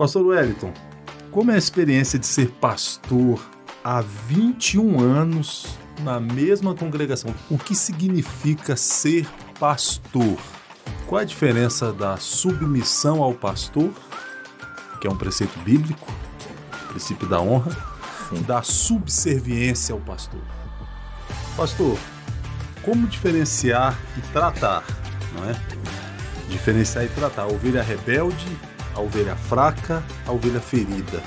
Pastor Wellington, como é a experiência de ser pastor há 21 anos na mesma congregação? O que significa ser pastor? Qual a diferença da submissão ao pastor, que é um preceito bíblico, princípio da honra, Sim. da subserviência ao pastor? Pastor, como diferenciar e tratar, não é? Diferenciar e tratar a ovelha rebelde, a ovelha fraca, a ovelha ferida.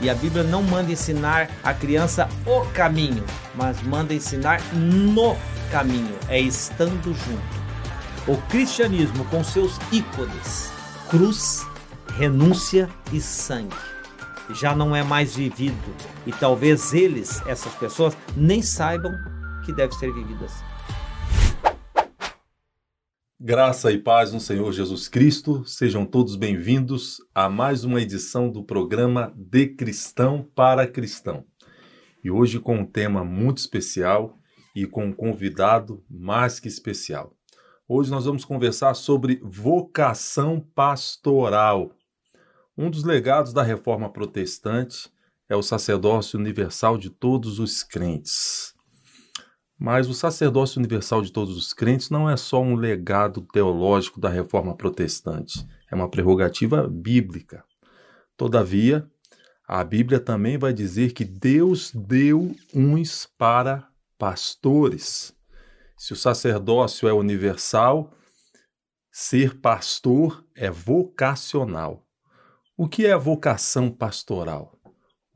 E a Bíblia não manda ensinar a criança o caminho, mas manda ensinar no caminho, é estando junto. O cristianismo com seus ícones, cruz, renúncia e sangue, já não é mais vivido e talvez eles, essas pessoas, nem saibam que deve ser vivido assim. Graça e paz no Senhor Jesus Cristo, sejam todos bem-vindos a mais uma edição do programa De Cristão para Cristão. E hoje com um tema muito especial e com um convidado mais que especial. Hoje nós vamos conversar sobre vocação pastoral. Um dos legados da reforma protestante é o sacerdócio universal de todos os crentes. Mas o sacerdócio universal de todos os crentes não é só um legado teológico da reforma protestante, é uma prerrogativa bíblica. Todavia, a Bíblia também vai dizer que Deus deu uns para pastores. Se o sacerdócio é universal, ser pastor é vocacional. O que é a vocação pastoral?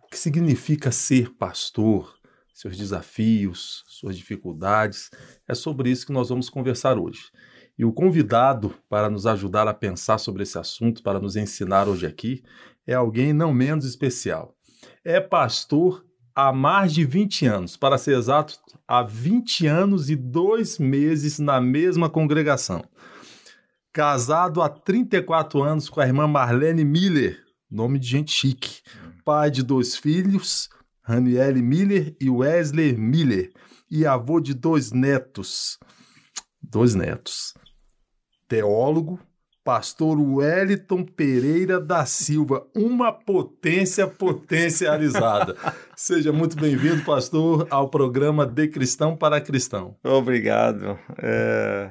O que significa ser pastor? Seus desafios, suas dificuldades. É sobre isso que nós vamos conversar hoje. E o convidado para nos ajudar a pensar sobre esse assunto, para nos ensinar hoje aqui, é alguém não menos especial. É pastor há mais de 20 anos, para ser exato, há 20 anos e dois meses na mesma congregação. Casado há 34 anos com a irmã Marlene Miller, nome de gente chique. Pai de dois filhos, Raniele Miller e Wesley Miller, e avô de dois netos. Dois netos. Teólogo, pastor Wellington Pereira da Silva, uma potência potencializada. Seja muito bem-vindo, pastor, ao programa De Cristão para Cristão. Obrigado. É,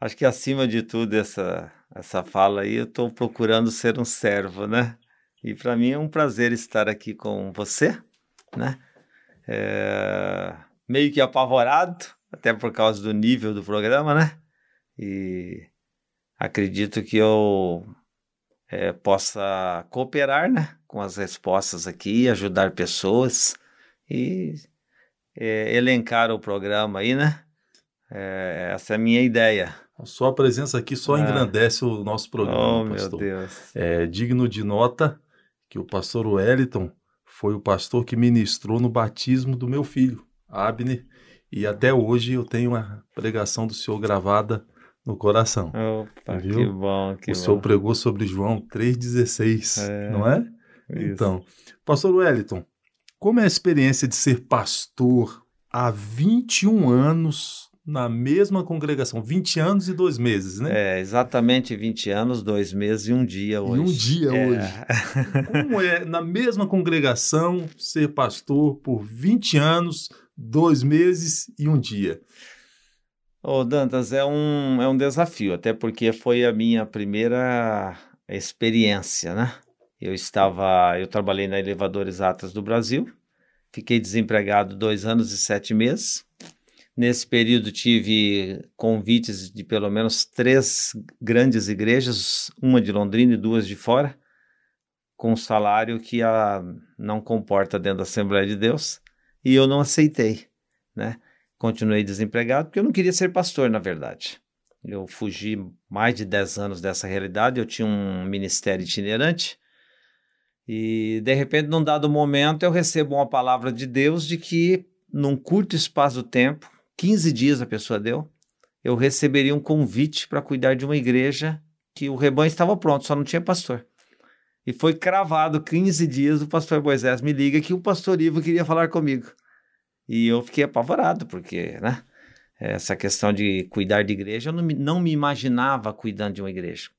acho que acima de tudo essa, essa fala aí, eu estou procurando ser um servo, né? E para mim é um prazer estar aqui com você né? É, meio que apavorado, até por causa do nível do programa, né? E acredito que eu é, possa cooperar, né? Com as respostas aqui, ajudar pessoas e é, elencar o programa aí, né? É, essa é a minha ideia. A sua presença aqui só ah. engrandece o nosso programa, oh, pastor. meu Deus. É digno de nota que o pastor Wellington foi o pastor que ministrou no batismo do meu filho, Abner, e até hoje eu tenho a pregação do senhor gravada no coração. Opa, viu? que bom, que o bom. senhor pregou sobre João 3,16, é, não é? Isso. Então, pastor Wellington, como é a experiência de ser pastor há 21 anos na mesma congregação, 20 anos e dois meses, né? É, exatamente 20 anos, dois meses e um dia hoje. E um dia é. hoje. Como é, na mesma congregação, ser pastor por 20 anos, dois meses e um dia? Ô, Dantas, é um, é um desafio, até porque foi a minha primeira experiência, né? Eu estava, eu trabalhei na Elevadores Atas do Brasil, fiquei desempregado dois anos e sete meses, Nesse período tive convites de pelo menos três grandes igrejas, uma de Londrina e duas de fora, com um salário que a não comporta dentro da Assembleia de Deus, e eu não aceitei, né? Continuei desempregado porque eu não queria ser pastor, na verdade. Eu fugi mais de 10 anos dessa realidade, eu tinha um ministério itinerante, e de repente, num dado momento, eu recebo uma palavra de Deus de que, num curto espaço de tempo, 15 dias a pessoa deu, eu receberia um convite para cuidar de uma igreja que o rebanho estava pronto, só não tinha pastor. E foi cravado 15 dias, o pastor Moisés me liga que o pastor Ivo queria falar comigo. E eu fiquei apavorado, porque, né? Essa questão de cuidar de igreja, eu não me, não me imaginava cuidando de uma igreja.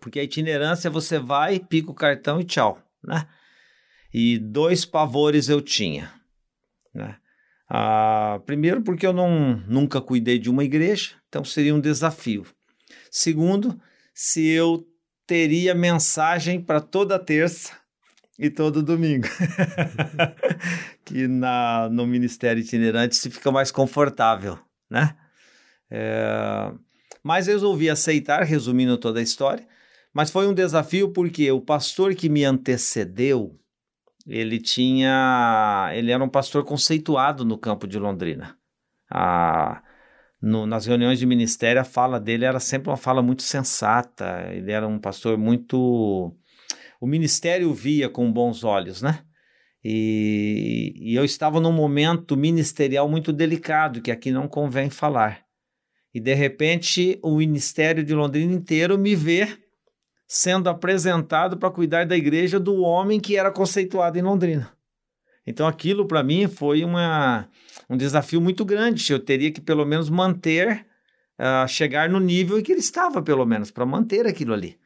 Porque a itinerância você vai, pica o cartão e tchau, né? E dois pavores eu tinha, né? Ah, primeiro, porque eu não, nunca cuidei de uma igreja, então seria um desafio. Segundo, se eu teria mensagem para toda terça e todo domingo. que na, no ministério itinerante se fica mais confortável, né? É, mas resolvi aceitar, resumindo toda a história. Mas foi um desafio porque o pastor que me antecedeu, ele tinha, ele era um pastor conceituado no campo de Londrina. No, nas reuniões de ministério, a fala dele era sempre uma fala muito sensata. Ele era um pastor muito, o ministério via com bons olhos, né? E, e eu estava num momento ministerial muito delicado que aqui não convém falar. E de repente o ministério de Londrina inteiro me vê sendo apresentado para cuidar da igreja do homem que era conceituado em Londrina. Então aquilo para mim foi uma, um desafio muito grande. Eu teria que pelo menos manter, uh, chegar no nível em que ele estava, pelo menos, para manter aquilo ali.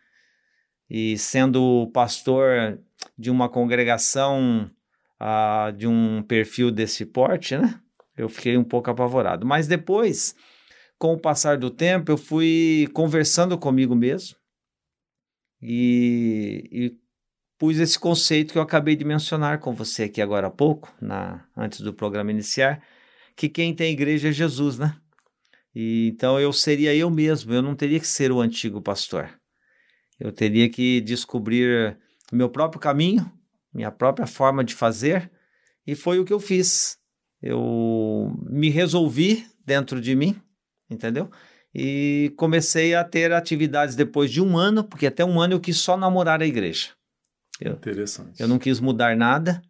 E sendo pastor de uma congregação uh, de um perfil desse porte, né? Eu fiquei um pouco apavorado. Mas depois, com o passar do tempo, eu fui conversando comigo mesmo e, e pus esse conceito que eu acabei de mencionar com você aqui agora há pouco, na, antes do programa iniciar, que quem tem igreja é Jesus, né? E, então eu seria eu mesmo, eu não teria que ser o antigo pastor. Eu teria que descobrir meu próprio caminho, minha própria forma de fazer, e foi o que eu fiz. Eu me resolvi dentro de mim, entendeu? E comecei a ter atividades depois de um ano, porque até um ano eu quis só namorar a igreja. Eu, Interessante. Eu não quis mudar nada,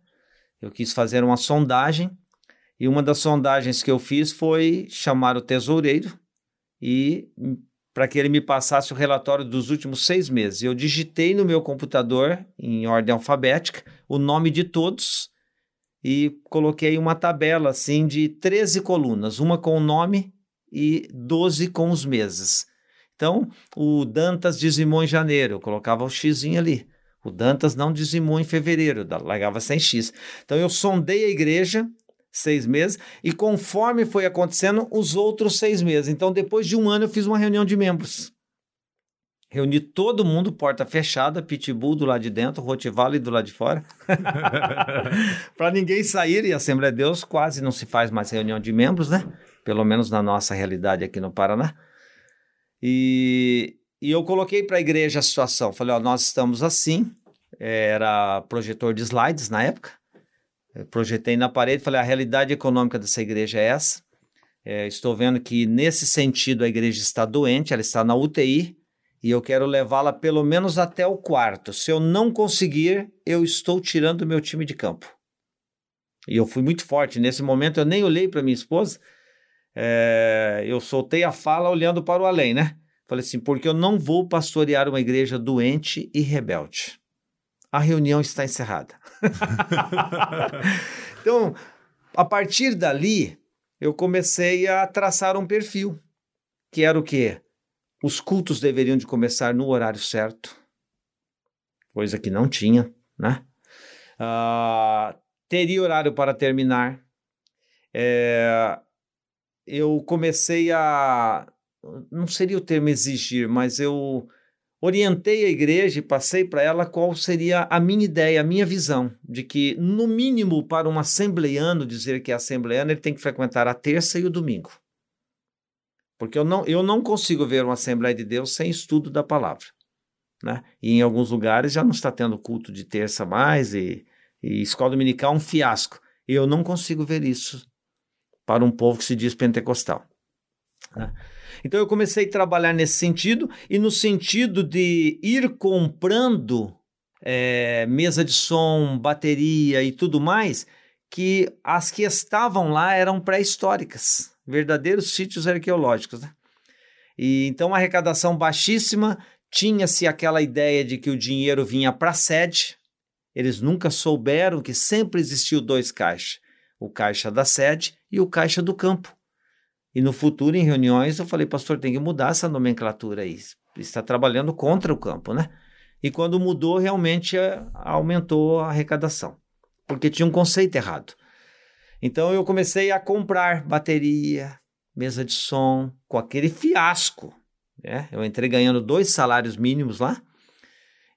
eu quis fazer uma sondagem, e uma das sondagens que eu fiz foi chamar o tesoureiro e para que ele me passasse o relatório dos últimos seis meses. Eu digitei no meu computador, em ordem alfabética, o nome de todos e coloquei uma tabela assim de 13 colunas, uma com o nome e 12 com os meses. Então, o Dantas dizimou em janeiro, eu colocava o X ali. O Dantas não dizimou em fevereiro, largava sem X. Então, eu sondei a igreja seis meses, e conforme foi acontecendo, os outros seis meses. Então, depois de um ano, eu fiz uma reunião de membros. Reuni todo mundo, porta fechada, pitbull do lado de dentro, Rottweiler do lado de fora. para ninguém sair, e a Assembleia de Deus quase não se faz mais reunião de membros, né? Pelo menos na nossa realidade aqui no Paraná. E, e eu coloquei para a igreja a situação. Falei, ó, nós estamos assim. Era projetor de slides na época. Eu projetei na parede, falei, a realidade econômica dessa igreja é essa. É, estou vendo que nesse sentido a igreja está doente, ela está na UTI e eu quero levá-la pelo menos até o quarto. Se eu não conseguir, eu estou tirando o meu time de campo. E eu fui muito forte. Nesse momento eu nem olhei para minha esposa, é, eu soltei a fala olhando para o além, né? Falei assim, porque eu não vou pastorear uma igreja doente e rebelde a reunião está encerrada. então, a partir dali, eu comecei a traçar um perfil, que era o quê? Os cultos deveriam de começar no horário certo, coisa que não tinha, né? Uh, teria horário para terminar. É, eu comecei a. Não seria o termo exigir, mas eu orientei a igreja e passei para ela qual seria a minha ideia, a minha visão, de que, no mínimo, para um assembleiano dizer que é assembleiano, ele tem que frequentar a terça e o domingo. Porque eu não, eu não consigo ver uma Assembleia de Deus sem estudo da palavra. Né? E em alguns lugares já não está tendo culto de terça mais, e, e escola dominical é um fiasco. Eu não consigo ver isso para um povo que se diz pentecostal. Né? Então eu comecei a trabalhar nesse sentido e no sentido de ir comprando é, mesa de som, bateria e tudo mais, que as que estavam lá eram pré-históricas, verdadeiros sítios arqueológicos. Né? E então a arrecadação baixíssima, tinha-se aquela ideia de que o dinheiro vinha para a sede. Eles nunca souberam que sempre existiu dois caixas, o caixa da sede e o caixa do campo. E no futuro, em reuniões, eu falei, pastor, tem que mudar essa nomenclatura aí. está trabalhando contra o campo, né? E quando mudou, realmente é, aumentou a arrecadação, porque tinha um conceito errado. Então eu comecei a comprar bateria, mesa de som, com aquele fiasco. Né? Eu entrei ganhando dois salários mínimos lá.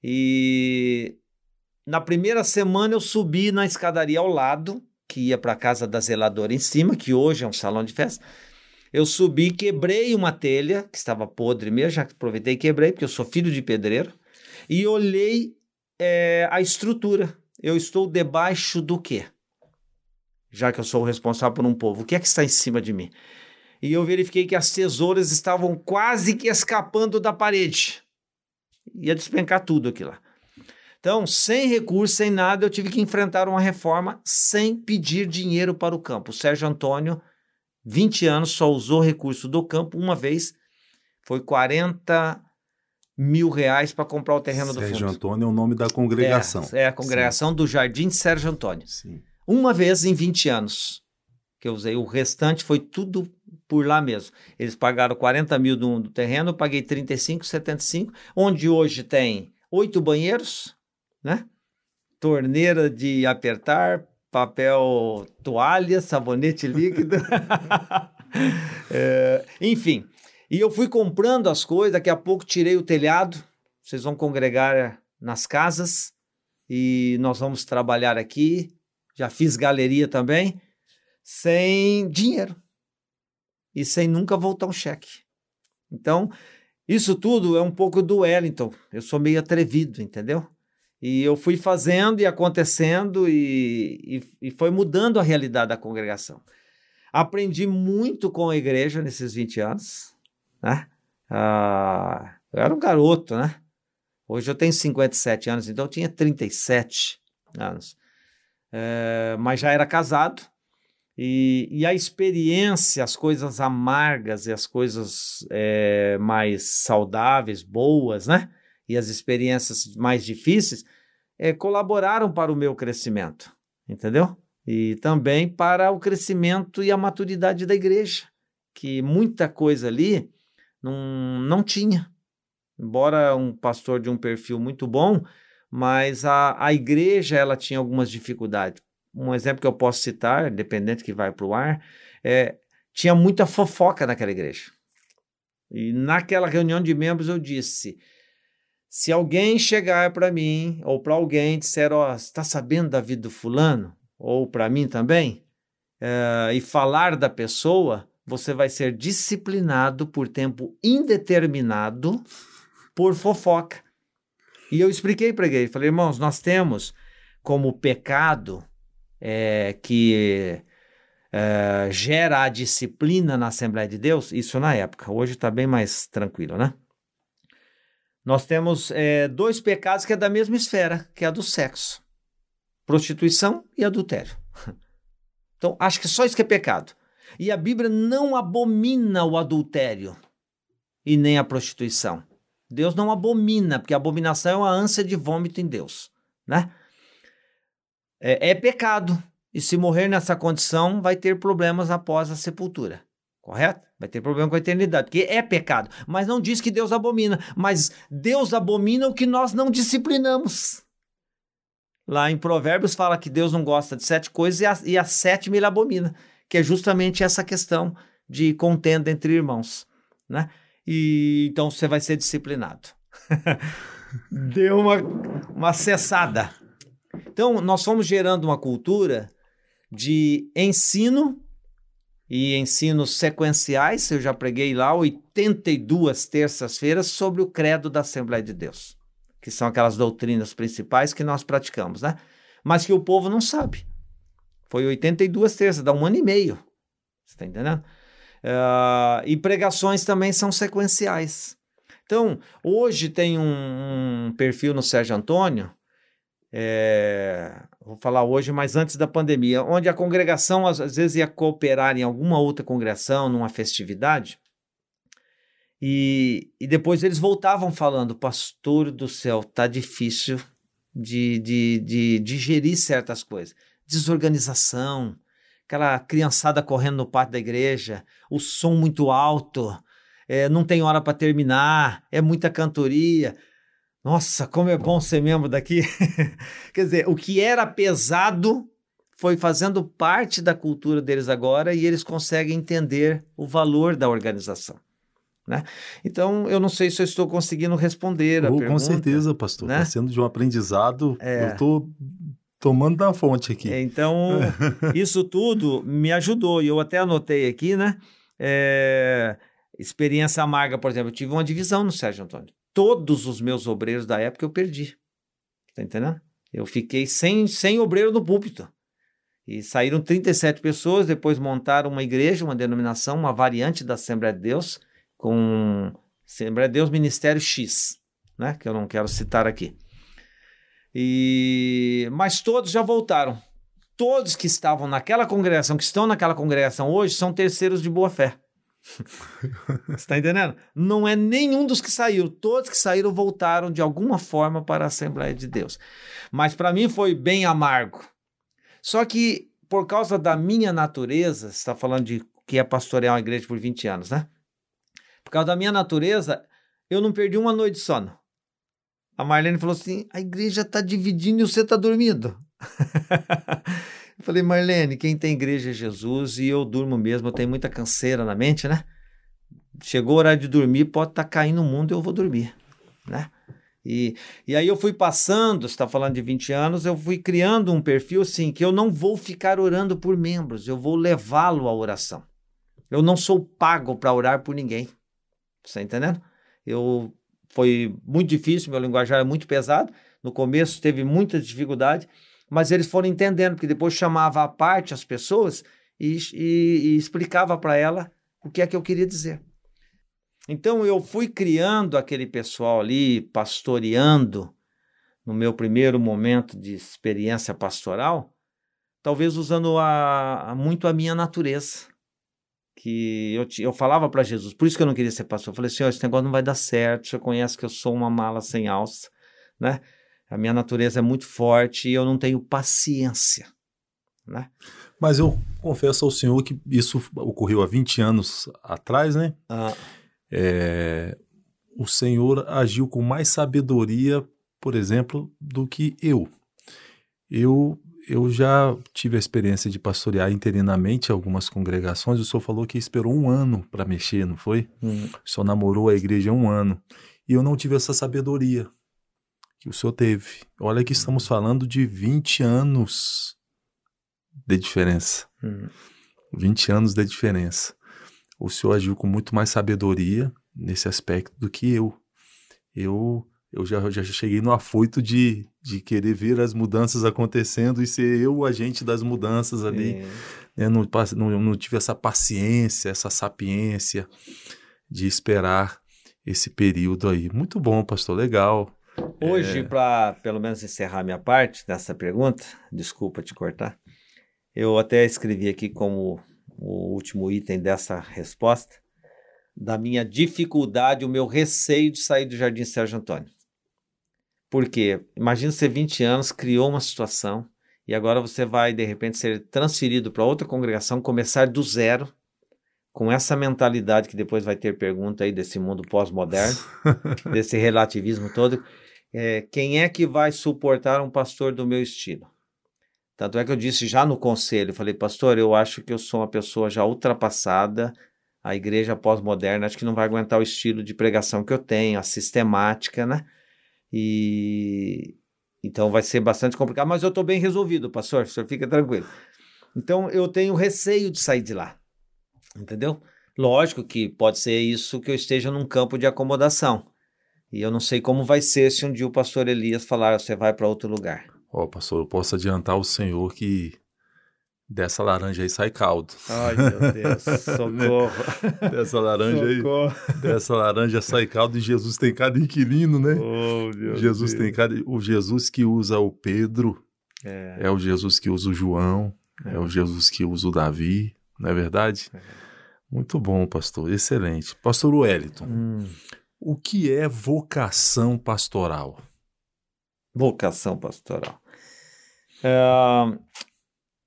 E na primeira semana eu subi na escadaria ao lado, que ia para a casa da zeladora em cima, que hoje é um salão de festa. Eu subi, quebrei uma telha, que estava podre mesmo, já aproveitei e quebrei, porque eu sou filho de pedreiro e olhei é, a estrutura. Eu estou debaixo do quê? Já que eu sou o responsável por um povo, o que é que está em cima de mim? E eu verifiquei que as tesouras estavam quase que escapando da parede. Ia despencar tudo aqui lá. Então, sem recurso, sem nada, eu tive que enfrentar uma reforma sem pedir dinheiro para o campo. O Sérgio Antônio, 20 anos, só usou recurso do campo uma vez, foi 40 mil reais para comprar o terreno Sérgio do fundo. Sérgio Antônio é o nome da congregação. É, é a congregação Sim. do Jardim de Sérgio Antônio. Sim. Uma vez em 20 anos que eu usei. O restante foi tudo por lá mesmo. Eles pagaram 40 mil do, do terreno, eu paguei 35, 75, onde hoje tem oito banheiros, né? Torneira de apertar, papel toalha, sabonete líquido. é, enfim, e eu fui comprando as coisas, daqui a pouco tirei o telhado, vocês vão congregar nas casas e nós vamos trabalhar aqui. Já fiz galeria também, sem dinheiro e sem nunca voltar um cheque. Então, isso tudo é um pouco do Wellington. Eu sou meio atrevido, entendeu? E eu fui fazendo e acontecendo e, e, e foi mudando a realidade da congregação. Aprendi muito com a igreja nesses 20 anos né? Ah, eu era um garoto, né? Hoje eu tenho 57 anos, então eu tinha 37 anos. É, mas já era casado. E, e, a experiência, as coisas amargas e as coisas é, mais saudáveis, boas, né? E as experiências mais difíceis é, colaboraram para o meu crescimento, entendeu? E também para o crescimento e a maturidade da igreja, que muita coisa ali não, não tinha. Embora um pastor de um perfil muito bom, mas a, a igreja ela tinha algumas dificuldades. Um exemplo que eu posso citar, independente que vai para o ar, é, tinha muita fofoca naquela igreja. E naquela reunião de membros eu disse: se alguém chegar para mim ou para alguém disser, ó, oh, está sabendo da vida do fulano ou para mim também, é, e falar da pessoa, você vai ser disciplinado por tempo indeterminado por fofoca. E eu expliquei para ele, falei, irmãos, nós temos como pecado é, que é, gera a disciplina na Assembleia de Deus, isso na época, hoje está bem mais tranquilo, né? Nós temos é, dois pecados que é da mesma esfera, que é a do sexo: prostituição e adultério. Então, acho que só isso que é pecado. E a Bíblia não abomina o adultério e nem a prostituição. Deus não abomina, porque a abominação é uma ânsia de vômito em Deus, né? É, é pecado. E se morrer nessa condição, vai ter problemas após a sepultura. Correto? Vai ter problema com a eternidade, porque é pecado. Mas não diz que Deus abomina. Mas Deus abomina o que nós não disciplinamos. Lá em Provérbios fala que Deus não gosta de sete coisas e a, e a sétima ele abomina que é justamente essa questão de contenda entre irmãos, né? E então você vai ser disciplinado. Deu uma, uma cessada. Então, nós fomos gerando uma cultura de ensino e ensinos sequenciais. Eu já preguei lá 82 terças-feiras sobre o credo da Assembleia de Deus, que são aquelas doutrinas principais que nós praticamos, né? Mas que o povo não sabe. Foi 82 terças, dá um ano e meio. Você está entendendo? Uh, e pregações também são sequenciais. Então, hoje tem um, um perfil no Sérgio Antônio, é, vou falar hoje, mas antes da pandemia, onde a congregação às, vezes ia cooperar em alguma outra congregação, numa festividade, e, e depois eles voltavam falando, pastor do céu, tá difícil de, de, de digerir certas coisas desorganização, aquela criançada correndo no pátio da igreja, o som muito alto, é, não tem hora para terminar, é muita cantoria. Nossa, como é bom ser membro daqui. Quer dizer, o que era pesado foi fazendo parte da cultura deles agora e eles conseguem entender o valor da organização. Né? Então, eu não sei se eu estou conseguindo responder a oh, pergunta. Com certeza, pastor. Está né? sendo de um aprendizado. É. Eu estou tomando da fonte aqui. Então, isso tudo me ajudou. E eu até anotei aqui, né? É, experiência amarga, por exemplo. Eu tive uma divisão no Sérgio Antônio. Todos os meus obreiros da época eu perdi. Tá entendendo? Eu fiquei sem, sem obreiro no púlpito. E saíram 37 pessoas, depois montaram uma igreja, uma denominação, uma variante da Assembleia de Deus, com Assembleia de Deus Ministério X, né? que eu não quero citar aqui. E mas todos já voltaram. Todos que estavam naquela congregação, que estão naquela congregação hoje, são terceiros de boa fé. Você está entendendo? Não é nenhum dos que saíram. Todos que saíram voltaram de alguma forma para a Assembleia de Deus. Mas para mim foi bem amargo. Só que por causa da minha natureza, você está falando de que é pastorear uma igreja por 20 anos, né? Por causa da minha natureza, eu não perdi uma noite de sono. A Marlene falou assim: a igreja está dividindo e você está dormindo. eu falei, Marlene, quem tem igreja é Jesus e eu durmo mesmo, eu tenho muita canseira na mente, né? Chegou a hora de dormir, pode estar tá caindo o mundo, eu vou dormir, né? E, e aí eu fui passando, você está falando de 20 anos, eu fui criando um perfil assim, que eu não vou ficar orando por membros, eu vou levá-lo à oração. Eu não sou pago para orar por ninguém. Você está entendendo? Eu foi muito difícil, meu linguajar é muito pesado. No começo teve muita dificuldade, mas eles foram entendendo, porque depois chamava à parte as pessoas e, e, e explicava para ela o que é que eu queria dizer. Então eu fui criando aquele pessoal ali, pastoreando no meu primeiro momento de experiência pastoral, talvez usando a, a muito a minha natureza que eu, eu falava para Jesus, por isso que eu não queria ser pastor. Eu falei oh, esse negócio não vai dar certo. Você conhece que eu sou uma mala sem alça, né? A minha natureza é muito forte e eu não tenho paciência, né? Mas eu confesso ao senhor que isso ocorreu há 20 anos atrás, né? Ah. É, o senhor agiu com mais sabedoria, por exemplo, do que eu. Eu eu já tive a experiência de pastorear interinamente algumas congregações. O senhor falou que esperou um ano para mexer, não foi? Hum. O senhor namorou a igreja um ano. E eu não tive essa sabedoria que o senhor teve. Olha que estamos falando de 20 anos de diferença. Hum. 20 anos de diferença. O senhor agiu com muito mais sabedoria nesse aspecto do que eu. Eu eu já, já cheguei no afoito de, de querer ver as mudanças acontecendo e ser eu o agente das mudanças ali. Né? Não, não, não tive essa paciência, essa sapiência de esperar esse período aí. Muito bom, pastor, legal. Hoje, é... para pelo menos encerrar minha parte dessa pergunta, desculpa te cortar, eu até escrevi aqui como o último item dessa resposta, da minha dificuldade, o meu receio de sair do Jardim Sérgio Antônio. Porque imagina você 20 anos, criou uma situação e agora você vai de repente ser transferido para outra congregação, começar do zero, com essa mentalidade que depois vai ter pergunta aí desse mundo pós-moderno, desse relativismo todo. É, quem é que vai suportar um pastor do meu estilo? Tanto é que eu disse já no conselho, falei, pastor, eu acho que eu sou uma pessoa já ultrapassada, a igreja pós-moderna acho que não vai aguentar o estilo de pregação que eu tenho, a sistemática, né? E então vai ser bastante complicado, mas eu estou bem resolvido, pastor, o senhor fica tranquilo. Então eu tenho receio de sair de lá, entendeu? Lógico que pode ser isso que eu esteja num campo de acomodação. E eu não sei como vai ser se um dia o pastor Elias falar, você vai para outro lugar. Ó, oh, pastor, eu posso adiantar ao senhor que Dessa laranja aí sai caldo. Ai, meu Deus, socorro. dessa laranja socorro. aí. Dessa laranja sai caldo e Jesus tem cada inquilino, né? Oh, Deus Jesus Deus. tem cada. O Jesus que usa o Pedro é, é o Jesus que usa o João, é. é. o Jesus que usa o Davi, não é verdade? É. Muito bom, pastor, excelente. Pastor Wellington, hum. O que é vocação pastoral? Vocação pastoral. É,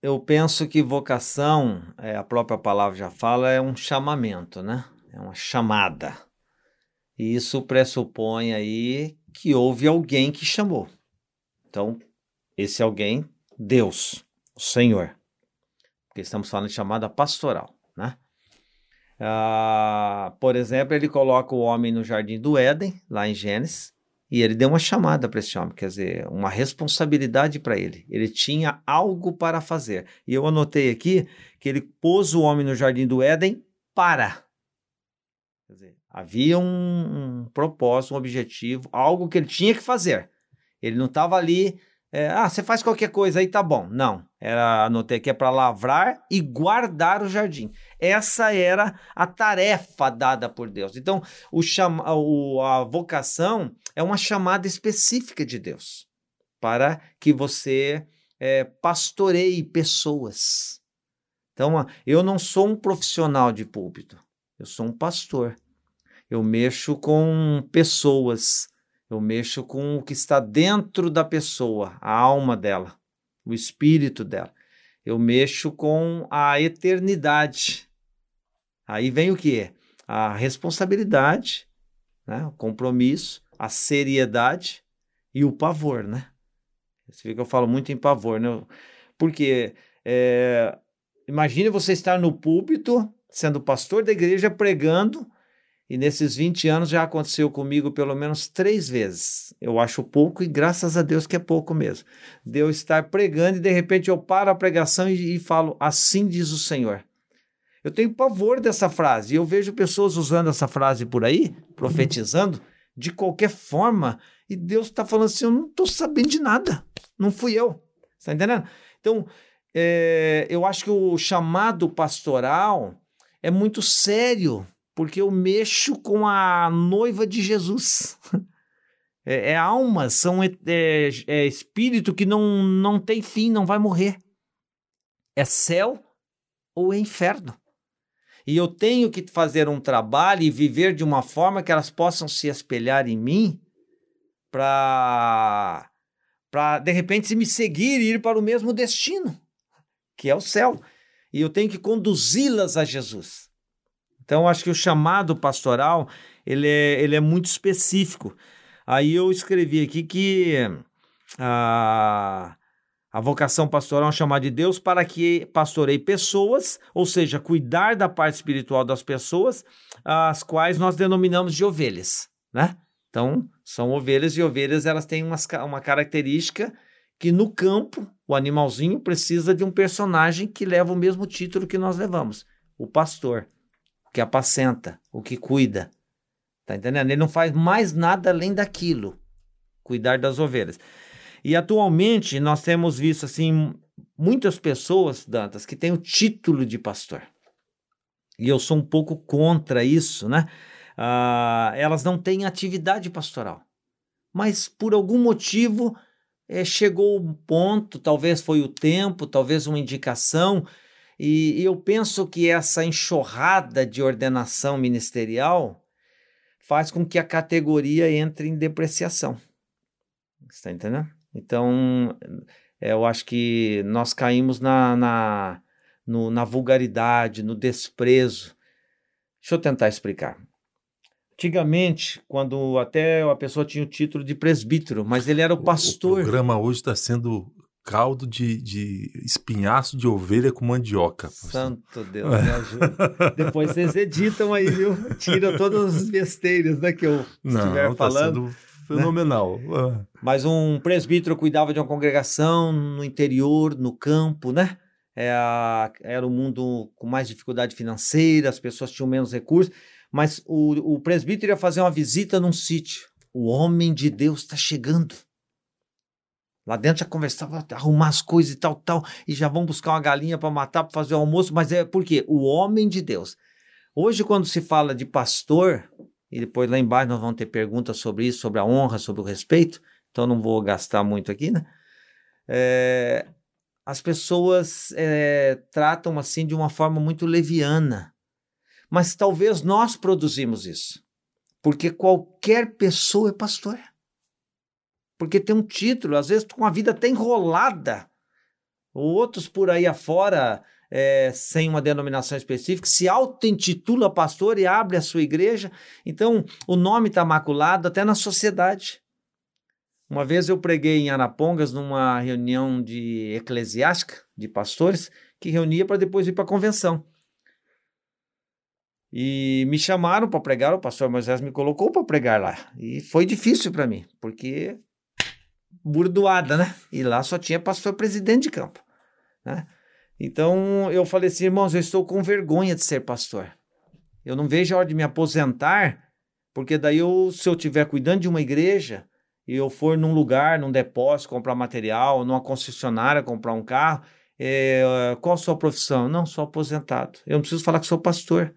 eu penso que vocação, é, a própria palavra já fala, é um chamamento, né? é uma chamada. E isso pressupõe aí que houve alguém que chamou. Então, esse alguém, Deus, o Senhor. Porque estamos falando de chamada pastoral? Ah, por exemplo, ele coloca o homem no jardim do Éden, lá em Gênesis, e ele deu uma chamada para esse homem, quer dizer, uma responsabilidade para ele. Ele tinha algo para fazer. E eu anotei aqui que ele pôs o homem no jardim do Éden para. Quer dizer, havia um, um propósito, um objetivo, algo que ele tinha que fazer. Ele não estava ali é, ah, você faz qualquer coisa aí, tá bom. Não, era, anotei aqui, é para lavrar e guardar o jardim. Essa era a tarefa dada por Deus. Então, o chama, o, a vocação é uma chamada específica de Deus para que você é, pastoreie pessoas. Então, eu não sou um profissional de púlpito, eu sou um pastor. Eu mexo com pessoas eu mexo com o que está dentro da pessoa, a alma dela, o espírito dela. Eu mexo com a eternidade. Aí vem o que? A responsabilidade, né? o compromisso, a seriedade e o pavor, né? Você vê que eu falo muito em pavor, né? Porque é, imagine você estar no púlpito, sendo pastor da igreja, pregando e nesses 20 anos já aconteceu comigo pelo menos três vezes. Eu acho pouco e graças a Deus que é pouco mesmo. De eu estar pregando e de repente eu paro a pregação e, e falo: Assim diz o Senhor. Eu tenho pavor dessa frase. E eu vejo pessoas usando essa frase por aí, profetizando, de qualquer forma. E Deus está falando assim: Eu não estou sabendo de nada. Não fui eu. Está entendendo? Então, é, eu acho que o chamado pastoral é muito sério porque eu mexo com a noiva de Jesus. É, é alma, são é, é, espírito que não, não tem fim, não vai morrer. É céu ou é inferno. E eu tenho que fazer um trabalho e viver de uma forma que elas possam se espelhar em mim para para de repente se me seguir e ir para o mesmo destino, que é o céu. E eu tenho que conduzi-las a Jesus. Então, acho que o chamado pastoral ele é, ele é muito específico. Aí eu escrevi aqui que a, a vocação pastoral é um chamado de Deus para que pastorei pessoas, ou seja, cuidar da parte espiritual das pessoas, as quais nós denominamos de ovelhas, né? Então, são ovelhas e ovelhas elas têm umas, uma característica que no campo, o animalzinho precisa de um personagem que leva o mesmo título que nós levamos, o pastor que apacenta, o que cuida. Tá entendendo? Ele não faz mais nada além daquilo, cuidar das ovelhas. E atualmente nós temos visto assim muitas pessoas, Dantas, que têm o título de pastor. E eu sou um pouco contra isso, né? Ah, elas não têm atividade pastoral. Mas por algum motivo é, chegou um ponto, talvez foi o tempo, talvez uma indicação, e, eu penso que essa enxurrada de ordenação ministerial faz com que a categoria entre em depreciação. Está entendendo? Então, é, eu acho que nós caímos na, na, no, na vulgaridade, no desprezo. Deixa eu tentar explicar. Antigamente, quando até a pessoa tinha o título de presbítero, mas ele era o pastor. O programa hoje está sendo caldo de, de espinhaço de ovelha com mandioca. Santo Deus, me ajuda. Depois vocês editam aí, viu? Tiram todas as besteiras né, que eu Não, estiver tá falando. Sendo fenomenal. Né? Mas um presbítero cuidava de uma congregação no interior, no campo, né? Era, é era um mundo com mais dificuldade financeira, as pessoas tinham menos recursos, mas o, o presbítero ia fazer uma visita num sítio. O homem de Deus está chegando. Lá dentro já conversava, arrumar as coisas e tal, tal, e já vão buscar uma galinha para matar, para fazer o almoço, mas é porque o homem de Deus. Hoje, quando se fala de pastor, e depois lá embaixo nós vamos ter perguntas sobre isso, sobre a honra, sobre o respeito, então não vou gastar muito aqui, né? É, as pessoas é, tratam assim de uma forma muito leviana, mas talvez nós produzimos isso, porque qualquer pessoa é pastor porque tem um título, às vezes com a vida até enrolada. Outros por aí afora é, sem uma denominação específica, se auto-intitula pastor e abre a sua igreja. Então, o nome está maculado até na sociedade. Uma vez eu preguei em Arapongas numa reunião de eclesiástica de pastores que reunia para depois ir para a convenção. E me chamaram para pregar, o pastor Moisés me colocou para pregar lá. E foi difícil para mim, porque burdoada, né? E lá só tinha pastor presidente de campo, né? Então eu falei assim, irmãos, eu estou com vergonha de ser pastor. Eu não vejo a hora de me aposentar, porque daí eu, se eu estiver cuidando de uma igreja e eu for num lugar, num depósito, comprar material, numa concessionária, comprar um carro, é, qual a sua profissão? Não, sou aposentado. Eu não preciso falar que sou pastor.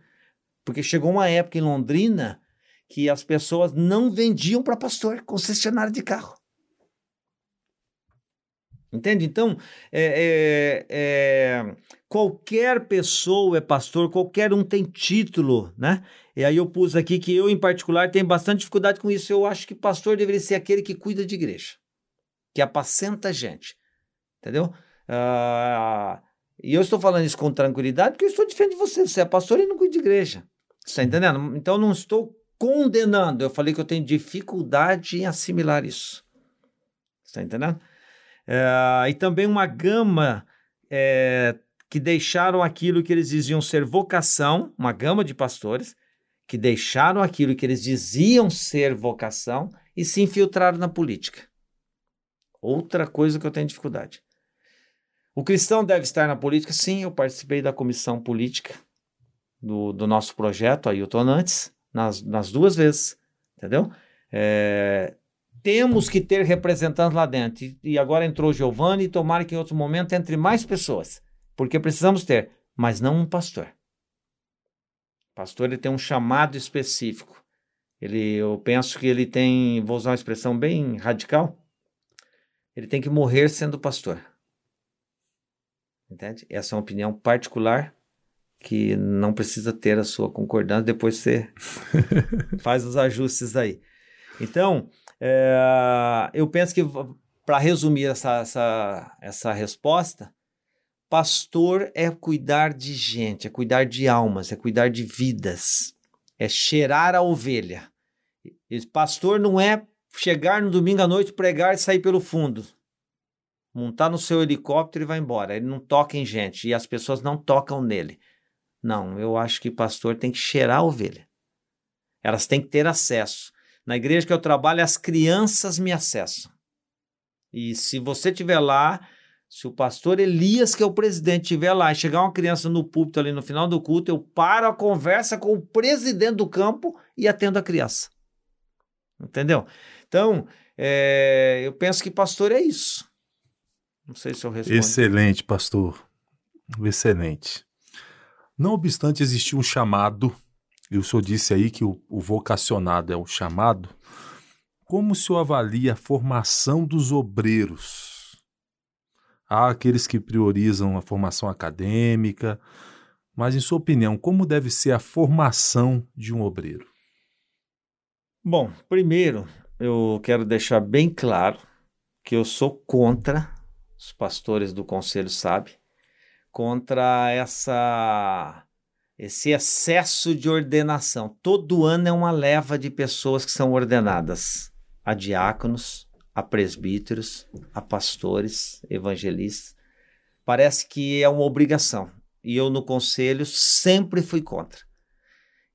Porque chegou uma época em Londrina que as pessoas não vendiam para pastor, concessionária de carro. Entende? Então, é, é, é, qualquer pessoa é pastor, qualquer um tem título, né? E aí eu pus aqui que eu, em particular, tenho bastante dificuldade com isso. Eu acho que pastor deveria ser aquele que cuida de igreja, que apacenta gente, entendeu? Ah, e eu estou falando isso com tranquilidade porque eu estou diferente de você. Você é pastor e não cuida de igreja. Está entendendo? Então, não estou condenando. Eu falei que eu tenho dificuldade em assimilar isso. Está entendendo? É, e também uma gama é, que deixaram aquilo que eles diziam ser vocação, uma gama de pastores que deixaram aquilo que eles diziam ser vocação e se infiltraram na política. Outra coisa que eu tenho dificuldade. O cristão deve estar na política? Sim, eu participei da comissão política do, do nosso projeto, Ailton Nantes, nas, nas duas vezes, entendeu? É, temos que ter representantes lá dentro. E, agora entrou Giovanni e tomara que em outro momento entre mais pessoas. Porque precisamos ter, mas não um pastor. pastor ele tem um chamado específico. Ele, eu penso que ele tem, vou usar uma expressão bem radical, ele tem que morrer sendo pastor. Entende? Essa é uma opinião particular que não precisa ter a sua concordância, depois você faz os ajustes aí. Então, é, eu penso que, para resumir essa, essa, essa resposta, pastor é cuidar de gente, é cuidar de almas, é cuidar de vidas, é cheirar a ovelha. Pastor não é chegar no domingo à noite, pregar e sair pelo fundo. Montar no seu helicóptero e vai embora. Ele não toca em gente e as pessoas não tocam nele. Não, eu acho que pastor tem que cheirar a ovelha. Elas têm que ter acesso. Na igreja que eu trabalho, as crianças me acessam. E se você estiver lá, se o pastor Elias, que é o presidente, estiver lá e chegar uma criança no púlpito ali no final do culto, eu paro a conversa com o presidente do campo e atendo a criança. Entendeu? Então, é, eu penso que pastor é isso. Não sei se eu respondo. Excelente, pastor. Excelente. Não obstante existir um chamado e o senhor disse aí que o, o vocacionado é o chamado. Como o senhor avalia a formação dos obreiros? Há aqueles que priorizam a formação acadêmica, mas, em sua opinião, como deve ser a formação de um obreiro? Bom, primeiro, eu quero deixar bem claro que eu sou contra, os pastores do conselho sabem, contra essa esse excesso de ordenação. Todo ano é uma leva de pessoas que são ordenadas a diáconos, a presbíteros, a pastores, evangelistas. Parece que é uma obrigação. E eu, no conselho, sempre fui contra.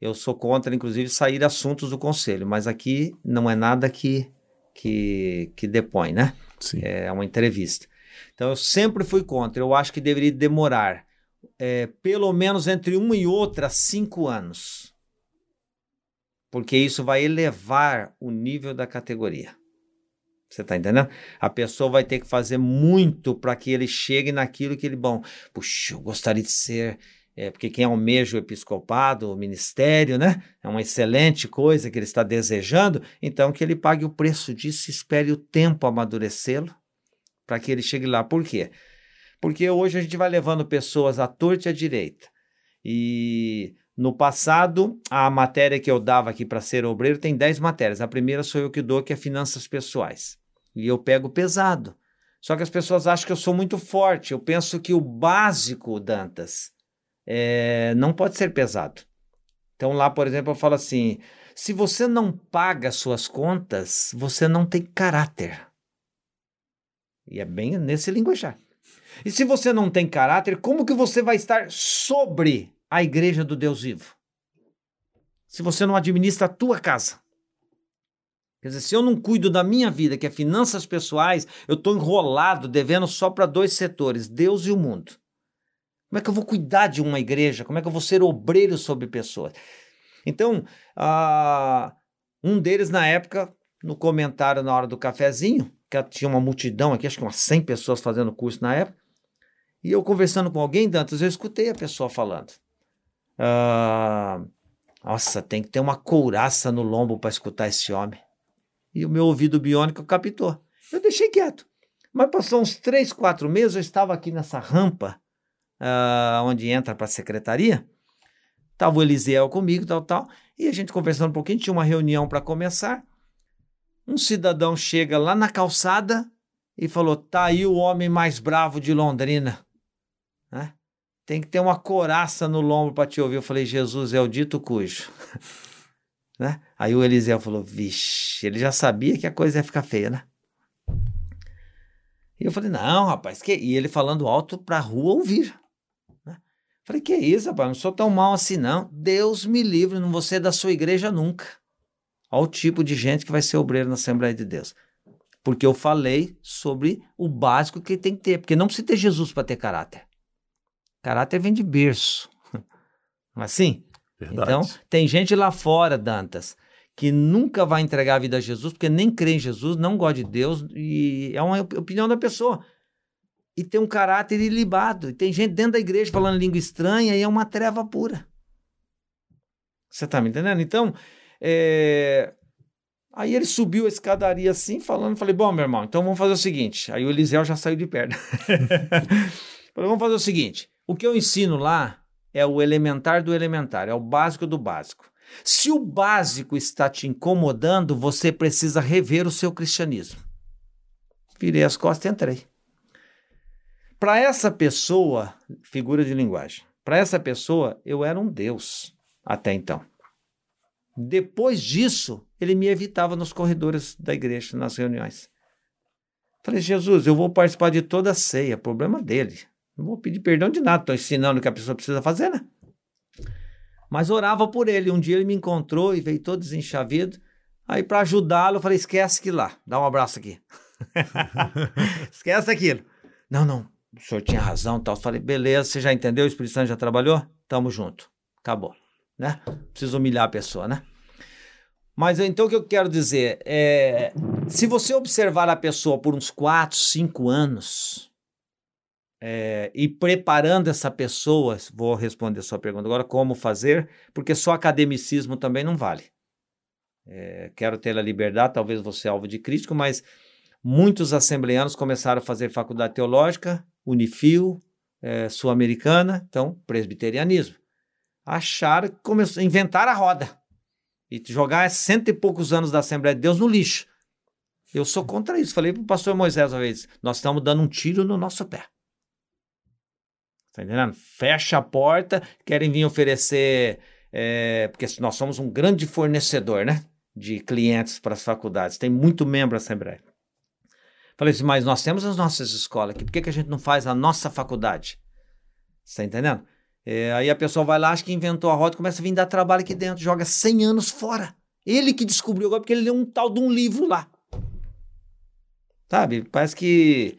Eu sou contra, inclusive, sair assuntos do conselho, mas aqui não é nada que, que, que depõe, né? Sim. É uma entrevista. Então, eu sempre fui contra. Eu acho que deveria demorar é, pelo menos entre uma e outra cinco anos. Porque isso vai elevar o nível da categoria. Você está entendendo? A pessoa vai ter que fazer muito para que ele chegue naquilo que ele, bom, puxa, eu gostaria de ser, é, porque quem almeja o episcopado, o ministério, né? É uma excelente coisa que ele está desejando, então que ele pague o preço disso, espere o tempo amadurecê-lo para que ele chegue lá. Por quê? Porque hoje a gente vai levando pessoas à torta e à direita. E no passado, a matéria que eu dava aqui para ser obreiro tem 10 matérias. A primeira sou eu que dou, que é finanças pessoais. E eu pego pesado. Só que as pessoas acham que eu sou muito forte. Eu penso que o básico, Dantas, é, não pode ser pesado. Então, lá, por exemplo, eu falo assim: se você não paga suas contas, você não tem caráter. E é bem nesse linguajar. E se você não tem caráter, como que você vai estar sobre a igreja do Deus vivo? Se você não administra a tua casa. Quer dizer, se eu não cuido da minha vida, que é finanças pessoais, eu estou enrolado, devendo só para dois setores, Deus e o mundo. Como é que eu vou cuidar de uma igreja? Como é que eu vou ser obreiro sobre pessoas? Então, uh, um deles na época, no comentário na hora do cafezinho, que tinha uma multidão aqui, acho que umas 100 pessoas fazendo curso na época, e eu conversando com alguém, Dantas, eu escutei a pessoa falando. Uh, nossa, tem que ter uma couraça no lombo para escutar esse homem e o meu ouvido biônico captou. Eu deixei quieto. Mas passou uns três, quatro meses, eu estava aqui nessa rampa uh, onde entra para a secretaria. Estava o Elisiel comigo, tal, tal. E a gente conversando um pouquinho, tinha uma reunião para começar. Um cidadão chega lá na calçada e falou: tá aí o homem mais bravo de Londrina. Né? Tem que ter uma coraça no lombo para te ouvir. Eu falei: Jesus é o dito cujo. Né? Aí o Eliseu falou: Vixe, ele já sabia que a coisa ia ficar feia, né? E eu falei: Não, rapaz, que. E ele falando alto pra rua ouvir. Né? Falei: Que isso, rapaz, não sou tão mal assim, não. Deus me livre, não vou ser da sua igreja nunca. Olha o tipo de gente que vai ser obreiro na Assembleia de Deus. Porque eu falei sobre o básico que tem que ter. Porque não precisa ter Jesus para ter caráter. Caráter vem de berço. É assim? Verdade. Então, tem gente lá fora, Dantas, que nunca vai entregar a vida a Jesus, porque nem crê em Jesus, não gosta de Deus, e é uma opinião da pessoa. E tem um caráter ilibado. E tem gente dentro da igreja falando língua estranha e é uma treva pura. Você tá me entendendo? Então, é... aí ele subiu a escadaria assim, falando, falei, bom, meu irmão, então vamos fazer o seguinte. Aí o Eliseu já saiu de perto. falei, vamos fazer o seguinte, o que eu ensino lá é o elementar do elementar, é o básico do básico. Se o básico está te incomodando, você precisa rever o seu cristianismo. Virei as costas e entrei. Para essa pessoa, figura de linguagem, para essa pessoa, eu era um Deus até então. Depois disso, ele me evitava nos corredores da igreja, nas reuniões. Falei, Jesus, eu vou participar de toda a ceia, problema dele. Não vou pedir perdão de nada, estou ensinando o que a pessoa precisa fazer, né? Mas orava por ele. Um dia ele me encontrou e veio todo desenchavido. Aí, para ajudá-lo, eu falei: esquece que lá, dá um abraço aqui. esquece aquilo. Não, não, o senhor tinha razão tal. Eu falei: beleza, você já entendeu? O Espírito Santo já trabalhou? Tamo junto. Acabou. Né? Preciso humilhar a pessoa, né? Mas então o que eu quero dizer é: se você observar a pessoa por uns 4, 5 anos, é, e preparando essa pessoa, vou responder sua pergunta agora, como fazer, porque só academicismo também não vale. É, quero ter a liberdade, talvez você alvo de crítico, mas muitos assembleanos começaram a fazer faculdade teológica, Unifil, é, Sul-Americana, então presbiterianismo. Acharam que começou, inventar a roda e jogar cento e poucos anos da Assembleia de Deus no lixo. Eu sou contra isso. Falei para o pastor Moisés uma vez: nós estamos dando um tiro no nosso pé. Tá entendendo? Fecha a porta, querem vir oferecer. É, porque nós somos um grande fornecedor, né? De clientes para as faculdades. Tem muito membro da Assembleia. Falei assim, mas nós temos as nossas escolas aqui, por que, que a gente não faz a nossa faculdade? Você tá entendendo? É, aí a pessoa vai lá, acha que inventou a roda, começa a vir dar trabalho aqui dentro, joga 100 anos fora. Ele que descobriu agora, porque ele leu um tal de um livro lá. Sabe? Parece que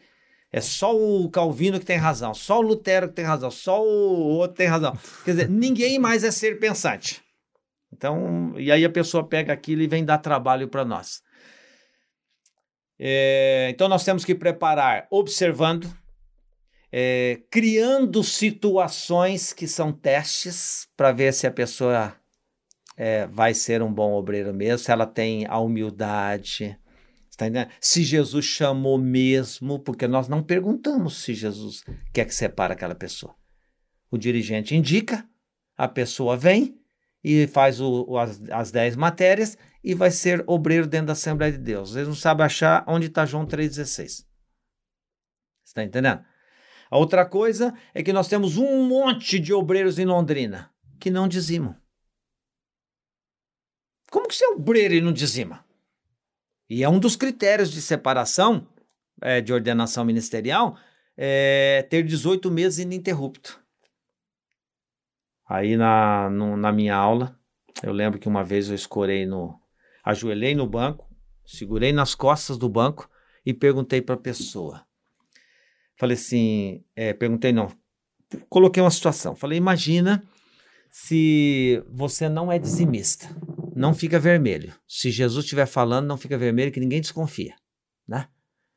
é só o Calvino que tem razão, só o Lutero que tem razão, só o outro tem razão. Quer dizer, ninguém mais é ser pensante. Então, e aí a pessoa pega aquilo e vem dar trabalho para nós. É, então, nós temos que preparar observando, é, criando situações que são testes para ver se a pessoa é, vai ser um bom obreiro mesmo, se ela tem a humildade, Tá se Jesus chamou mesmo, porque nós não perguntamos se Jesus quer que separe aquela pessoa. O dirigente indica, a pessoa vem e faz o, as, as dez matérias e vai ser obreiro dentro da Assembleia de Deus. Eles não sabem achar onde está João 3,16. está entendendo? A outra coisa é que nós temos um monte de obreiros em Londrina que não dizimam. Como que você é obreiro e não dizima? E é um dos critérios de separação é, de ordenação ministerial é, ter 18 meses ininterrupto. Aí na, no, na minha aula, eu lembro que uma vez eu escorei no. ajoelhei no banco, segurei nas costas do banco e perguntei para a pessoa. Falei assim, é, perguntei não, coloquei uma situação. Falei, imagina se você não é dizimista, não fica vermelho. Se Jesus estiver falando, não fica vermelho, que ninguém desconfia, né?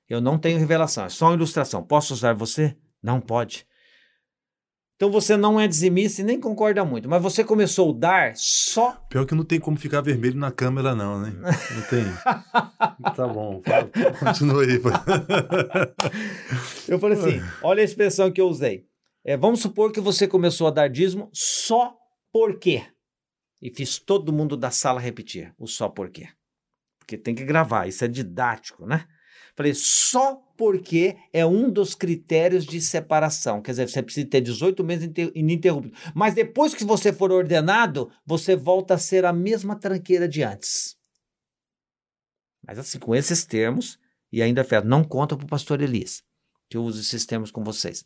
Eu não tenho revelação, é só uma ilustração. Posso usar você? Não pode. Então você não é dizimista e nem concorda muito, mas você começou a dar só. Pior que não tem como ficar vermelho na câmera, não, né? Não tem. tá bom, continua aí. eu falei assim: olha a expressão que eu usei. É, vamos supor que você começou a dar dízimo só por quê? E fiz todo mundo da sala repetir o só por quê. Porque tem que gravar, isso é didático, né? Falei, só porque é um dos critérios de separação. Quer dizer, você precisa ter 18 meses ininterruptos. Mas depois que você for ordenado, você volta a ser a mesma tranqueira de antes. Mas assim, com esses termos, e ainda fé, não conta para o pastor Elias, que eu uso esses termos com vocês.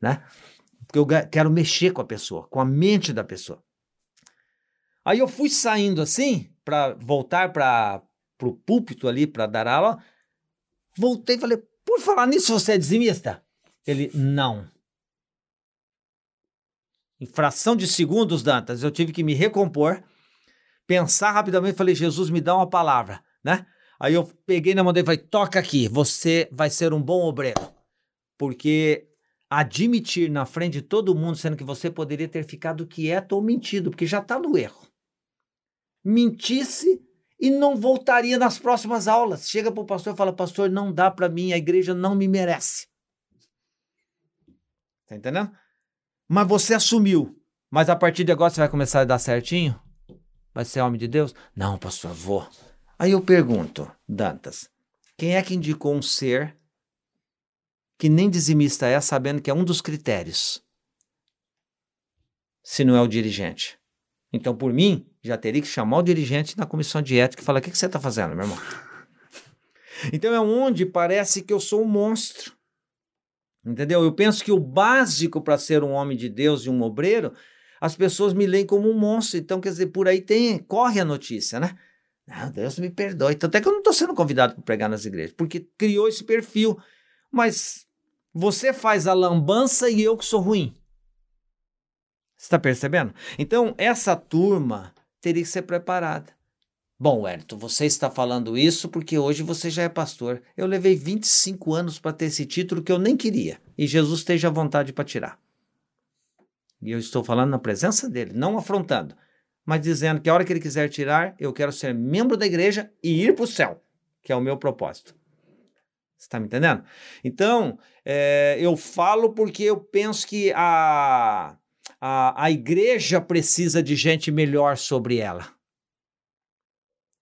Né? Porque eu quero mexer com a pessoa, com a mente da pessoa. Aí eu fui saindo assim, para voltar para o púlpito ali, para dar aula. Voltei e falei, por falar nisso, você é dizimista? Ele, não. Em fração de segundos, Dantas, eu tive que me recompor, pensar rapidamente, falei, Jesus, me dá uma palavra, né? Aí eu peguei na mão dele e falei, toca aqui, você vai ser um bom obreiro. Porque admitir na frente de todo mundo, sendo que você poderia ter ficado quieto ou mentido, porque já está no erro. Mentisse e não voltaria nas próximas aulas. Chega para o pastor e fala: Pastor, não dá para mim, a igreja não me merece. Tá entendendo? Mas você assumiu. Mas a partir de agora você vai começar a dar certinho? Vai ser homem de Deus? Não, pastor, vou. Aí eu pergunto, Dantas, quem é que indicou um ser que nem dizimista é, sabendo que é um dos critérios? Se não é o dirigente. Então, por mim, já teria que chamar o dirigente na comissão de ética e falar: o que, que você está fazendo, meu irmão? Então é onde parece que eu sou um monstro. Entendeu? Eu penso que o básico para ser um homem de Deus e um obreiro, as pessoas me leem como um monstro. Então, quer dizer, por aí tem, corre a notícia, né? Não, Deus me perdoe. Tanto é que eu não estou sendo convidado para pregar nas igrejas, porque criou esse perfil. Mas você faz a lambança e eu que sou ruim. Você está percebendo? Então, essa turma teria que ser preparada. Bom, Wellington, você está falando isso porque hoje você já é pastor. Eu levei 25 anos para ter esse título que eu nem queria. E Jesus esteja à vontade para tirar. E eu estou falando na presença dele, não afrontando, mas dizendo que a hora que ele quiser tirar, eu quero ser membro da igreja e ir para o céu, que é o meu propósito. Você está me entendendo? Então, é, eu falo porque eu penso que a, a, a igreja precisa de gente melhor sobre ela.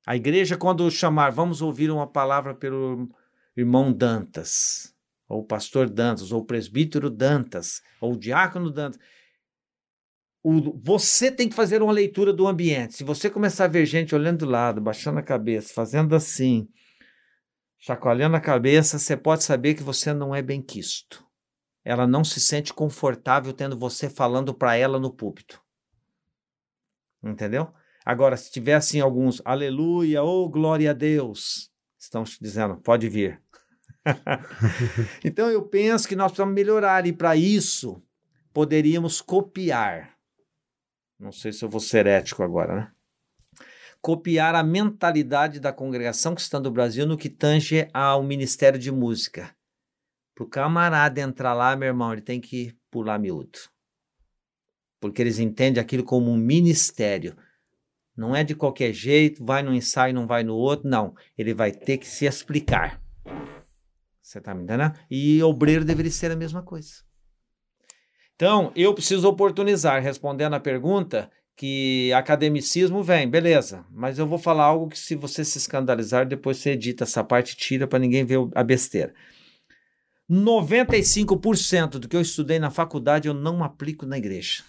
A igreja, quando chamar, vamos ouvir uma palavra pelo irmão Dantas, ou pastor Dantas, ou presbítero Dantas, ou diácono Dantas. O, você tem que fazer uma leitura do ambiente. Se você começar a ver gente olhando do lado, baixando a cabeça, fazendo assim, chacoalhando a cabeça, você pode saber que você não é bem quisto ela não se sente confortável tendo você falando para ela no púlpito. Entendeu? Agora, se tiver assim alguns, aleluia, oh glória a Deus, estão dizendo, pode vir. então eu penso que nós precisamos melhorar e para isso poderíamos copiar. Não sei se eu vou ser ético agora, né? Copiar a mentalidade da congregação cristã do Brasil no que tange ao ministério de música. Para o camarada entrar lá, meu irmão, ele tem que pular miúdo. Porque eles entendem aquilo como um ministério. Não é de qualquer jeito, vai no ensaio, não vai no outro. Não. Ele vai ter que se explicar. Você está me entendendo? E obreiro deveria ser a mesma coisa. Então, eu preciso oportunizar, respondendo a pergunta, que academicismo vem, beleza, mas eu vou falar algo que se você se escandalizar, depois você edita essa parte tira para ninguém ver a besteira. 95% do que eu estudei na faculdade eu não aplico na igreja.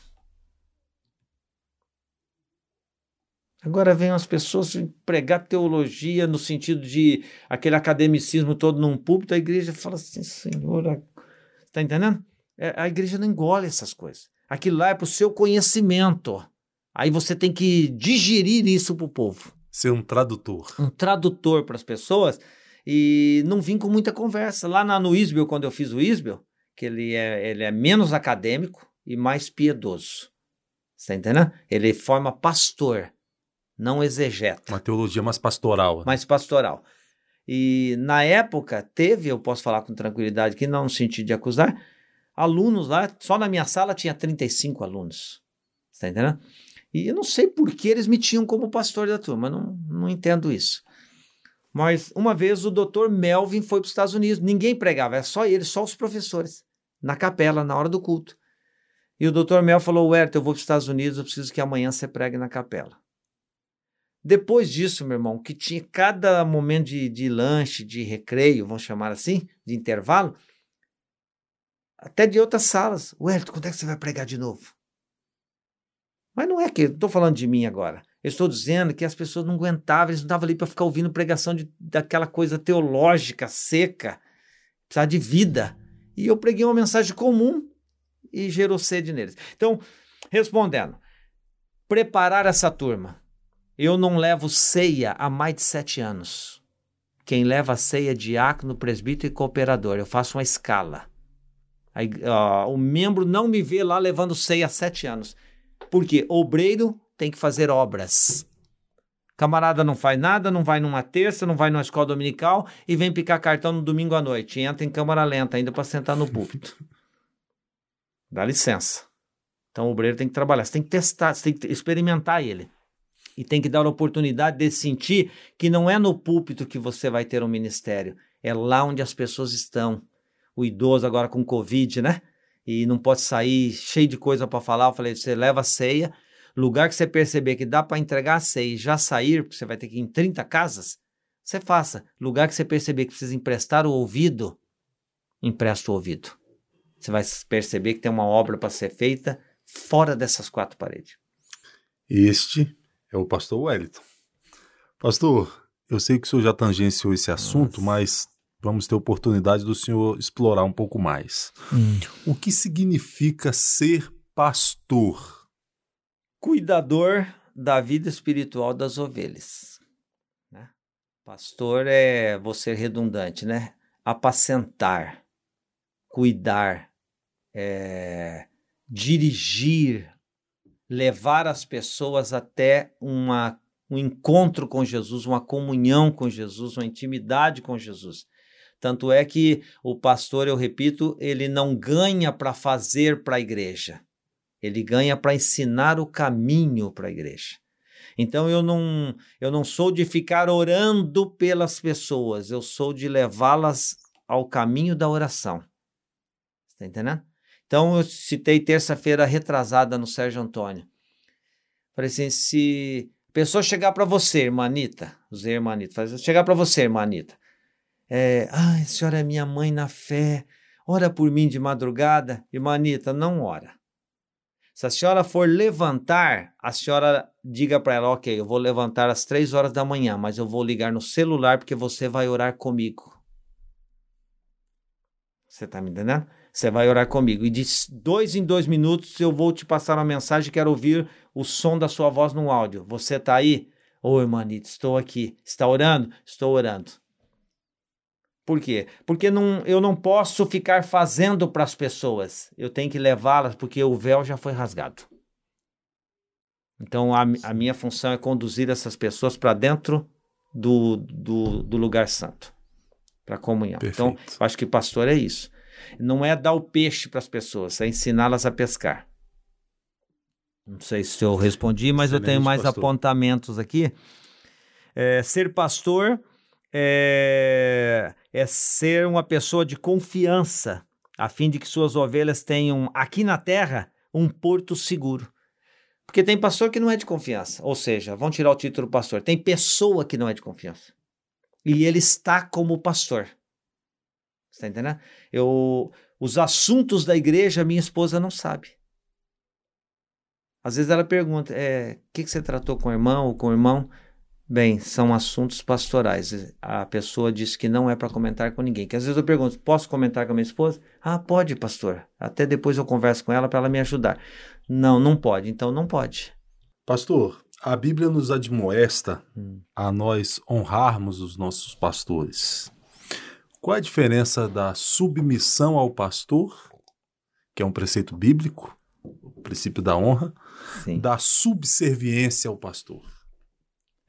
Agora vem as pessoas pregar teologia no sentido de aquele academicismo todo num púlpito, a igreja fala assim, Senhor, tá entendendo? É, a igreja não engole essas coisas. Aquilo lá é para o seu conhecimento. Aí você tem que digerir isso para o povo. Ser um tradutor. Um tradutor para as pessoas e não vim com muita conversa. Lá na, no Isbel, quando eu fiz o Isbel, que ele é, ele é menos acadêmico e mais piedoso. Você tá entendendo? Ele forma pastor não exegeta. Uma teologia mais pastoral. Né? Mais pastoral. E na época teve, eu posso falar com tranquilidade que não no sentido de acusar, alunos lá, só na minha sala tinha 35 alunos. Está entendendo? E eu não sei por que eles me tinham como pastor da turma, não, não entendo isso. Mas uma vez o doutor Melvin foi para os Estados Unidos, ninguém pregava, era só ele, só os professores, na capela, na hora do culto. E o doutor Mel falou: Werther, eu vou para os Estados Unidos, eu preciso que amanhã você pregue na capela. Depois disso, meu irmão, que tinha cada momento de, de lanche, de recreio, vamos chamar assim, de intervalo, até de outras salas. Wellington, quando é que você vai pregar de novo? Mas não é que estou falando de mim agora. Eu estou dizendo que as pessoas não aguentavam, eles não estavam ali para ficar ouvindo pregação de, daquela coisa teológica, seca, precisava de vida. E eu preguei uma mensagem comum e gerou sede neles. Então, respondendo, preparar essa turma eu não levo ceia há mais de sete anos. Quem leva a ceia é diácono, presbítero e cooperador. Eu faço uma escala. Aí, uh, o membro não me vê lá levando ceia há sete anos. Porque obreiro tem que fazer obras. Camarada não faz nada, não vai numa terça, não vai numa escola dominical e vem picar cartão no domingo à noite. E entra em câmara lenta ainda para sentar no púlpito. Dá licença. Então o obreiro tem que trabalhar, você tem que testar, você tem que experimentar ele e tem que dar a oportunidade de sentir que não é no púlpito que você vai ter um ministério, é lá onde as pessoas estão. O idoso agora com Covid, né? E não pode sair cheio de coisa para falar. Eu falei, você leva a ceia, lugar que você perceber que dá para entregar e já sair, porque você vai ter que ir em 30 casas, você faça. Lugar que você perceber que precisa emprestar o ouvido, empresta o ouvido. Você vai perceber que tem uma obra para ser feita fora dessas quatro paredes. Este é o pastor Wellington. Pastor, eu sei que o senhor já tangenciou esse assunto, Nossa. mas vamos ter oportunidade do senhor explorar um pouco mais. Hum. O que significa ser pastor? Cuidador da vida espiritual das ovelhas. Né? Pastor é, vou ser redundante, né? Apacentar, cuidar, é, dirigir levar as pessoas até uma, um encontro com Jesus, uma comunhão com Jesus, uma intimidade com Jesus. Tanto é que o pastor, eu repito, ele não ganha para fazer para a igreja, ele ganha para ensinar o caminho para a igreja. Então eu não, eu não sou de ficar orando pelas pessoas, eu sou de levá-las ao caminho da oração. Está entendendo? Então, eu citei terça-feira retrasada no Sérgio Antônio. Falei assim: se a pessoa chegar para você, irmã Anitta, usei irmã Anitta, chegar para você, irmã Anitta, é, ai, a senhora é minha mãe na fé, ora por mim de madrugada, irmã Anitta, não ora. Se a senhora for levantar, a senhora diga para ela: ok, eu vou levantar às três horas da manhã, mas eu vou ligar no celular porque você vai orar comigo. Você está me entendendo? Você vai orar comigo. E de dois em dois minutos eu vou te passar uma mensagem. Quero ouvir o som da sua voz no áudio. Você está aí? Oi, manito, estou aqui. Está orando? Estou orando. Por quê? Porque não, eu não posso ficar fazendo para as pessoas. Eu tenho que levá-las, porque o véu já foi rasgado. Então, a, a minha função é conduzir essas pessoas para dentro do, do, do, lugar santo, para comunhão. Então, Perfeito. Então, eu acho que pastor é isso. Não é dar o peixe para as pessoas, é ensiná-las a pescar. Não sei se eu respondi, mas Excelente, eu tenho mais pastor. apontamentos aqui. É, ser pastor é, é ser uma pessoa de confiança, a fim de que suas ovelhas tenham aqui na terra um porto seguro. Porque tem pastor que não é de confiança. Ou seja, vão tirar o título pastor. Tem pessoa que não é de confiança. E ele está como pastor. Você está entendendo? Eu, os assuntos da igreja, minha esposa não sabe. Às vezes ela pergunta: é, o que, que você tratou com o irmão ou com o irmão? Bem, são assuntos pastorais. A pessoa disse que não é para comentar com ninguém. Que às vezes eu pergunto: posso comentar com a minha esposa? Ah, pode, pastor. Até depois eu converso com ela para ela me ajudar. Não, não pode. Então não pode. Pastor, a Bíblia nos admoesta hum. a nós honrarmos os nossos pastores. Qual a diferença da submissão ao pastor, que é um preceito bíblico, o princípio da honra, Sim. da subserviência ao pastor?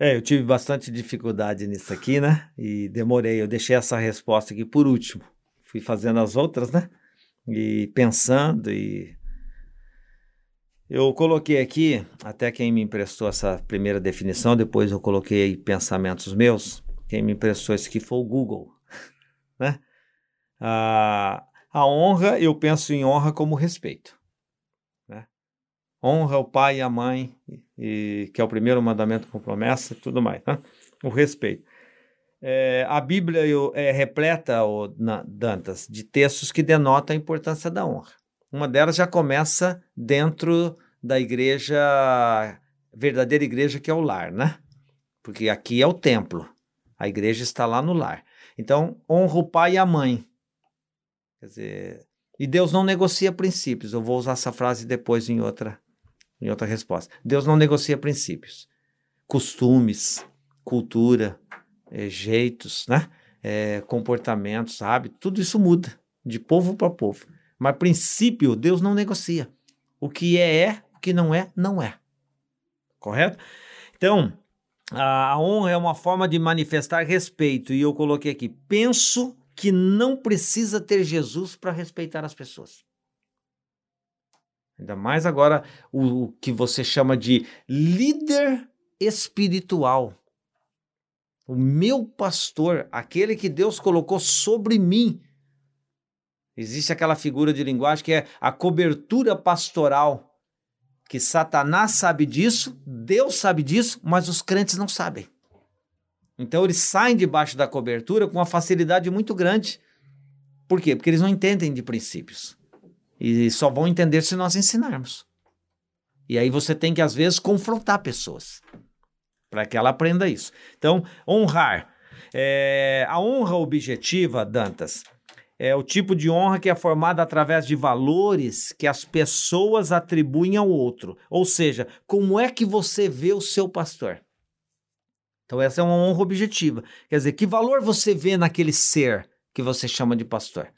É, eu tive bastante dificuldade nisso aqui, né? E demorei, eu deixei essa resposta aqui por último. Fui fazendo as outras, né? E pensando e eu coloquei aqui, até quem me emprestou essa primeira definição, depois eu coloquei pensamentos meus. Quem me emprestou isso aqui foi o Google. Né? A, a honra, eu penso em honra como respeito. Honra o pai e a mãe, e, que é o primeiro mandamento com promessa e tudo mais. Né? O respeito. É, a Bíblia é repleta, o, na, Dantas, de textos que denotam a importância da honra. Uma delas já começa dentro da igreja, verdadeira igreja que é o lar, né? Porque aqui é o templo. A igreja está lá no lar. Então, honra o pai e a mãe. Quer dizer, e Deus não negocia princípios. Eu vou usar essa frase depois em outra, em outra resposta. Deus não negocia princípios. Costumes, cultura, é, jeitos, né? É, comportamentos, hábitos, tudo isso muda de povo para povo. Mas princípio, Deus não negocia. O que é, é. O que não é, não é. Correto? Então, a honra é uma forma de manifestar respeito. E eu coloquei aqui: penso que não precisa ter Jesus para respeitar as pessoas. Ainda mais agora o, o, que você chama de líder espiritual. O meu pastor, aquele que Deus colocou sobre mim. Existe aquela figura de linguagem que é a cobertura pastoral que Satanás sabe disso, Deus sabe disso, mas os crentes não sabem. Então eles saem debaixo da cobertura com uma facilidade muito grande. Por quê? Porque eles não entendem de princípios. E só vão entender se nós ensinarmos. E aí você tem que, às vezes, confrontar pessoas para que ela aprenda isso. Então, honrar. É, a honra objetiva, Dantas, é o tipo de honra que é formada através de valores que as pessoas atribuem ao outro. Ou seja, como é que você vê o seu pastor? Então, essa é uma honra objetiva. Quer dizer, que valor você vê naquele ser que você chama de pastor?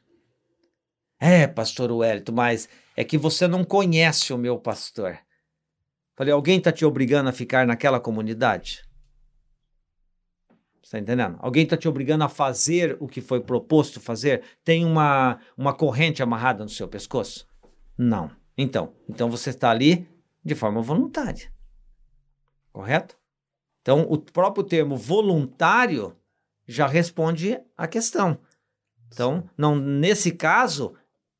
É, pastor Wellington, mas é que você não conhece o meu pastor. Falei, alguém está te obrigando a ficar naquela comunidade? Está entendendo? Alguém está te obrigando a fazer o que foi proposto fazer? Tem uma, uma corrente amarrada no seu pescoço? Não. Então, então você está ali de forma voluntária. Correto? Então, o próprio termo voluntário já responde à questão. Então, não, nesse caso,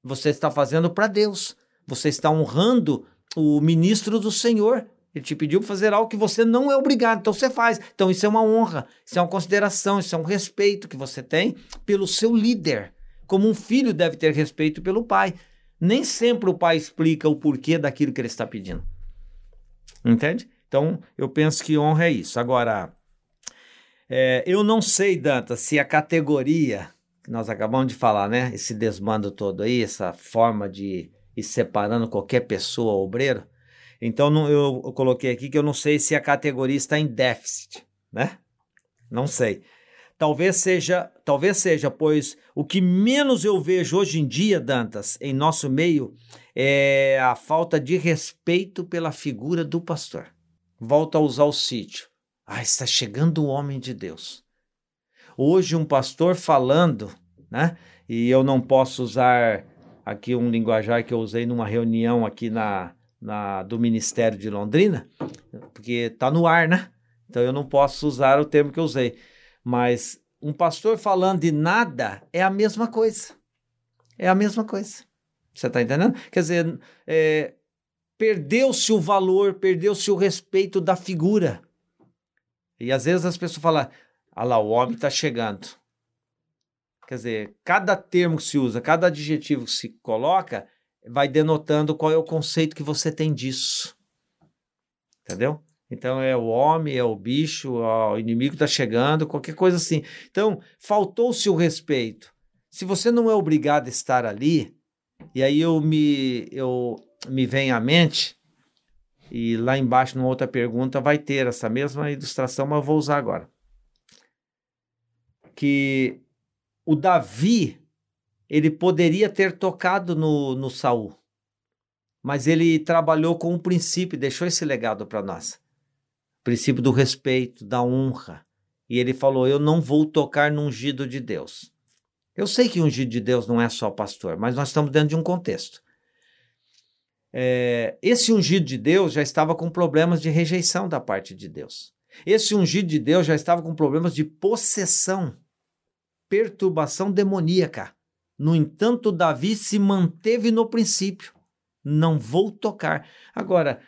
você está fazendo para Deus. Você está honrando o ministro do Senhor. Ele te pediu para fazer algo que você não é obrigado, então você faz. Então isso é uma honra, isso é uma consideração, isso é um respeito que você tem pelo seu líder. Como um filho deve ter respeito pelo pai. Nem sempre o pai explica o porquê daquilo que ele está pedindo. Entende? Então eu penso que honra é isso. Agora, é, eu não sei, Danta, se a categoria que nós acabamos de falar, né? Esse desmando todo aí, essa forma de ir separando qualquer pessoa obreiro então não, eu, eu coloquei aqui que eu não sei se a categoria está em déficit, né? Não sei. Talvez seja, talvez seja, pois o que menos eu vejo hoje em dia, Dantas, em nosso meio, é a falta de respeito pela figura do pastor. Volta a usar o sítio. Ah, está chegando o homem de Deus. Hoje um pastor falando, né? E eu não posso usar aqui um linguajar que eu usei numa reunião aqui na na, do Ministério de Londrina, porque está no ar, né? Então eu não posso usar o termo que eu usei. Mas um pastor falando de nada é a mesma coisa. É a mesma coisa. Você está entendendo? Quer dizer, é, perdeu-se o valor, perdeu-se o respeito da figura. E às vezes as pessoas falam: ah lá, o homem está chegando. Quer dizer, cada termo que se usa, cada adjetivo que se coloca, vai denotando qual é o conceito que você tem disso. Entendeu? Então é o homem, é o bicho, o inimigo está chegando, qualquer coisa assim. Então, faltou-se o respeito. Se você não é obrigado a estar ali, e aí eu me, eu me vem à mente, e lá embaixo, numa outra pergunta, vai ter essa mesma ilustração, mas eu vou usar agora. Que o Davi, ele poderia ter tocado no, no Saul, mas ele trabalhou com um princípio, deixou esse legado para nós. O princípio do respeito, da honra. E ele falou: Eu não vou tocar no ungido de Deus. Eu sei que ungido de Deus não é só pastor, mas nós estamos dentro de um contexto. É, esse ungido de Deus já estava com problemas de rejeição da parte de Deus. Esse ungido de Deus já estava com problemas de possessão, perturbação demoníaca. No entanto, Davi se manteve no princípio. Não vou tocar. Agora,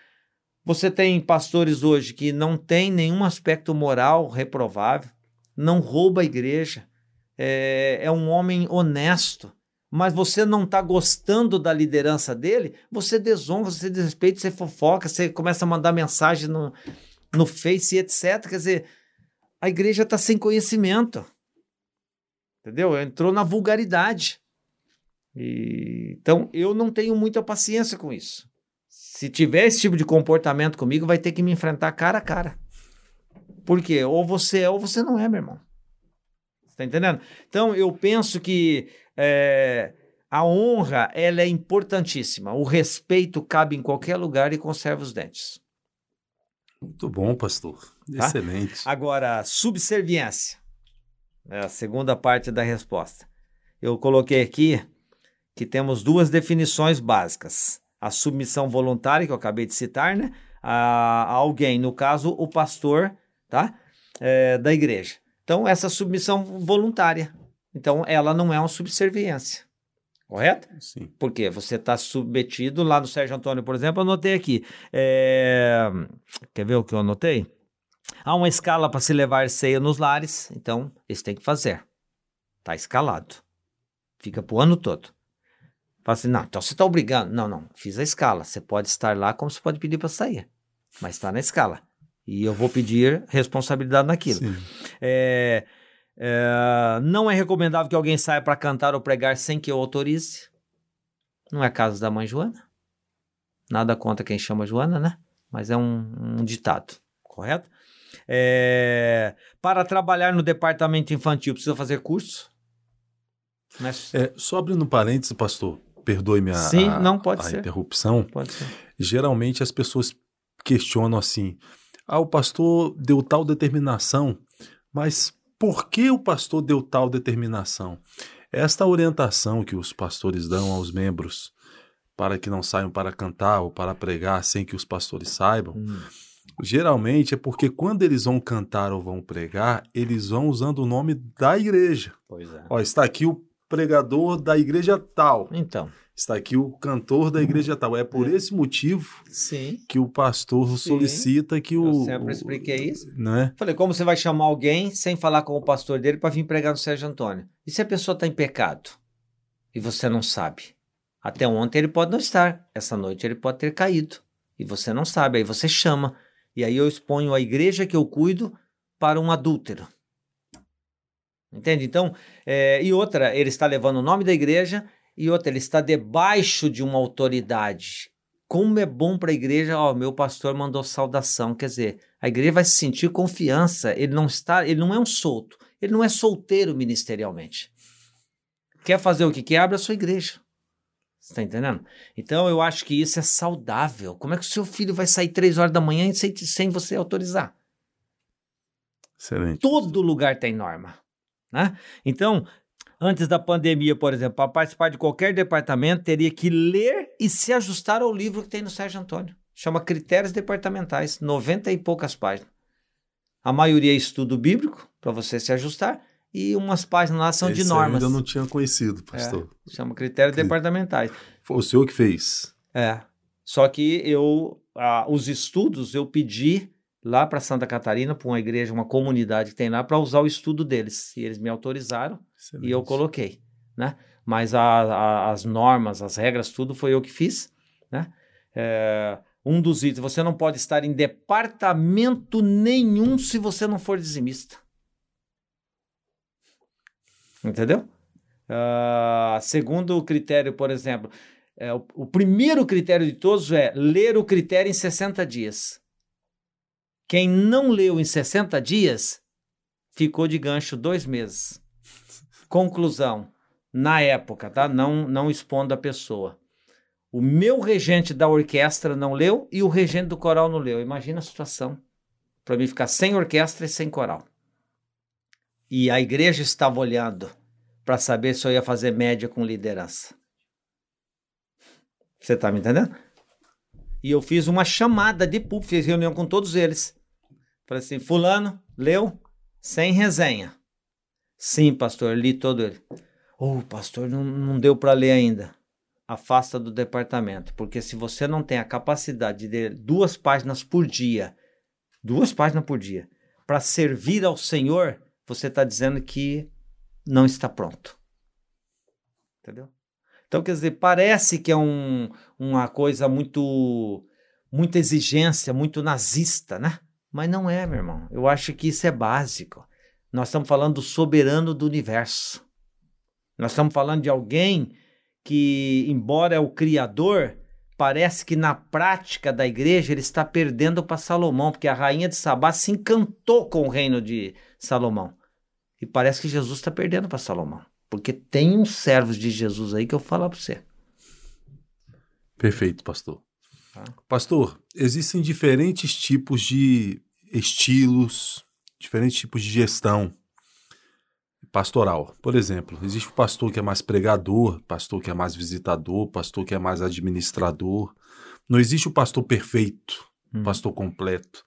você tem pastores hoje que não tem nenhum aspecto moral reprovável, não rouba a igreja, é, é um homem honesto, mas você não está gostando da liderança dele, você desonra, você desrespeita, você fofoca, você começa a mandar mensagem no, no Face, etc. Quer dizer, a igreja está sem conhecimento. Entendeu? Entrou na vulgaridade. E, então, eu não tenho muita paciência com isso. Se tiver esse tipo de comportamento comigo, vai ter que me enfrentar cara a cara. Por quê? Ou você é ou você não é, meu irmão. Tá entendendo? Então, eu penso que é, a honra ela é importantíssima. O respeito cabe em qualquer lugar e conserva os dentes. Muito bom, pastor. Tá? Excelente. Agora, subserviência. É a segunda parte da resposta. Eu coloquei aqui que temos duas definições básicas. A submissão voluntária, que eu acabei de citar, né? A, a alguém, no caso, o pastor, tá? É, da igreja. Então, essa submissão voluntária. Então, ela não é uma subserviência. Correto? Sim. Porque você está submetido lá no Sérgio Antônio, por exemplo, eu anotei aqui. É... Quer ver o que eu anotei? Há uma escala para se levar ceia nos lares, então eles têm que fazer. Está escalado. Fica para o ano todo. Fala assim, não, então você está obrigando. Não, não, fiz a escala. Você pode estar lá como você pode pedir para sair. Mas está na escala. E eu vou pedir responsabilidade naquilo. É, é, não é recomendável que alguém saia para cantar ou pregar sem que eu autorize. Não é caso da mãe Joana. Nada contra quem chama Joana, né? Mas é um, um ditado, correto? É, para trabalhar no departamento infantil, precisa fazer curso? Mas... É, só abrindo um parênteses, pastor, perdoe-me a, Sim, não, pode a ser. interrupção. Pode ser. Geralmente as pessoas questionam assim: ah, o pastor deu tal determinação, mas por que o pastor deu tal determinação? Esta orientação que os pastores dão aos membros para que não saiam para cantar ou para pregar sem que os pastores saibam, hum. Geralmente é porque quando eles vão cantar ou vão pregar, eles vão usando o nome da igreja. Pois é. Ó, está aqui o pregador da igreja tal. Então. Está aqui o cantor da igreja tal. É por é. esse motivo Sim. que o pastor Sim. solicita que o. Eu sempre expliquei isso. Né? Falei, como você vai chamar alguém sem falar com o pastor dele para vir pregar no Sérgio Antônio? E se a pessoa está em pecado e você não sabe? Até ontem ele pode não estar, essa noite ele pode ter caído e você não sabe. Aí você chama. E aí eu exponho a igreja que eu cuido para um adúltero. Entende? Então, é, e outra, ele está levando o nome da igreja e outra, ele está debaixo de uma autoridade. Como é bom para a igreja, ó, meu pastor mandou saudação, quer dizer, a igreja vai se sentir confiança, ele não está, ele não é um solto, ele não é solteiro ministerialmente. Quer fazer o que quer, abre a sua igreja. Você está entendendo? Então eu acho que isso é saudável. Como é que o seu filho vai sair três horas da manhã sem, sem você autorizar? Excelente. Todo lugar tem norma. Né? Então, Antes da pandemia, por exemplo, para participar de qualquer departamento, teria que ler e se ajustar ao livro que tem no Sérgio Antônio. Chama Critérios Departamentais, 90 e poucas páginas. A maioria é estudo bíblico, para você se ajustar, e umas páginas lá são Esse de normas. Eu não tinha conhecido, pastor. É, chama Critérios Cri... Departamentais. Foi o senhor que fez. É. Só que eu, ah, os estudos, eu pedi lá para Santa Catarina, para uma igreja, uma comunidade que tem lá, para usar o estudo deles. E eles me autorizaram. Excelente. E eu coloquei, né? Mas a, a, as normas, as regras, tudo foi eu que fiz, né? É, um dos itens, você não pode estar em departamento nenhum se você não for dizimista. Entendeu? Uh, segundo critério, por exemplo, é, o, o, primeiro critério de todos é ler o critério em 60 dias. Quem não leu em 60 dias ficou de gancho dois meses. Conclusão, na época, tá? Não, não expondo a pessoa. O meu regente da orquestra não leu e o regente do coral não leu. Imagina a situação para mim ficar sem orquestra e sem coral. E a igreja estava olhando para saber se eu ia fazer média com liderança. Você tá me entendendo? E eu fiz uma chamada de público, fiz reunião com todos eles. Falei assim: Fulano, leu? Sem resenha. Sim, pastor, li todo ele. Oh, pastor, não, não deu para ler ainda. Afasta do departamento, porque se você não tem a capacidade de ler duas páginas por dia, duas páginas por dia, para servir ao Senhor, você está dizendo que não está pronto. Entendeu? Então, quer dizer, parece que é um, uma coisa muito, muita exigência, muito nazista, né? Mas não é, meu irmão. Eu acho que isso é básico. Nós estamos falando do soberano do universo. Nós estamos falando de alguém que, embora é o criador, parece que na prática da igreja ele está perdendo para Salomão, porque a rainha de Sabá se encantou com o reino de Salomão. E parece que Jesus está perdendo para Salomão. Porque tem uns servos de Jesus aí que eu falo para você. Perfeito, pastor. Tá. Pastor, existem diferentes tipos de estilos, diferentes tipos de gestão pastoral. Por exemplo, existe o pastor que é mais pregador, pastor que é mais visitador, pastor que é mais administrador. Não existe o pastor perfeito, hum. pastor completo.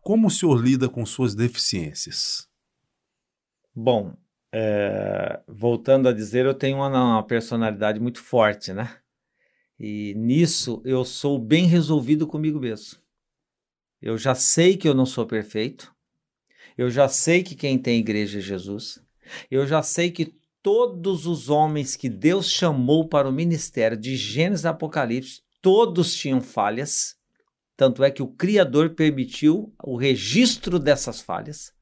Como o senhor lida com suas deficiências? Bom, é, voltando a dizer, eu tenho uma, uma, personalidade muito forte, né? E nisso eu sou bem resolvido comigo mesmo. Eu já sei que eu não sou perfeito. Eu já sei que quem tem igreja é Jesus. Eu já sei que todos os homens que Deus chamou para o ministério de Gênesis e Apocalipse, todos tinham falhas. Tanto é que o Criador permitiu o registro dessas falhas.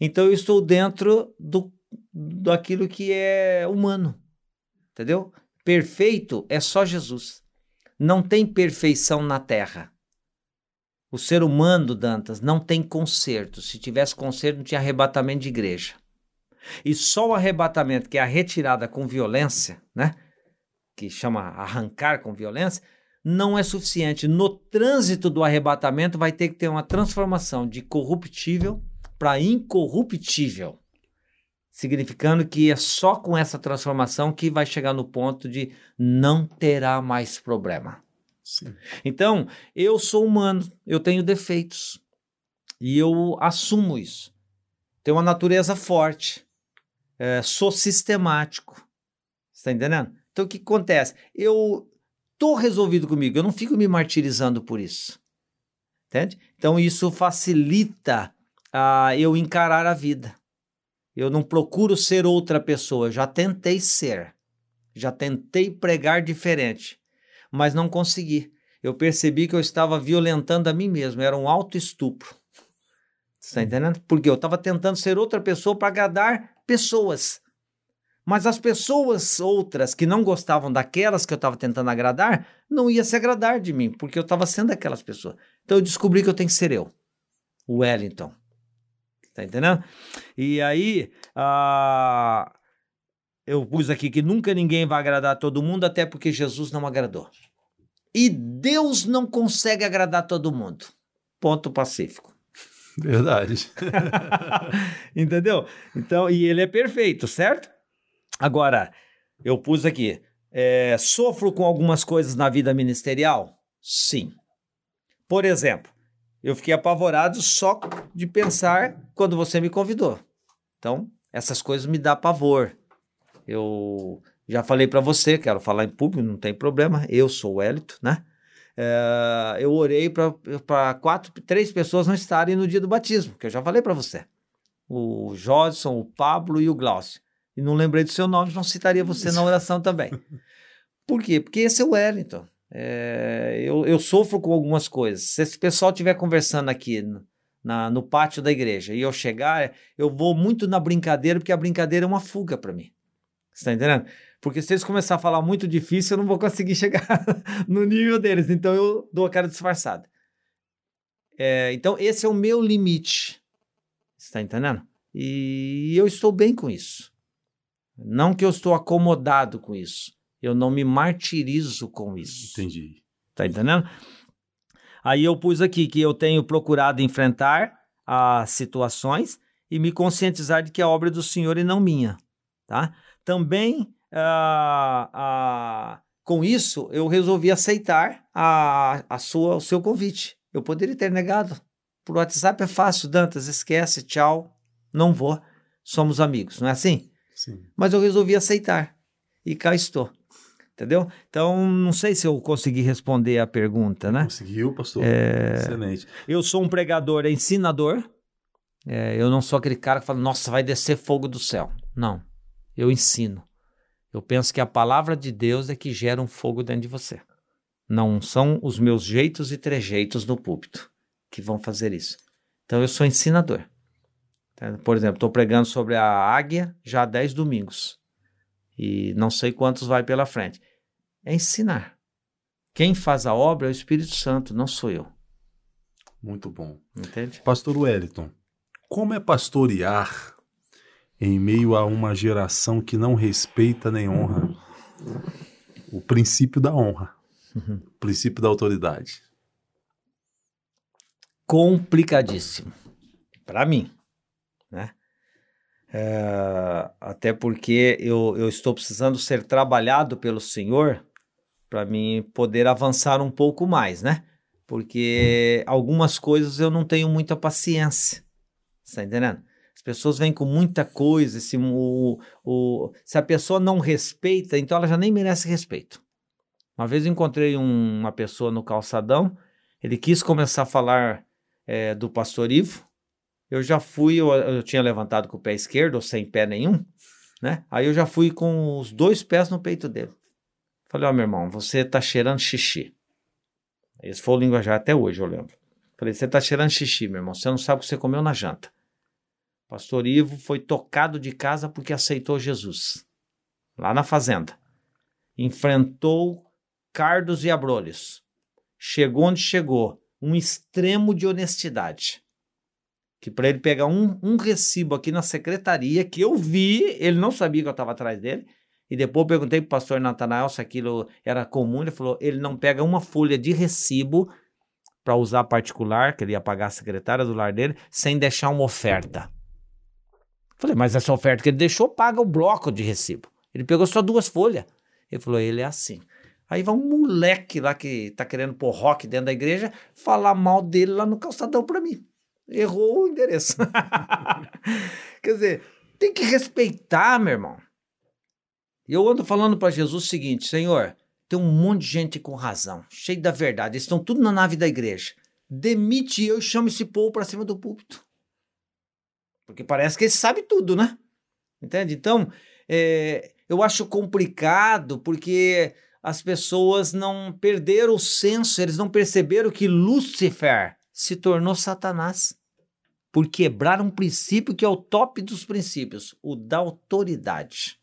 Então eu estou dentro do, daquilo que é humano. Entendeu? Perfeito é só Jesus. Não tem perfeição na terra. O ser humano, Dantas, não tem conserto. Se tivesse conserto, não tinha arrebatamento de igreja. E só o arrebatamento, que é a retirada com violência, né? Que chama arrancar com violência, não é suficiente. No trânsito do arrebatamento, vai ter que ter uma transformação de corruptível para incorruptível, significando que é só com essa transformação que vai chegar no ponto de não terá mais problema. Sim. Então, eu sou humano, eu tenho defeitos e eu assumo isso. Tenho uma natureza forte, é, sou sistemático. Está entendendo? Então, o que acontece? Eu tô resolvido comigo, eu não fico me martirizando por isso. Entende? Então, isso facilita a eu encarar a vida. Eu não procuro ser outra pessoa, já tentei ser. Já tentei pregar diferente, mas não consegui. Eu percebi que eu estava violentando a mim mesmo, era um auto-estupro. Você está entendendo? Porque eu estava tentando ser outra pessoa para agradar pessoas. Mas as pessoas outras que não gostavam daquelas que eu estava tentando agradar, não ia se agradar de mim, porque eu estava sendo aquelas pessoas. Então eu descobri que eu tenho que ser eu, o Wellington. Tá entendendo? E aí, ah, eu pus aqui que nunca ninguém vai agradar todo mundo, até porque Jesus não agradou. E Deus não consegue agradar todo mundo. Ponto pacífico. Verdade. Entendeu? Então, e ele é perfeito, certo? Agora, eu pus aqui, é, sofro com algumas coisas na vida ministerial? Sim. Por exemplo, eu fiquei apavorado só de pensar quando você me convidou. Então, essas coisas me dá pavor. Eu já falei para você, quero falar em público, não tem problema. Eu sou o Elito, né? É, eu orei para quatro, três pessoas não estarem no dia do batismo, que eu já falei para você. O Jodson, o Pablo e o Glaucio. E não lembrei do seu nome, não citaria você na oração também. Por quê? Porque esse é o Wellington. É, eu, eu sofro com algumas coisas. Se esse pessoal estiver conversando aqui no, na, no pátio da igreja e eu chegar, eu vou muito na brincadeira, porque a brincadeira é uma fuga para mim. Você está entendendo? Porque se eles começarem a falar muito difícil, eu não vou conseguir chegar no nível deles. Então eu dou a cara disfarçada. É, então esse é o meu limite. Está entendendo? E eu estou bem com isso. Não que eu estou acomodado com isso. Eu não me martirizo com isso. Entendi. Tá entendendo? Aí eu pus aqui que eu tenho procurado enfrentar as situações e me conscientizar de que é obra do Senhor e não minha, tá? Também ah, ah, com isso eu resolvi aceitar a, a sua, o seu convite. Eu poderia ter negado. Por WhatsApp é fácil, Dantas, esquece, tchau, não vou. Somos amigos, não é assim? Sim. Mas eu resolvi aceitar. E cá estou. Entendeu? Então, não sei se eu consegui responder a pergunta, né? Conseguiu, pastor? É... Excelente. Eu sou um pregador ensinador. É, eu não sou aquele cara que fala, nossa, vai descer fogo do céu. Não. Eu ensino. Eu penso que a palavra de Deus é que gera um fogo dentro de você. Não são os meus jeitos e trejeitos no púlpito que vão fazer isso. Então, eu sou ensinador. Tá? Por exemplo, estou pregando sobre a águia já há 10 domingos. E não sei quantos vai pela frente é ensinar. Quem faz a obra é o Espírito Santo, não sou eu. Muito bom. Entende? Pastor Wellington, como é pastorear em meio a uma geração que não respeita nem honra o princípio da honra, uhum. o princípio da autoridade? Complicadíssimo. Para mim, né? É, até porque eu, eu estou precisando ser trabalhado pelo Senhor para mim poder avançar um pouco mais, né? Porque algumas coisas eu não tenho muita paciência. Está entendendo? As pessoas vêm com muita coisa, se, o, o, se a pessoa não respeita, então ela já nem merece respeito. Uma vez eu encontrei um, uma pessoa no calçadão, ele quis começar a falar é, do pastor Ivo, eu já fui, eu, eu, tinha levantado com o pé esquerdo, ou sem pé nenhum, né? Aí eu já fui com os dois pés no peito dele. Falei, ó, oh, meu irmão, você tá cheirando xixi. Esse foi o linguajar até hoje, eu lembro. Falei, você tá cheirando xixi, meu irmão. Você não sabe o que você comeu na janta. Pastor Ivo foi tocado de casa porque aceitou Jesus. Lá na fazenda. Enfrentou cardos e abrolhos. Chegou onde chegou. Um extremo de honestidade. Que para ele pegar um, um recibo aqui na secretaria, que eu vi, ele não sabia que eu estava atrás dele, e depois eu perguntei para o pastor Natanael se aquilo era comum. Ele falou: ele não pega uma folha de recibo para usar particular, que ele ia pagar a secretária do lar dele, sem deixar uma oferta. Falei, mas essa oferta que ele deixou paga o bloco de recibo. Ele pegou só duas folhas. Ele falou: ele é assim. Aí vai um moleque lá que tá querendo pôr rock dentro da igreja falar mal dele lá no calçadão para mim. Errou o endereço. Quer dizer, tem que respeitar, meu irmão. Eu ando falando para Jesus o seguinte: Senhor, tem um monte de gente com razão, cheio da verdade, eles estão tudo na nave da igreja. Demite eu e chama esse povo para cima do púlpito. Porque parece que eles sabem tudo, né? Entende? Então, é, eu acho complicado porque as pessoas não perderam o senso, eles não perceberam que Lúcifer se tornou Satanás por quebrar um princípio que é o top dos princípios, o da autoridade.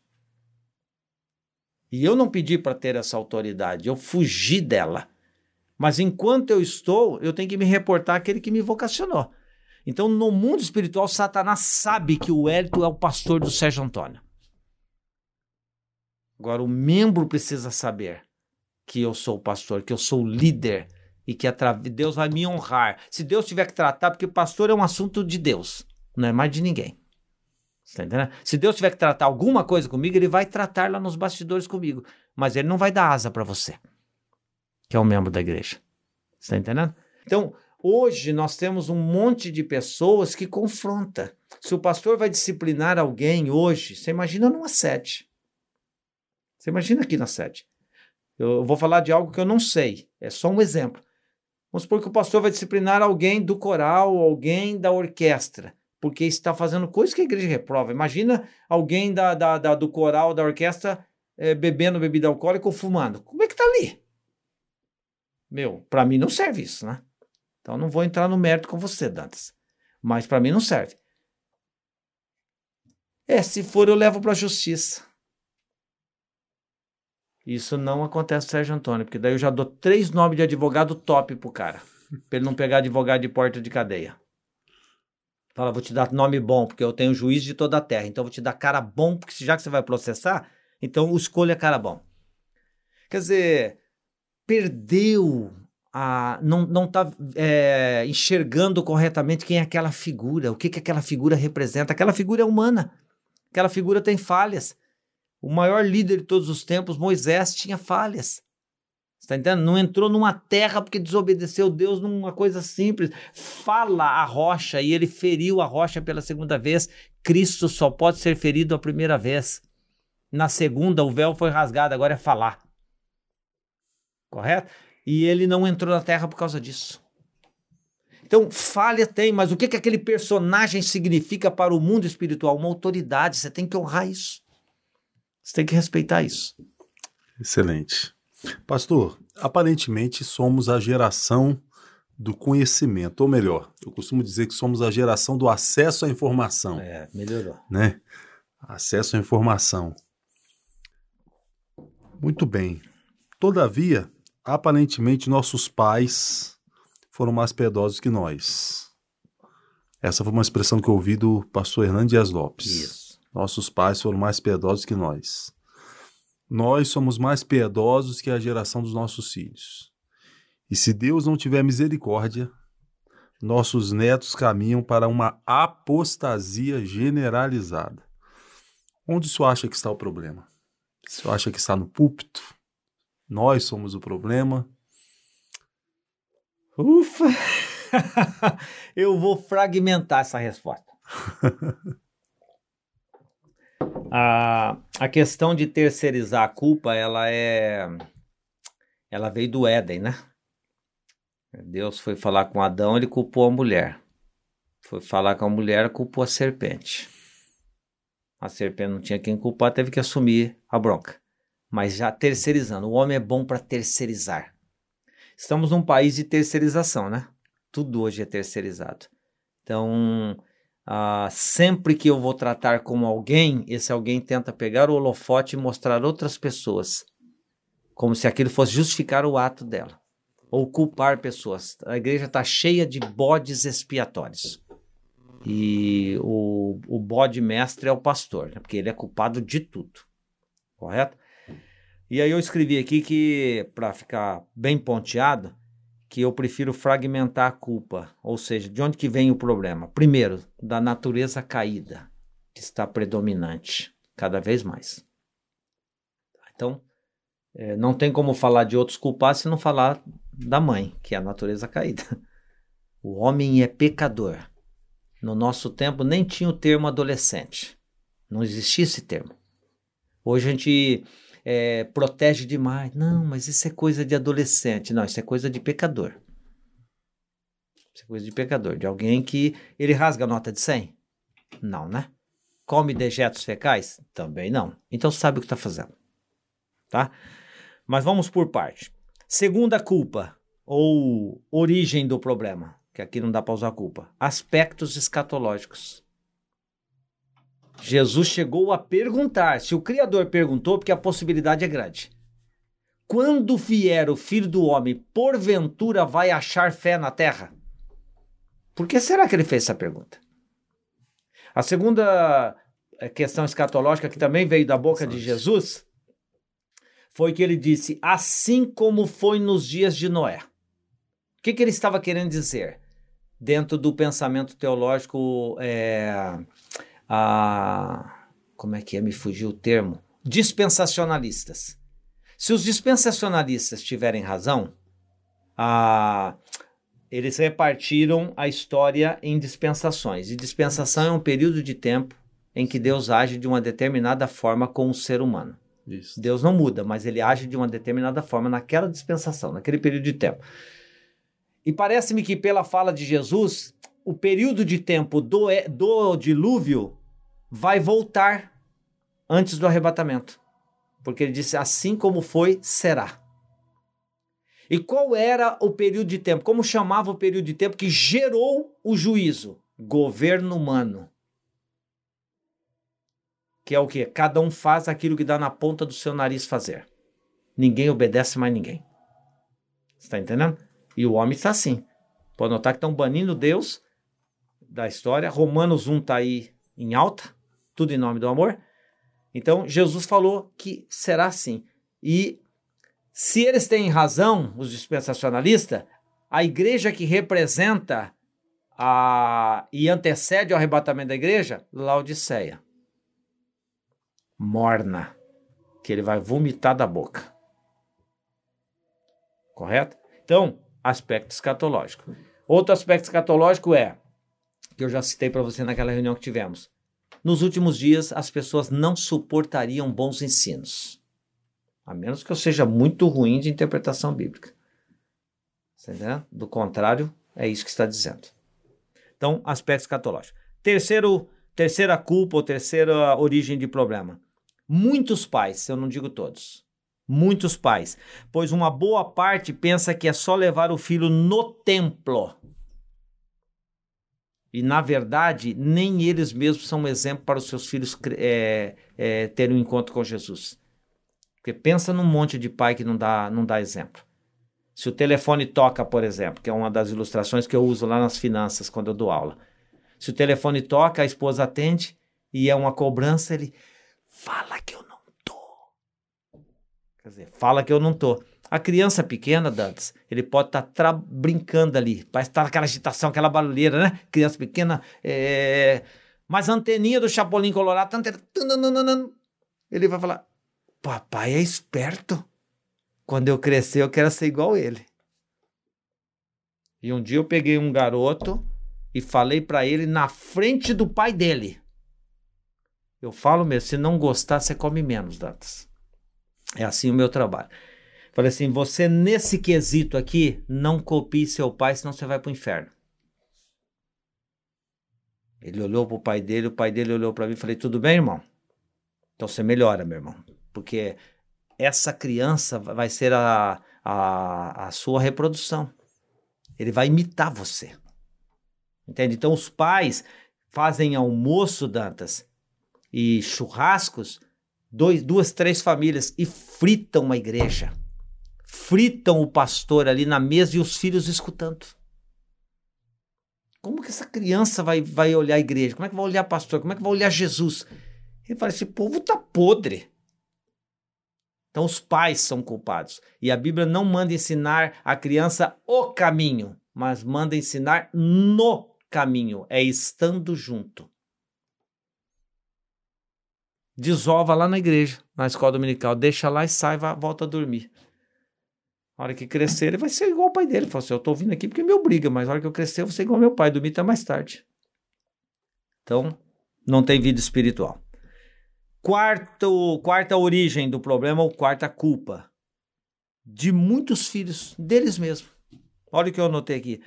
E eu não pedi para ter essa autoridade, eu fugi dela. Mas enquanto eu estou, eu tenho que me reportar àquele que me vocacionou. Então, no mundo espiritual, Satanás sabe que o Hélito é o pastor do Sérgio Antônio. Agora, o membro precisa saber que eu sou o pastor, que eu sou o líder e que Deus vai me honrar. Se Deus tiver que tratar, porque pastor é um assunto de Deus, não é mais de ninguém. Tá entendendo? Se Deus tiver que tratar alguma coisa comigo, ele vai tratar lá nos bastidores comigo. Mas ele não vai dar asa para você, que é um membro da igreja. Está entendendo? Então, hoje nós temos um monte de pessoas que confronta. Se o pastor vai disciplinar alguém hoje, você imagina numa sede. Você imagina aqui na sede. Eu vou falar de algo que eu não sei, é só um exemplo. Vamos supor que o pastor vai disciplinar alguém do coral, alguém da orquestra. Porque está fazendo coisas que a igreja reprova. Imagina alguém da, da, da do coral, da orquestra, é, bebendo bebida alcoólica ou fumando. Como é que tá ali? Meu, para mim não serve isso, né? Então não vou entrar no mérito com você, Dantas. Mas para mim não serve. É, se for eu levo para a justiça. Isso não acontece, Sérgio Antônio, porque daí eu já dou três nomes de advogado top pro cara, pra ele não pegar advogado de porta de cadeia. Fala, vou te dar nome bom, porque eu tenho juiz de toda a terra, então vou te dar cara bom, porque já que você vai processar, então escolha cara bom. Quer dizer, perdeu a, não, não tá é, enxergando corretamente quem é aquela figura, o que, que aquela figura representa. Aquela figura é humana, aquela figura tem falhas. O maior líder de todos os tempos, Moisés, tinha falhas. Está entendendo? Não entrou numa terra porque desobedeceu Deus numa coisa simples. Fala a rocha e ele feriu a rocha pela segunda vez. Cristo só pode ser ferido a primeira vez. Na segunda, o véu foi rasgado, agora é falar. Correto? E ele não entrou na terra por causa disso. Então, falha tem, mas o que, que aquele personagem significa para o mundo espiritual? Uma autoridade, você tem que honrar isso. Você tem que respeitar isso. Excelente. Pastor, aparentemente somos a geração do conhecimento, ou melhor, eu costumo dizer que somos a geração do acesso à informação. É, melhorou. Né? Acesso à informação. Muito bem. Todavia, aparentemente nossos pais foram mais piedosos que nós. Essa foi uma expressão que eu ouvi do pastor Hernandes Lopes. Isso. Nossos pais foram mais piedosos que nós. Nós somos mais piedosos que a geração dos nossos filhos. E se Deus não tiver misericórdia, nossos netos caminham para uma apostasia generalizada. Onde o senhor acha que está o problema? O senhor acha que está no púlpito? Nós somos o problema. Ufa! Eu vou fragmentar essa resposta. a, a questão de terceirizar a culpa, ela é. Ela veio do Éden, né? Deus foi falar com Adão, ele culpou a mulher. Foi falar com a mulher, culpou a serpente. A serpente não tinha quem culpar, teve que assumir a bronca mas já terceirizando. O homem é bom para terceirizar. Estamos num país de terceirização, né? Tudo hoje é terceirizado. Então, uh, sempre que eu vou tratar com alguém, esse alguém tenta pegar o holofote e mostrar outras pessoas, como se aquilo fosse justificar o ato dela, ou culpar pessoas. A igreja está cheia de bodes expiatórios. E o, o bode mestre é o pastor, né? porque ele é culpado de tudo. Correto? E aí eu escrevi aqui que, para ficar bem ponteado, que eu prefiro fragmentar a culpa, ou seja, de onde que vem o problema? Primeiro, da natureza caída, que está predominante cada vez mais. Então, é, não tem como falar de outros culpados se não falar da mãe, que é a natureza caída. O homem é pecador. No nosso tempo nem tinha o termo adolescente. Não existia esse termo. Hoje a gente é, protege demais. Não, mas isso é coisa de adolescente. Não, isso é coisa de pecador. Isso é coisa de pecador. De alguém que ele rasga a nota de 100? Não, né? Come dejetos fecais? Também não. Então sabe o que está fazendo. Tá? Mas vamos por parte. Segunda culpa, ou origem do problema, que aqui não dá para usar culpa. Aspectos escatológicos. Jesus chegou a perguntar. Se o Criador perguntou, porque a possibilidade é grande. Quando vier o filho do homem, porventura vai achar fé na terra? Por que será que ele fez essa pergunta? A segunda eh, questão escatológica, que também veio da boca de Jesus, foi que ele disse: assim como foi nos dias de Noé. O que, que ele estava querendo dizer? Dentro do pensamento teológico é, a. Como é que é? Me fugiu o termo. Dispensacionalistas. Se os dispensacionalistas tiverem razão, a, eles repartiram a história em dispensações. E dispensação é um período de tempo em que Deus age de uma determinada forma com o ser humano. Isso. Deus não muda, mas ele age de uma determinada forma naquela dispensação, naquele período de tempo. E parece-me que pela fala de Jesus, o período de tempo do, do dilúvio vai voltar antes do arrebatamento. Porque ele disse: assim como foi, será. E qual era o período de tempo? Como chamava o período de tempo que gerou o juízo? Governo humano. Que é o que? Cada um faz aquilo que dá na ponta do seu nariz fazer. Ninguém obedece mais ninguém. Está entendendo? E o homem está assim. Pode notar que estão banindo Deus da história. Romanos 1 está aí em alta, tudo em nome do amor. Então, Jesus falou que será assim. E se eles têm razão, os dispensacionalistas, a igreja que representa a, e antecede o arrebatamento da igreja, Laodiceia. Morna, que ele vai vomitar da boca. Correto? Então, aspecto escatológico. Outro aspecto escatológico é, que eu já citei para você naquela reunião que tivemos. Nos últimos dias, as pessoas não suportariam bons ensinos. A menos que eu seja muito ruim de interpretação bíblica. Entendeu? Do contrário, é isso que está dizendo. Então, aspecto escatológico. Terceiro, terceira culpa ou terceira origem de problema. Muitos pais, eu não digo todos, muitos pais, pois uma boa parte pensa que é só levar o filho no templo e, na verdade, nem eles mesmos são um exemplo para os seus filhos é, é, terem um encontro com Jesus. Porque pensa num monte de pai que não dá, não dá exemplo. Se o telefone toca, por exemplo, que é uma das ilustrações que eu uso lá nas finanças quando eu dou aula. Se o telefone toca, a esposa atende e é uma cobrança, ele fala que eu não tô. Quer dizer, fala que eu não tô. A criança pequena, Dantes, ele pode estar tá brincando ali, parece estar tá naquela agitação, aquela barulheira, né? Criança pequena, é... mas a anteninha do Chapolin Colorado, ele vai falar: Papai é esperto. Quando eu crescer, eu quero ser igual ele. E um dia eu peguei um garoto e falei para ele na frente do pai dele. Eu falo mesmo, se não gostar, você come menos, Dantas. É assim o meu trabalho. Falei assim: você nesse quesito aqui, não copie seu pai, senão você vai para o inferno. Ele olhou para o pai dele, o pai dele olhou para mim e falei: tudo bem, irmão? Então você melhora, meu irmão. Porque essa criança vai ser a, a, a sua reprodução. Ele vai imitar você. Entende? Então os pais fazem almoço, Dantas, e churrascos, dois, duas, três famílias, e fritam uma igreja fritam o pastor ali na mesa e os filhos escutando. Como que essa criança vai, vai olhar a igreja? Como é que vai olhar o pastor? Como é que vai olhar Jesus? Ele fala: esse povo tá podre. Então os pais são culpados. E a Bíblia não manda ensinar a criança o caminho, mas manda ensinar no caminho, é estando junto. Desova lá na igreja, na escola dominical, deixa lá e sai, volta a dormir. A hora que crescer, ele vai ser igual ao pai dele. Ele falou assim: Eu tô vindo aqui porque me obriga, mas a hora que eu crescer, eu vou ser igual ao meu pai, dormir até mais tarde. Então, não tem vida espiritual. Quarto, quarta origem do problema, ou quarta culpa, de muitos filhos, deles mesmos. Olha o que eu anotei aqui.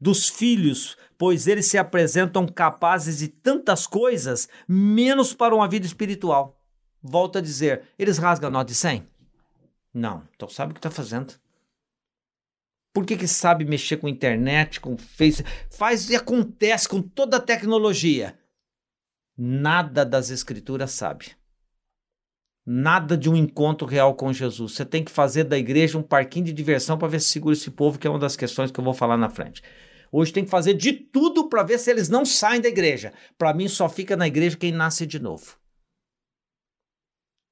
Dos filhos, pois eles se apresentam capazes de tantas coisas, menos para uma vida espiritual. Volto a dizer, eles rasgam a nota de 100? Não, então sabe o que está fazendo. Por que, que sabe mexer com internet, com Face? Faz e acontece com toda a tecnologia. Nada das escrituras sabe. Nada de um encontro real com Jesus. Você tem que fazer da igreja um parquinho de diversão para ver se segura esse povo, que é uma das questões que eu vou falar na frente. Hoje tem que fazer de tudo para ver se eles não saem da igreja. Para mim, só fica na igreja quem nasce de novo.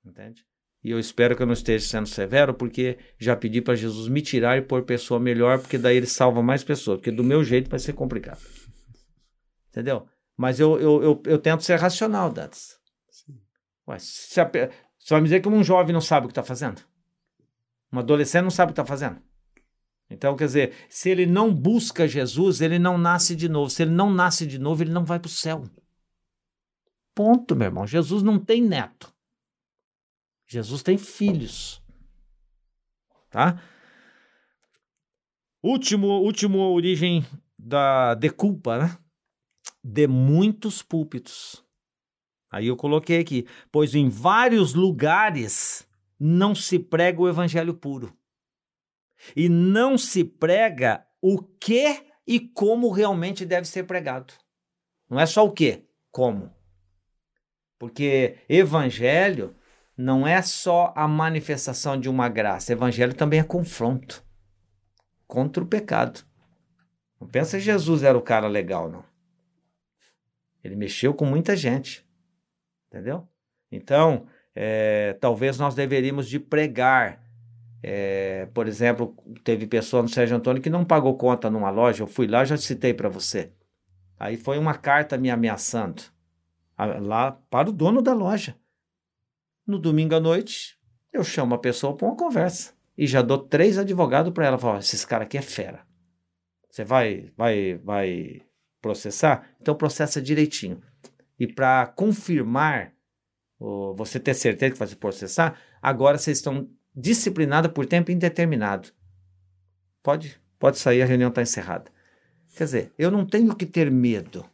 Entende? E eu espero que eu não esteja sendo severo, porque já pedi para Jesus me tirar e pôr pessoa melhor, porque daí ele salva mais pessoas. Porque do meu jeito vai ser complicado. Entendeu? Mas eu, eu, eu, eu tento ser racional, Dantas. Ué, se a, você vai me dizer que um jovem não sabe o que está fazendo? Um adolescente não sabe o que está fazendo? Então, quer dizer, se ele não busca Jesus, ele não nasce de novo. Se ele não nasce de novo, ele não vai para o céu. Ponto, meu irmão. Jesus não tem neto. Jesus tem filhos. Tá? Último, último origem da de culpa, né? de muitos púlpitos. Aí eu coloquei aqui, pois em vários lugares não se prega o evangelho puro. E não se prega o que e como realmente deve ser pregado. Não é só o que, como. Porque evangelho não é só a manifestação de uma graça, evangelho também é confronto contra o pecado. Não pensa que Jesus era o cara legal, não. Ele mexeu com muita gente. Entendeu? Então, é, talvez nós deveríamos de pregar. É, por exemplo, teve pessoa no Sérgio Antônio que não pagou conta numa loja. Eu fui lá, já citei para você. Aí foi uma carta me ameaçando lá para o dono da loja. No domingo à noite, eu chamo a pessoa para uma conversa e já dou três advogados para ela. Falo, esses cara aqui é fera. Você vai, vai, vai processar? Então processa direitinho. E para confirmar, você ter certeza que vai se processar, agora vocês estão disciplinados por tempo indeterminado. Pode, pode sair, a reunião está encerrada. Quer dizer, eu não tenho que ter medo.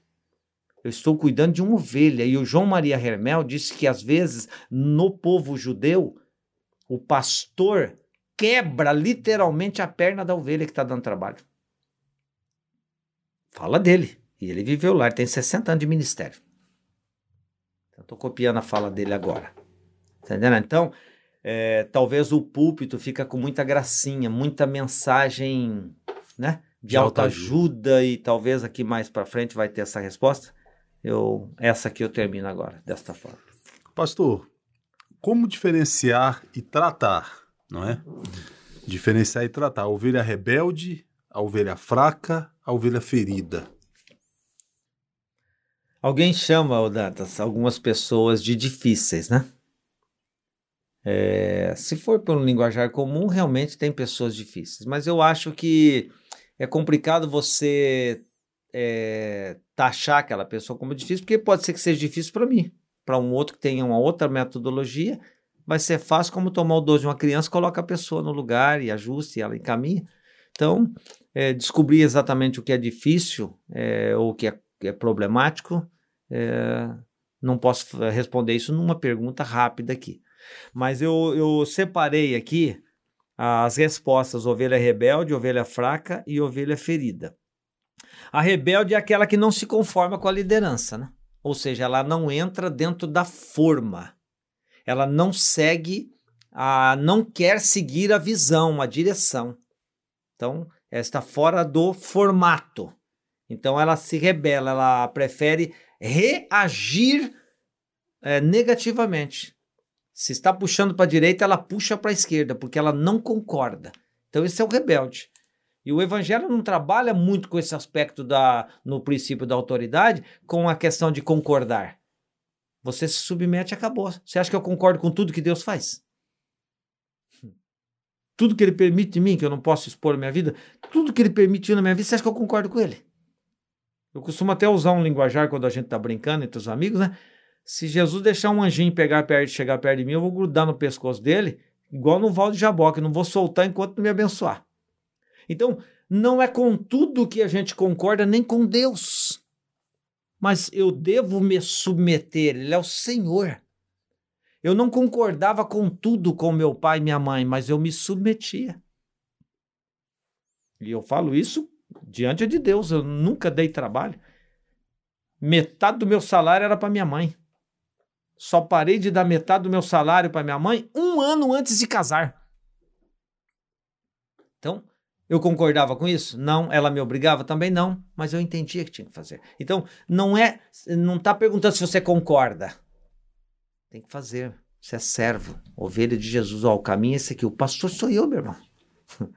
Eu estou cuidando de uma ovelha. E o João Maria Hermel disse que às vezes no povo judeu, o pastor quebra literalmente a perna da ovelha que está dando trabalho. Fala dele. E ele viveu lá, ele tem 60 anos de ministério. Estou copiando a fala dele agora. Tá entendendo? Então, é, talvez o púlpito fica com muita gracinha, muita mensagem, né? De, de alta ajuda e talvez aqui mais para frente vai ter essa resposta. Eu, essa aqui eu termino agora, desta forma. Pastor, como diferenciar e tratar, não é? Diferenciar e tratar a ovelha rebelde, a ovelha fraca, a ovelha ferida. Alguém chama, Dantas, algumas pessoas de difíceis, né? É, se for pelo linguajar comum, realmente tem pessoas difíceis, mas eu acho que é complicado você é, taxar aquela pessoa como difícil, porque pode ser que seja difícil para mim, para um outro que tenha uma outra metodologia, vai ser fácil como tomar o doce de uma criança, coloca a pessoa no lugar e ajusta e ela encaminha. Então, é, descobrir exatamente o que é difícil é, ou o que é, é problemático é, não posso responder isso numa pergunta rápida aqui. Mas eu, eu separei aqui as respostas: ovelha rebelde, ovelha fraca e ovelha ferida. A rebelde é aquela que não se conforma com a liderança, né? ou seja, ela não entra dentro da forma, ela não segue, a, não quer seguir a visão, a direção. Então, ela está fora do formato. Então, ela se rebela, ela prefere reagir é, negativamente. Se está puxando para a direita, ela puxa para a esquerda, porque ela não concorda. Então, esse é o rebelde. E o evangelho não trabalha muito com esse aspecto da, no princípio da autoridade, com a questão de concordar. Você se submete e acabou. Você acha que eu concordo com tudo que Deus faz? Tudo que Ele permite em mim, que eu não posso expor a minha vida, tudo que Ele permitiu na minha vida, você acha que eu concordo com Ele? Eu costumo até usar um linguajar quando a gente está brincando entre os amigos, né? Se Jesus deixar um anjinho pegar perto, chegar perto de mim, eu vou grudar no pescoço dele, igual no val de Jaboque, não vou soltar enquanto não me abençoar. Então, não é com tudo que a gente concorda, nem com Deus. Mas eu devo me submeter, Ele é o Senhor. Eu não concordava com tudo com meu pai e minha mãe, mas eu me submetia. E eu falo isso diante de Deus, eu nunca dei trabalho. Metade do meu salário era para minha mãe. Só parei de dar metade do meu salário para minha mãe um ano antes de casar. Então, eu concordava com isso? Não. Ela me obrigava? Também não. Mas eu entendia que tinha que fazer. Então, não é. Não está perguntando se você concorda. Tem que fazer. Você é servo, ovelha de Jesus. Ó, o caminho é esse aqui. O pastor sou eu, meu irmão.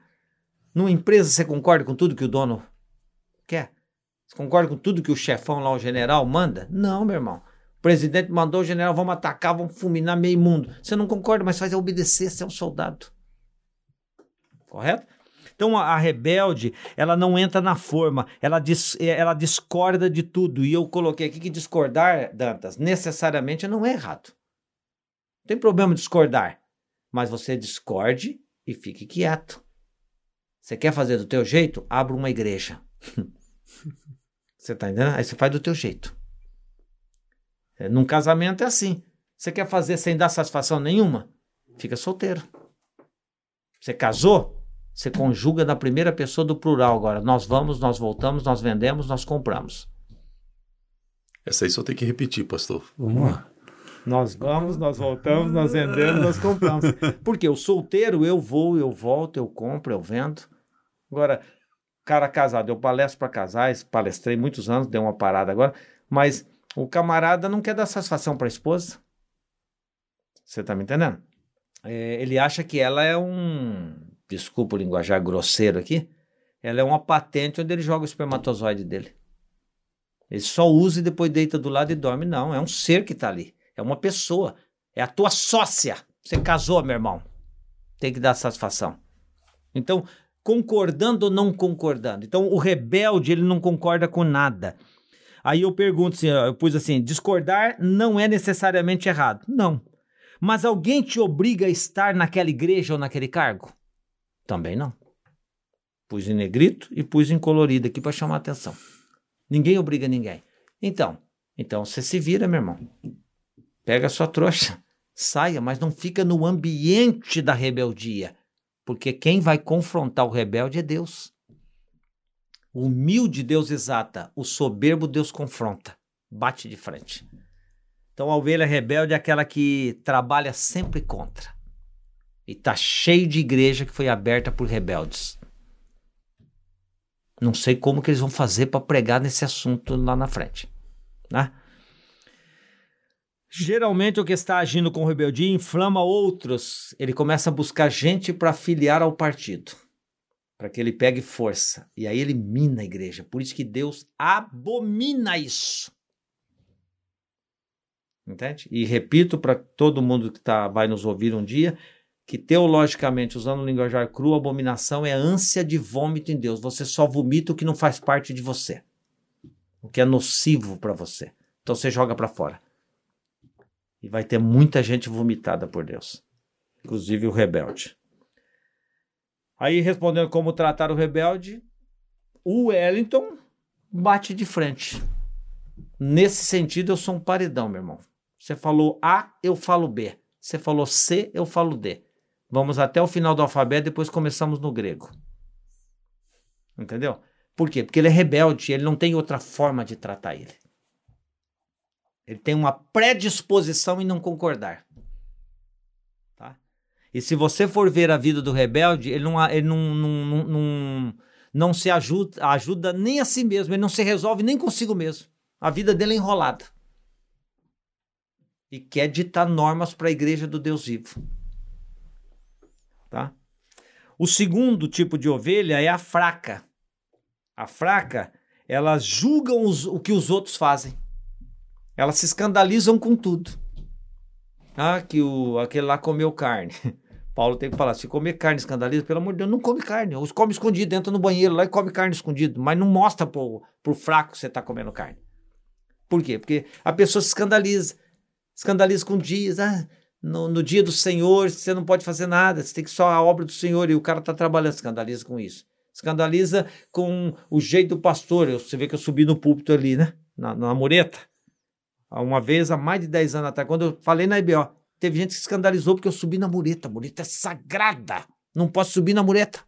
Numa empresa você concorda com tudo que o dono quer? Você concorda com tudo que o chefão lá, o general, manda? Não, meu irmão. O presidente mandou o general, vamos atacar, vamos fulminar meio mundo. Você não concorda, mas faz é obedecer, você é um soldado. Correto? Então a, a, rebelde, ela não entra na forma, ela, dis, ela discorda de tudo. E eu coloquei aqui que discordar, Dantas, necessariamente não é errado. Não tem problema discordar. Mas você discorde e fique quieto. Você quer fazer do teu jeito? Abra uma igreja. Você tá entendendo? Aí você faz do teu jeito. É, num casamento é assim. Você quer fazer sem dar satisfação nenhuma? Fica solteiro. Você casou? Você conjuga na primeira pessoa do plural agora. Nós vamos, nós voltamos, nós vendemos, nós compramos. Essa aí só tem que repetir, pastor. Vamos lá. Nós vamos, nós voltamos, nós vendemos, nós compramos. Porque o solteiro, eu vou, eu volto, eu compro, eu vendo. Agora, cara casado, eu palestro para casais, palestrei muitos anos, dei uma parada agora, mas o camarada não quer dar satisfação para a esposa. Você tá me entendendo? É, ele acha que ela é um, desculpa o linguajar grosseiro aqui, ela é uma patente onde ele joga o espermatozoide dele. Ele só usa e depois deita do lado e dorme. Não, é um ser que está ali. É uma pessoa. É a tua sócia. Você casou, meu irmão. Tem que dar satisfação. Então, concordando ou não concordando. Então, o rebelde, ele não concorda com nada. Aí eu pergunto assim, eu pus assim, discordar não é necessariamente errado. Não. Mas alguém te obriga a estar naquela igreja ou naquele cargo? Também não. Pus em negrito e pus em colorido aqui para chamar atenção. Ninguém obriga ninguém. Então, então você se vira, meu irmão. Pega a sua trouxa, saia, mas não fica no ambiente da rebeldia, porque quem vai confrontar o rebelde é Deus. O humilde Deus exata, o soberbo Deus confronta, bate de frente. Então a ovelha rebelde é aquela que trabalha sempre contra. E tá cheio de igreja que foi aberta por rebeldes. Não sei como que eles vão fazer para pregar nesse assunto lá na frente. Né? Geralmente o que está agindo com rebeldia inflama outros. Ele começa a buscar gente para filiar ao partido, para que ele pegue força. E aí ele mina a igreja. Por isso que Deus abomina isso. Entende? E repito para todo mundo que tá, vai nos ouvir um dia, que teologicamente, usando o linguajar cru, abominação é ânsia de vômito em Deus. Você só vomita o que não faz parte de você, o que é nocivo para você. Então você joga para fora. E vai ter muita gente vomitada por Deus, inclusive o rebelde. Aí, respondendo como tratar o rebelde, o Wellington bate de frente. Nesse sentido, eu sou um paredão, meu irmão. Você falou A, eu falo B. Você falou C, eu falo D. Vamos até o final do alfabeto, depois começamos no grego. Entendeu? Por quê? Porque ele é rebelde, ele não tem outra forma de tratar ele. Ele tem uma predisposição em não concordar. Tá? E se você for ver a vida do rebelde, ele não, ele não, não, não, não, se ajuda, ajuda nem a si mesmo, ele não se resolve nem consigo mesmo. A vida dele é enrolada. E quer ditar normas para a igreja do Deus vivo. Tá? O segundo tipo de ovelha é a fraca. A fraca, elas julgam os, o que os outros fazem. Elas se escandalizam com tudo. Ah, que o, aquele lá comeu carne. Paulo tem que falar, se comer carne escandaliza, pelo amor de Deus, não come carne. Os come escondido, entra no banheiro lá e come carne escondido, mas não mostra pro, pro fraco que você está comendo carne. Por quê? Porque a pessoa se escandaliza. Escandaliza com dias. Ah, no, no, dia do Senhor, você não pode fazer nada, você tem que só a obra do Senhor, e o cara está trabalhando, escandaliza com isso. Escandaliza com o jeito do pastor. Você vê que eu subi no púlpito ali, né? Na, na mureta. Uma vez, há mais de 10 anos atrás, quando eu falei na IBO, teve gente que escandalizou porque eu subi na mureta. A mureta é sagrada. Não posso subir na mureta.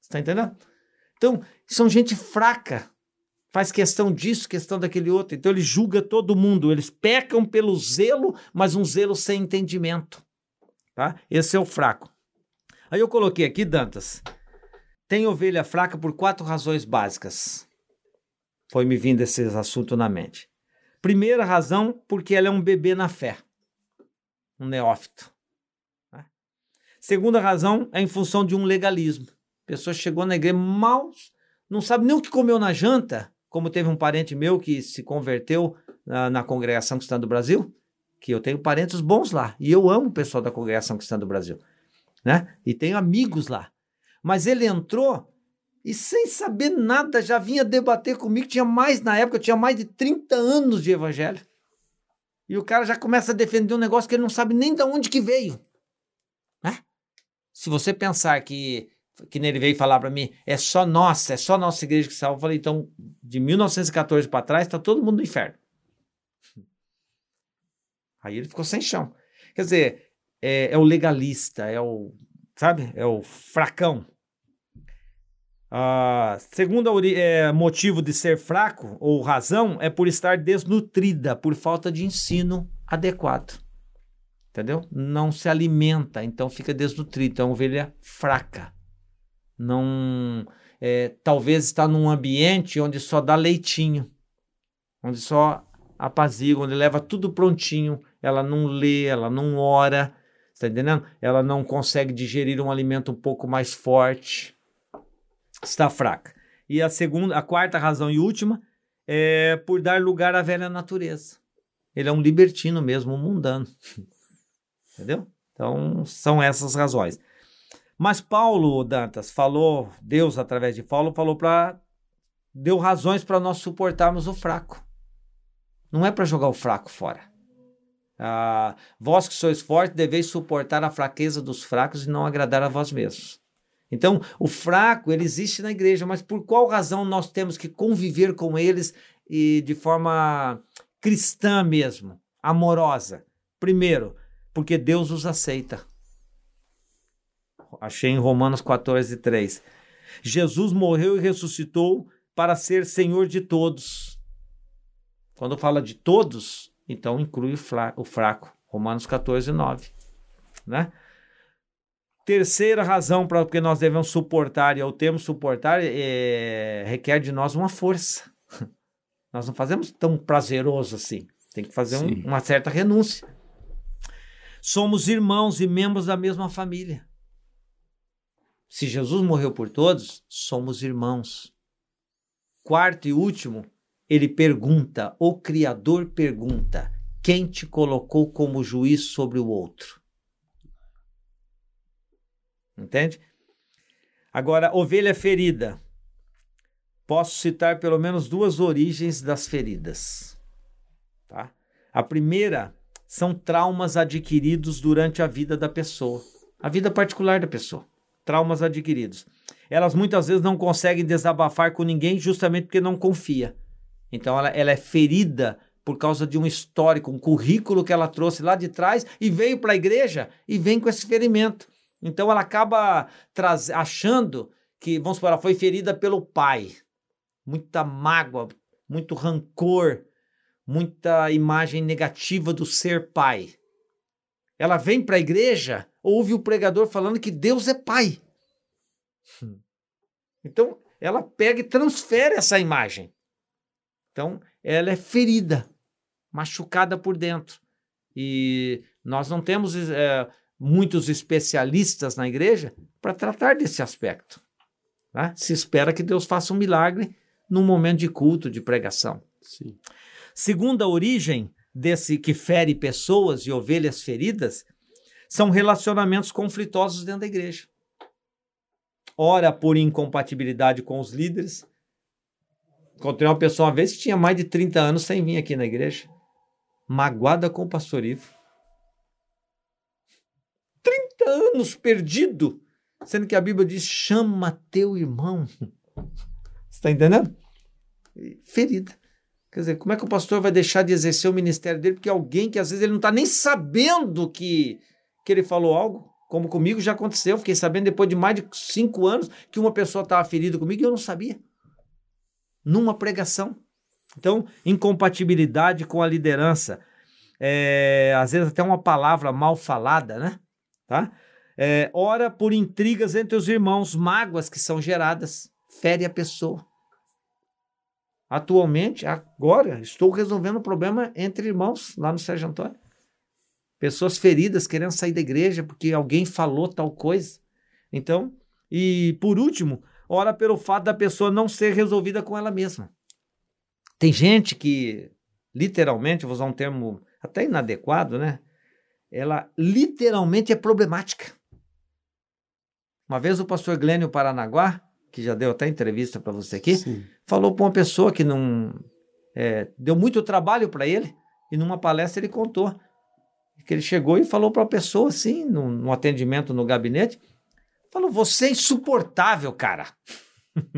Você está entendendo? Então, são gente fraca faz questão disso, questão daquele outro. Então ele julga todo mundo. Eles pecam pelo zelo, mas um zelo sem entendimento. Tá? Esse é o fraco. Aí eu coloquei aqui, Dantas. Tem ovelha fraca por quatro razões básicas. Foi me vindo esse assunto na mente. Primeira razão, porque ela é um bebê na fé. Um neófito. Tá? Segunda razão é em função de um legalismo. A pessoa chegou na igreja mal, não sabe nem o que comeu na janta, como teve um parente meu que se converteu na, na congregação cristã do Brasil, que eu tenho parentes bons lá, e eu amo o pessoal da congregação cristã do Brasil, né? E tenho amigos lá. Mas ele entrou e sem saber nada já vinha debater comigo, tinha mais na época, eu tinha mais de 30 anos de evangelho. E o cara já começa a defender um negócio que ele não sabe nem de onde que veio. Né? Se você pensar que que ele veio falar para mim, é só nossa, é só nossa igreja que salva. Eu falei, então, de 1914 para trás, está todo mundo no inferno. Aí ele ficou sem chão. Quer dizer, é, é o legalista, é o, sabe, é o fracão. Ah, segundo é, motivo de ser fraco ou razão é por estar desnutrida, por falta de ensino adequado. Entendeu? Não se alimenta, então fica desnutrida. Então, ovelha fraca. Não. É, talvez está num ambiente onde só dá leitinho, onde só apazigua, onde leva tudo prontinho. Ela não lê, ela não ora, está entendendo? Ela não consegue digerir um alimento um pouco mais forte está fraca. E a segunda, a quarta razão e última é por dar lugar à velha natureza. Ele é um libertino mesmo, um mundano. Entendeu? Então, são essas razões. Mas Paulo, Dantas, falou, Deus através de Paulo falou para deu razões para nós suportarmos o fraco. Não é para jogar o fraco fora. Ah, vós que sois fortes, deveis suportar a fraqueza dos fracos e não agradar a vós mesmos. Então, o fraco, ele existe na igreja, mas por qual razão nós temos que conviver com eles e de forma cristã mesmo, amorosa? Primeiro, porque Deus os aceita. Achei em Romanos 14, 3. Jesus morreu e ressuscitou para ser Senhor de todos. Quando fala de todos, então inclui o fraco. Romanos 14, 9. Né? Terceira razão para que nós devemos suportar, e ao termo suportar, é, requer de nós uma força. Nós não fazemos tão prazeroso assim. Tem que fazer um, uma certa renúncia. Somos irmãos e membros da mesma família. Se Jesus morreu por todos, somos irmãos. Quarto e último, ele pergunta, o Criador pergunta: quem te colocou como juiz sobre o outro? Entende? Agora, ovelha ferida. Posso citar pelo menos duas origens das feridas. Tá? A primeira são traumas adquiridos durante a vida da pessoa, a vida particular da pessoa. Traumas adquiridos. Elas muitas vezes não conseguem desabafar com ninguém justamente porque não confia. Então ela, ela é ferida por causa de um histórico, um currículo que ela trouxe lá de trás e veio para a igreja e vem com esse ferimento. Então ela acaba traz... achando que, vamos supor, ela foi ferida pelo pai. Muita mágoa, muito rancor, muita imagem negativa do ser pai. Ela vem para a igreja, ouve o pregador falando que Deus é pai. Então ela pega e transfere essa imagem. Então ela é ferida, machucada por dentro. E nós não temos é, muitos especialistas na igreja para tratar desse aspecto. Né? Se espera que Deus faça um milagre num momento de culto, de pregação. Sim. Segunda origem desse que fere pessoas e ovelhas feridas são relacionamentos conflitosos dentro da igreja. Ora por incompatibilidade com os líderes. Encontrei uma pessoa uma vez que tinha mais de 30 anos sem vir aqui na igreja, magoada com o pastor Ivo anos perdido, sendo que a Bíblia diz: chama teu irmão. Você está entendendo? Ferida. Quer dizer, como é que o pastor vai deixar de exercer o ministério dele porque alguém que às vezes ele não está nem sabendo que, que ele falou algo? Como comigo já aconteceu, fiquei sabendo depois de mais de cinco anos que uma pessoa estava ferida comigo e eu não sabia. Numa pregação. Então, incompatibilidade com a liderança. É, às vezes até uma palavra mal falada, né? Tá? É, ora por intrigas entre os irmãos, mágoas que são geradas, fere a pessoa. Atualmente, agora, estou resolvendo um problema entre irmãos lá no Sérgio Antônio. Pessoas feridas querendo sair da igreja porque alguém falou tal coisa. Então, e por último, ora pelo fato da pessoa não ser resolvida com ela mesma. Tem gente que, literalmente, vou usar um termo até inadequado, né? ela literalmente é problemática. Uma vez o pastor Glênio Paranaguá, que já deu até entrevista para você aqui, Sim. falou para uma pessoa que não é, deu muito trabalho para ele, e numa palestra ele contou que ele chegou e falou para a pessoa assim, num, num atendimento no gabinete, Falou, você é insuportável, cara.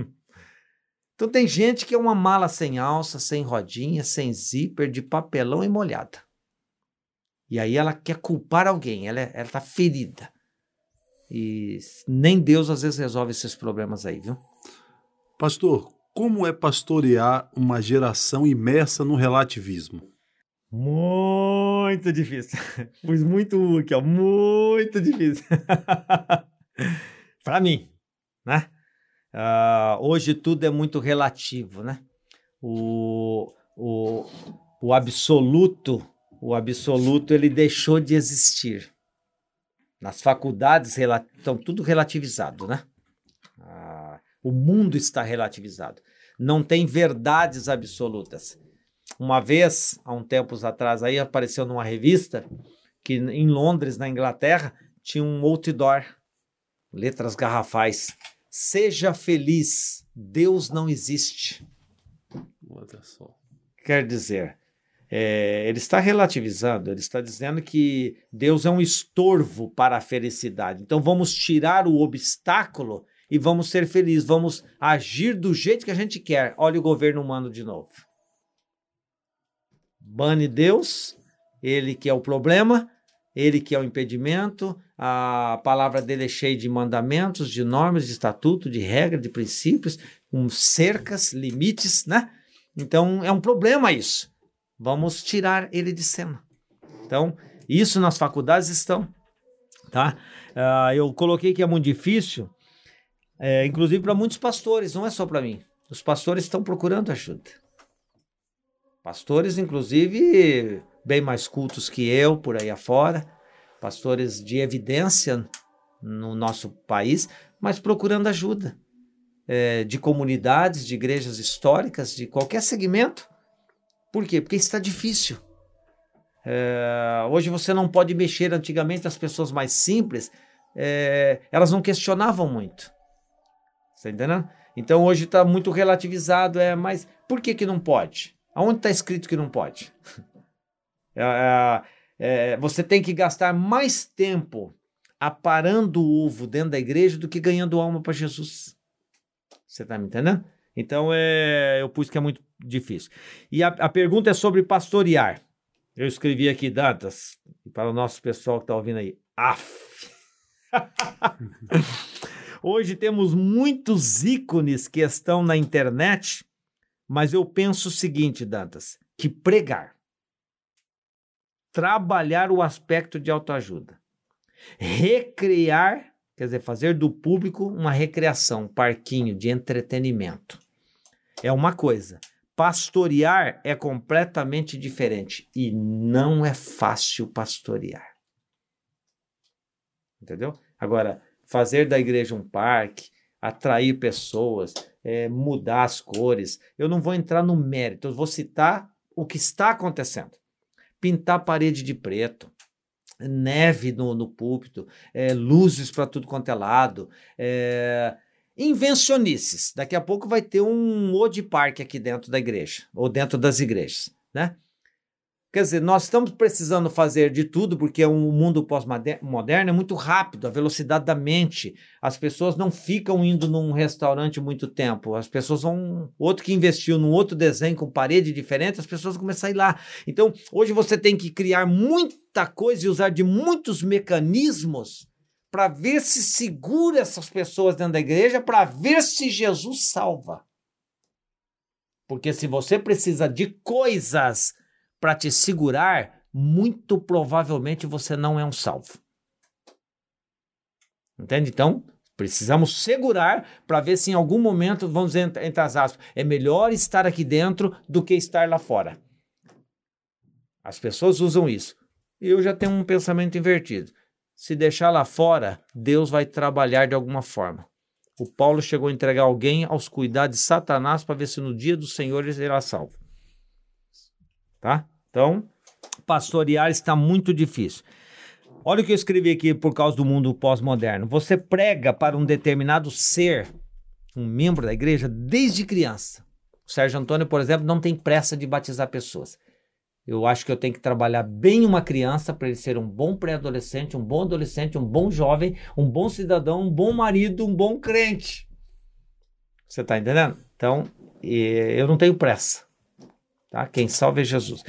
então tem gente que é uma mala sem alça, sem rodinha, sem zíper, de papelão e molhada. E aí ela quer culpar alguém, ela, ela tá ferida. E nem Deus às vezes resolve esses problemas aí, viu? Pastor, como é pastorear uma geração imersa no relativismo? Muito difícil. Pus muito aqui, ó. Muito difícil. Para mim, né? Uh, hoje tudo é muito relativo, né? O, o, o absoluto, o absoluto, ele deixou de existir. Nas faculdades estão tudo relativizado, né? Uh, o mundo está relativizado. Não tem verdades absolutas. Uma vez, há um tempos atrás, aí apareceu numa revista que em Londres, na Inglaterra, tinha um outdoor, letras garrafais. Seja feliz, Deus não existe. Olha só. Quer dizer, é, ele está relativizando, ele está dizendo que Deus é um estorvo para a felicidade. Então vamos tirar o obstáculo e vamos ser felizes, vamos agir do jeito que a gente quer. Olha o governo humano de novo. Bane Deus, ele que é o problema, ele que é o impedimento, a palavra dele é cheia de mandamentos, de normas, de estatuto, de regras, de princípios, com cercas, limites, né? Então é um problema isso. Vamos tirar ele de cena. Então, isso nas faculdades estão, tá? Uh, eu coloquei que é muito difícil, é, inclusive para muitos pastores, não é só para mim. Os pastores estão procurando ajuda. Pastores, inclusive, bem mais cultos que eu por aí afora, pastores de evidência no nosso país, mas procurando ajuda é, de comunidades, de igrejas históricas, de qualquer segmento. Por quê? Porque está difícil. É, hoje você não pode mexer. Antigamente, as pessoas mais simples, é, elas não questionavam muito. Está entendendo? Então hoje está muito relativizado, é, mas por que que não pode? Aonde está escrito que não pode? É, é, é, você tem que gastar mais tempo aparando o ovo dentro da igreja do que ganhando alma para Jesus. Você está me entendendo? Então é, eu pus que é muito difícil. E a, a pergunta é sobre pastorear. Eu escrevi aqui datas para o nosso pessoal que está ouvindo aí. Af. Hoje temos muitos ícones que estão na internet, mas eu penso o seguinte, Dantas, que pregar, trabalhar o aspecto de autoajuda, recriar, quer dizer, fazer do público uma recreação, um parquinho de entretenimento. É uma coisa. Pastorear é completamente diferente e não é fácil pastorear. Entendeu? Agora, fazer da igreja um parque, atrair pessoas, é, mudar as cores. Eu não vou entrar no mérito, eu vou citar o que está acontecendo. Pintar a parede de preto, neve no, no púlpito, é, luzes para tudo quanto é lado, é, invencionices. Daqui a pouco vai ter um Ode Parque aqui dentro da igreja, ou dentro das igrejas, né? Quer dizer, nós estamos precisando fazer de tudo, porque o um mundo pós-moderno é muito rápido, a velocidade da mente. As pessoas não ficam indo num restaurante muito tempo. As pessoas vão. Outro que investiu num outro desenho com parede diferente, as pessoas começam a ir lá. Então, hoje você tem que criar muita coisa e usar de muitos mecanismos para ver se segura essas pessoas dentro da igreja, para ver se Jesus salva. Porque se você precisa de coisas para te segurar, muito provavelmente você não é um salvo. Entende? Então, precisamos segurar para ver se em algum momento, vamos dizer entre as aspas, é melhor estar aqui dentro do que estar lá fora. As pessoas usam isso. Eu já tenho um pensamento invertido. Se deixar lá fora, Deus vai trabalhar de alguma forma. O Paulo chegou a entregar alguém aos cuidados de Satanás para ver se no dia do Senhor ele será salvo. Tá? Então, pastorear está muito difícil. Olha o que eu escrevi aqui por causa do mundo pós-moderno. Você prega para um determinado ser, um membro da igreja, desde criança. O Sérgio Antônio, por exemplo, não tem pressa de batizar pessoas. Eu acho que eu tenho que trabalhar bem uma criança para ele ser um bom pré-adolescente, um bom adolescente, um bom jovem, um bom cidadão, um bom marido, um bom crente. Você está entendendo? Então, eu não tenho pressa. Tá? Quem salva é Jesus.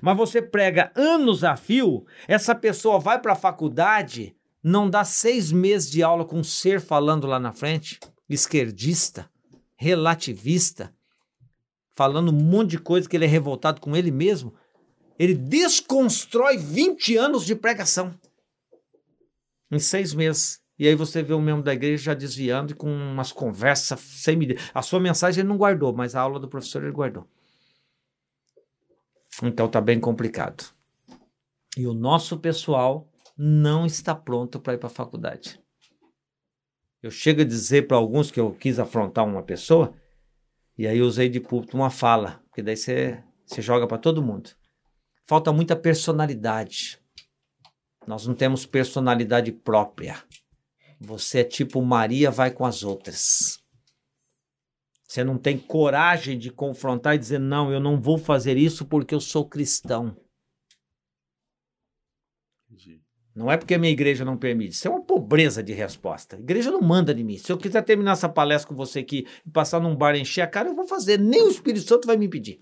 Mas você prega anos a fio, essa pessoa vai para a faculdade, não dá seis meses de aula com um ser falando lá na frente, esquerdista, relativista, falando um monte de coisa que ele é revoltado com ele mesmo. Ele desconstrói 20 anos de pregação em seis meses. E aí você vê o membro da igreja já desviando e com umas conversas sem medida. A sua mensagem ele não guardou, mas a aula do professor ele guardou. Então tá bem complicado. E o nosso pessoal não está pronto para ir para a faculdade. Eu chego a dizer para alguns que eu quis afrontar uma pessoa, e aí usei de púlpito uma fala, porque daí você, joga para todo mundo falta muita personalidade. Nós não temos personalidade própria. Você é tipo Maria vai com as outras. Você não tem coragem de confrontar e dizer: não, eu não vou fazer isso porque eu sou cristão. Não é porque a minha igreja não permite. Isso é uma pobreza de resposta. A igreja não manda de mim. Se eu quiser terminar essa palestra com você aqui e passar num bar e encher a cara, eu vou fazer. Nem o Espírito Santo vai me impedir.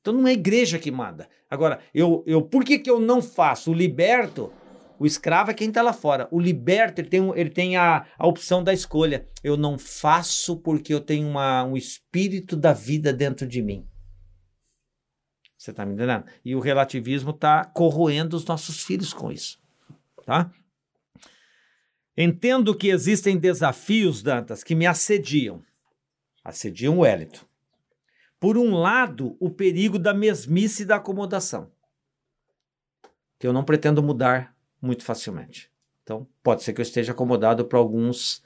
Então não é a igreja que manda. Agora, eu, eu por que, que eu não faço? O liberto, o escravo é quem está lá fora. O liberto, ele tem, ele tem a, a opção da escolha. Eu não faço porque eu tenho uma, um espírito da vida dentro de mim. Você está me entendendo? E o relativismo está corroendo os nossos filhos com isso. Tá? Entendo que existem desafios, Dantas, que me assediam. Assediam o Wellington. Por um lado, o perigo da mesmice e da acomodação, que eu não pretendo mudar muito facilmente. Então, pode ser que eu esteja acomodado para alguns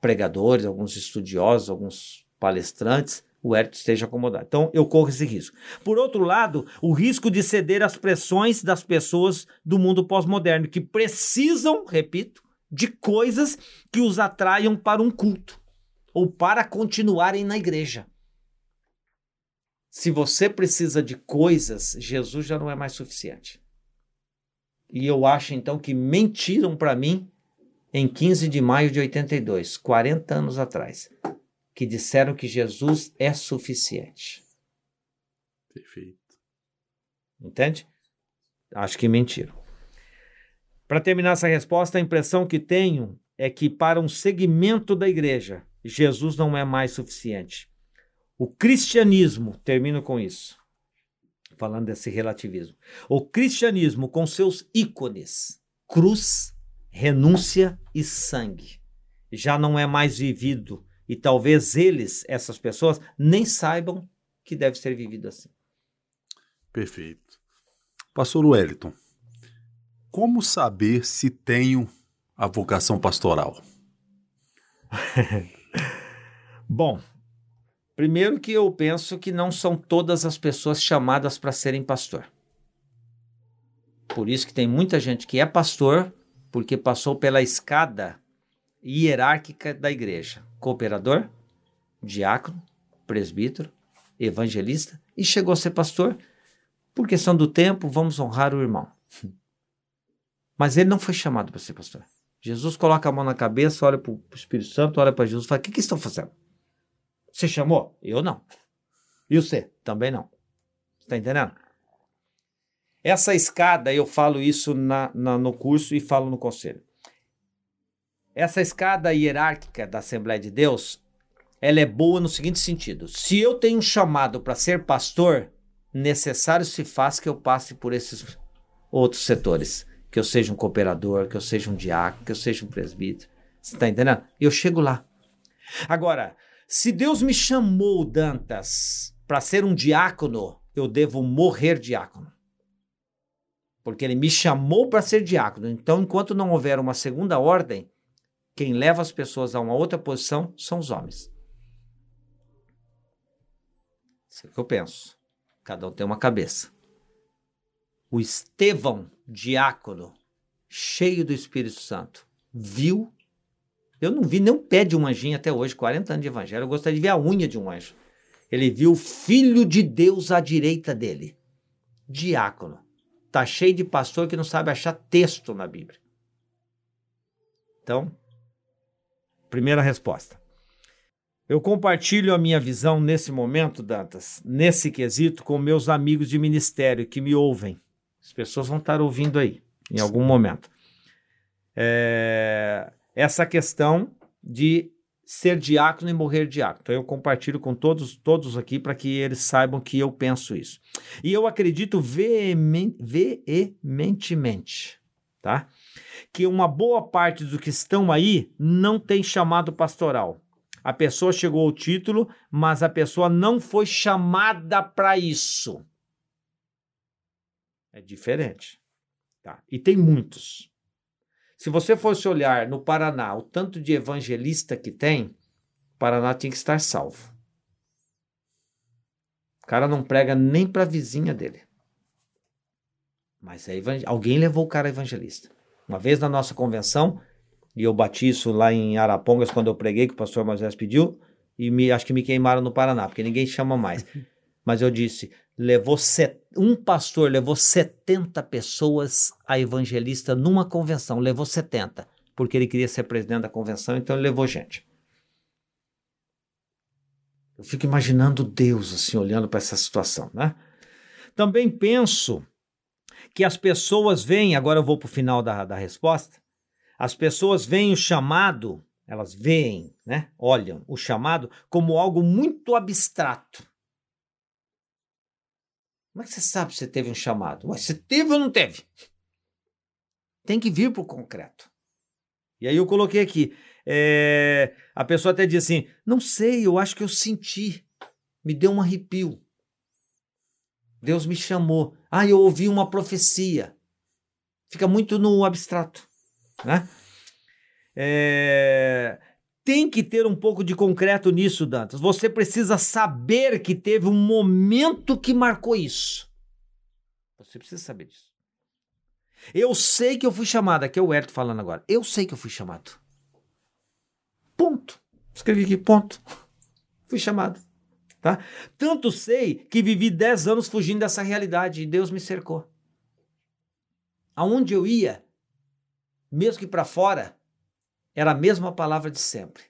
pregadores, alguns estudiosos, alguns palestrantes, o Hérito esteja acomodado. Então, eu corro esse risco. Por outro lado, o risco de ceder às pressões das pessoas do mundo pós-moderno, que precisam, repito, de coisas que os atraiam para um culto ou para continuarem na igreja. Se você precisa de coisas, Jesus já não é mais suficiente. E eu acho então que mentiram para mim em 15 de maio de 82, 40 anos atrás, que disseram que Jesus é suficiente. Perfeito. Entende? Acho que mentiram. Para terminar essa resposta, a impressão que tenho é que para um segmento da igreja, Jesus não é mais suficiente. O cristianismo, termino com isso, falando desse relativismo. O cristianismo, com seus ícones, cruz, renúncia e sangue, já não é mais vivido. E talvez eles, essas pessoas, nem saibam que deve ser vivido assim. Perfeito. Pastor Wellington, como saber se tenho a vocação pastoral? Bom, Primeiro que eu penso que não são todas as pessoas chamadas para serem pastor. Por isso que tem muita gente que é pastor porque passou pela escada hierárquica da igreja. Cooperador, diácono, presbítero, evangelista e chegou a ser pastor. Por questão do tempo, vamos honrar o irmão. Mas ele não foi chamado para ser pastor. Jesus coloca a mão na cabeça, olha para o Espírito Santo, olha para Jesus e fala: O que, que estão fazendo? Você chamou? Eu não. E você? Também não. Está entendendo? Essa escada, eu falo isso na, na, no curso e falo no conselho. Essa escada hierárquica da Assembleia de Deus, ela é boa no seguinte sentido: se eu tenho um chamado para ser pastor, necessário se faz que eu passe por esses outros setores, que eu seja um cooperador, que eu seja um diácono, que eu seja um presbítero. Você está entendendo? Eu chego lá. Agora, se Deus me chamou, Dantas, para ser um diácono, eu devo morrer diácono. Porque ele me chamou para ser diácono. Então, enquanto não houver uma segunda ordem, quem leva as pessoas a uma outra posição são os homens. Isso é o que eu penso. Cada um tem uma cabeça. O Estevão, diácono, cheio do Espírito Santo, viu eu não vi nem um pé de um anjinho até hoje, 40 anos de evangelho. Eu gostaria de ver a unha de um anjo. Ele viu o filho de Deus à direita dele. Diácono. Tá cheio de pastor que não sabe achar texto na Bíblia. Então, primeira resposta. Eu compartilho a minha visão nesse momento, Dantas, nesse quesito, com meus amigos de ministério que me ouvem. As pessoas vão estar ouvindo aí, em algum momento. É, essa questão de ser diácono e morrer diácono. Então eu compartilho com todos, todos aqui para que eles saibam que eu penso isso. E eu acredito veementemente, tá? Que uma boa parte dos que estão aí não tem chamado pastoral. A pessoa chegou ao título, mas a pessoa não foi chamada para isso. É diferente. Tá? E tem muitos. Se você fosse olhar no Paraná o tanto de evangelista que tem, o Paraná tinha que estar salvo. O cara não prega nem para a vizinha dele. Mas é alguém levou o cara evangelista. Uma vez na nossa convenção, e eu bati isso lá em Arapongas quando eu preguei, que o pastor Moisés pediu, e me, acho que me queimaram no Paraná, porque ninguém chama mais. Mas eu disse, levou set, um pastor levou 70 pessoas a evangelista numa convenção, levou 70, porque ele queria ser presidente da convenção, então ele levou gente. Eu fico imaginando Deus assim olhando para essa situação, né? Também penso que as pessoas veem, agora eu vou para o final da, da resposta, as pessoas veem o chamado, elas veem, né, olham o chamado como algo muito abstrato. Como é que você sabe se teve um chamado? Ué, você teve ou não teve? Tem que vir para o concreto. E aí eu coloquei aqui, é, a pessoa até diz assim, não sei, eu acho que eu senti, me deu um arrepio. Deus me chamou. Ah, eu ouvi uma profecia. Fica muito no abstrato né? É... Tem que ter um pouco de concreto nisso, Dantas. Você precisa saber que teve um momento que marcou isso. Você precisa saber disso. Eu sei que eu fui chamado. Aqui é o Herto falando agora. Eu sei que eu fui chamado. Ponto. Escrevi aqui, ponto. Fui chamado. Tá? Tanto sei que vivi 10 anos fugindo dessa realidade e Deus me cercou. Aonde eu ia, mesmo que para fora, era a mesma palavra de sempre.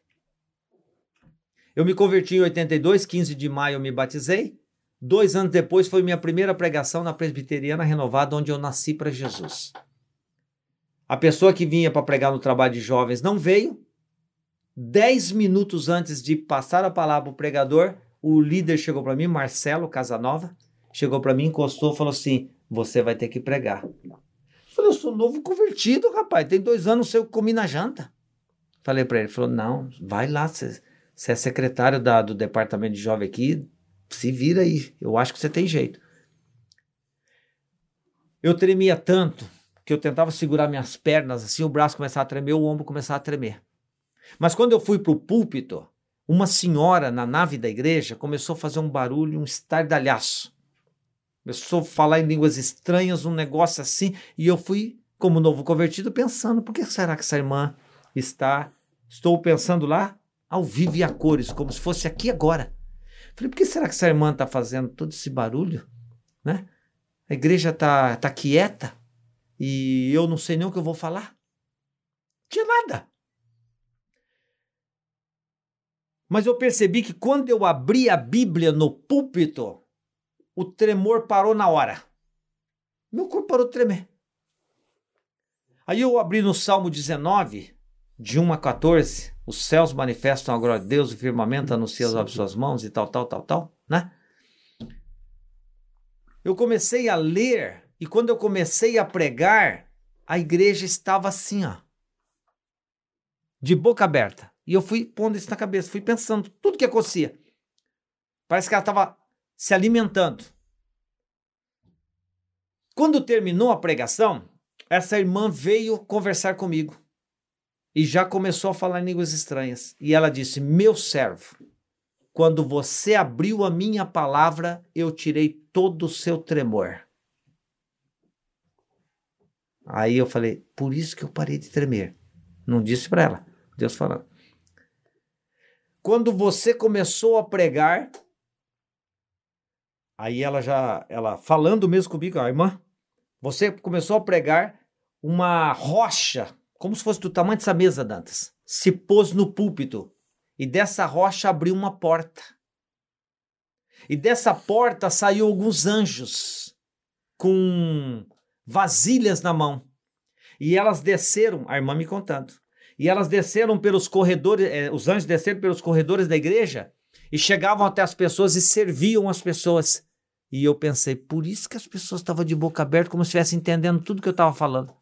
Eu me converti em 82, 15 de maio eu me batizei. Dois anos depois foi minha primeira pregação na Presbiteriana Renovada, onde eu nasci para Jesus. A pessoa que vinha para pregar no trabalho de jovens não veio. Dez minutos antes de passar a palavra para o pregador, o líder chegou para mim, Marcelo Casanova, chegou para mim, encostou falou assim: Você vai ter que pregar. Falei, eu sou novo convertido, rapaz. Tem dois anos eu comi na janta. Falei para ele, falou, não, vai lá, você é secretário da, do departamento de jovem aqui, se vira aí, eu acho que você tem jeito. Eu tremia tanto que eu tentava segurar minhas pernas assim, o braço começava a tremer, o ombro começava a tremer. Mas quando eu fui para o púlpito, uma senhora na nave da igreja começou a fazer um barulho, um estardalhaço. Começou a falar em línguas estranhas, um negócio assim, e eu fui, como novo convertido, pensando: por que será que essa irmã está. Estou pensando lá, ao vivo e a cores, como se fosse aqui agora. Falei: por que será que essa irmã está fazendo todo esse barulho? Né? A igreja está tá quieta e eu não sei nem o que eu vou falar. Tinha nada. Mas eu percebi que quando eu abri a Bíblia no púlpito, o tremor parou na hora. Meu corpo parou de tremer. Aí eu abri no Salmo 19, de 1 a 14, os céus manifestam a glória de Deus, o firmamento anuncia as suas mãos e tal, tal, tal, tal, né? Eu comecei a ler e quando eu comecei a pregar, a igreja estava assim, ó, de boca aberta. E eu fui pondo isso na cabeça, fui pensando tudo que acontecia. Parece que ela estava se alimentando. Quando terminou a pregação, essa irmã veio conversar comigo e já começou a falar línguas estranhas. E ela disse: Meu servo, quando você abriu a minha palavra, eu tirei todo o seu tremor. Aí eu falei: Por isso que eu parei de tremer. Não disse para ela, Deus falando. Quando você começou a pregar, Aí ela já, ela falando mesmo comigo, a irmã, você começou a pregar uma rocha, como se fosse do tamanho dessa mesa, Dantas, se pôs no púlpito e dessa rocha abriu uma porta. E dessa porta saiu alguns anjos com vasilhas na mão. E elas desceram, a irmã me contando, e elas desceram pelos corredores, eh, os anjos desceram pelos corredores da igreja e chegavam até as pessoas e serviam as pessoas. E eu pensei, por isso que as pessoas estavam de boca aberta, como se estivessem entendendo tudo que eu estava falando.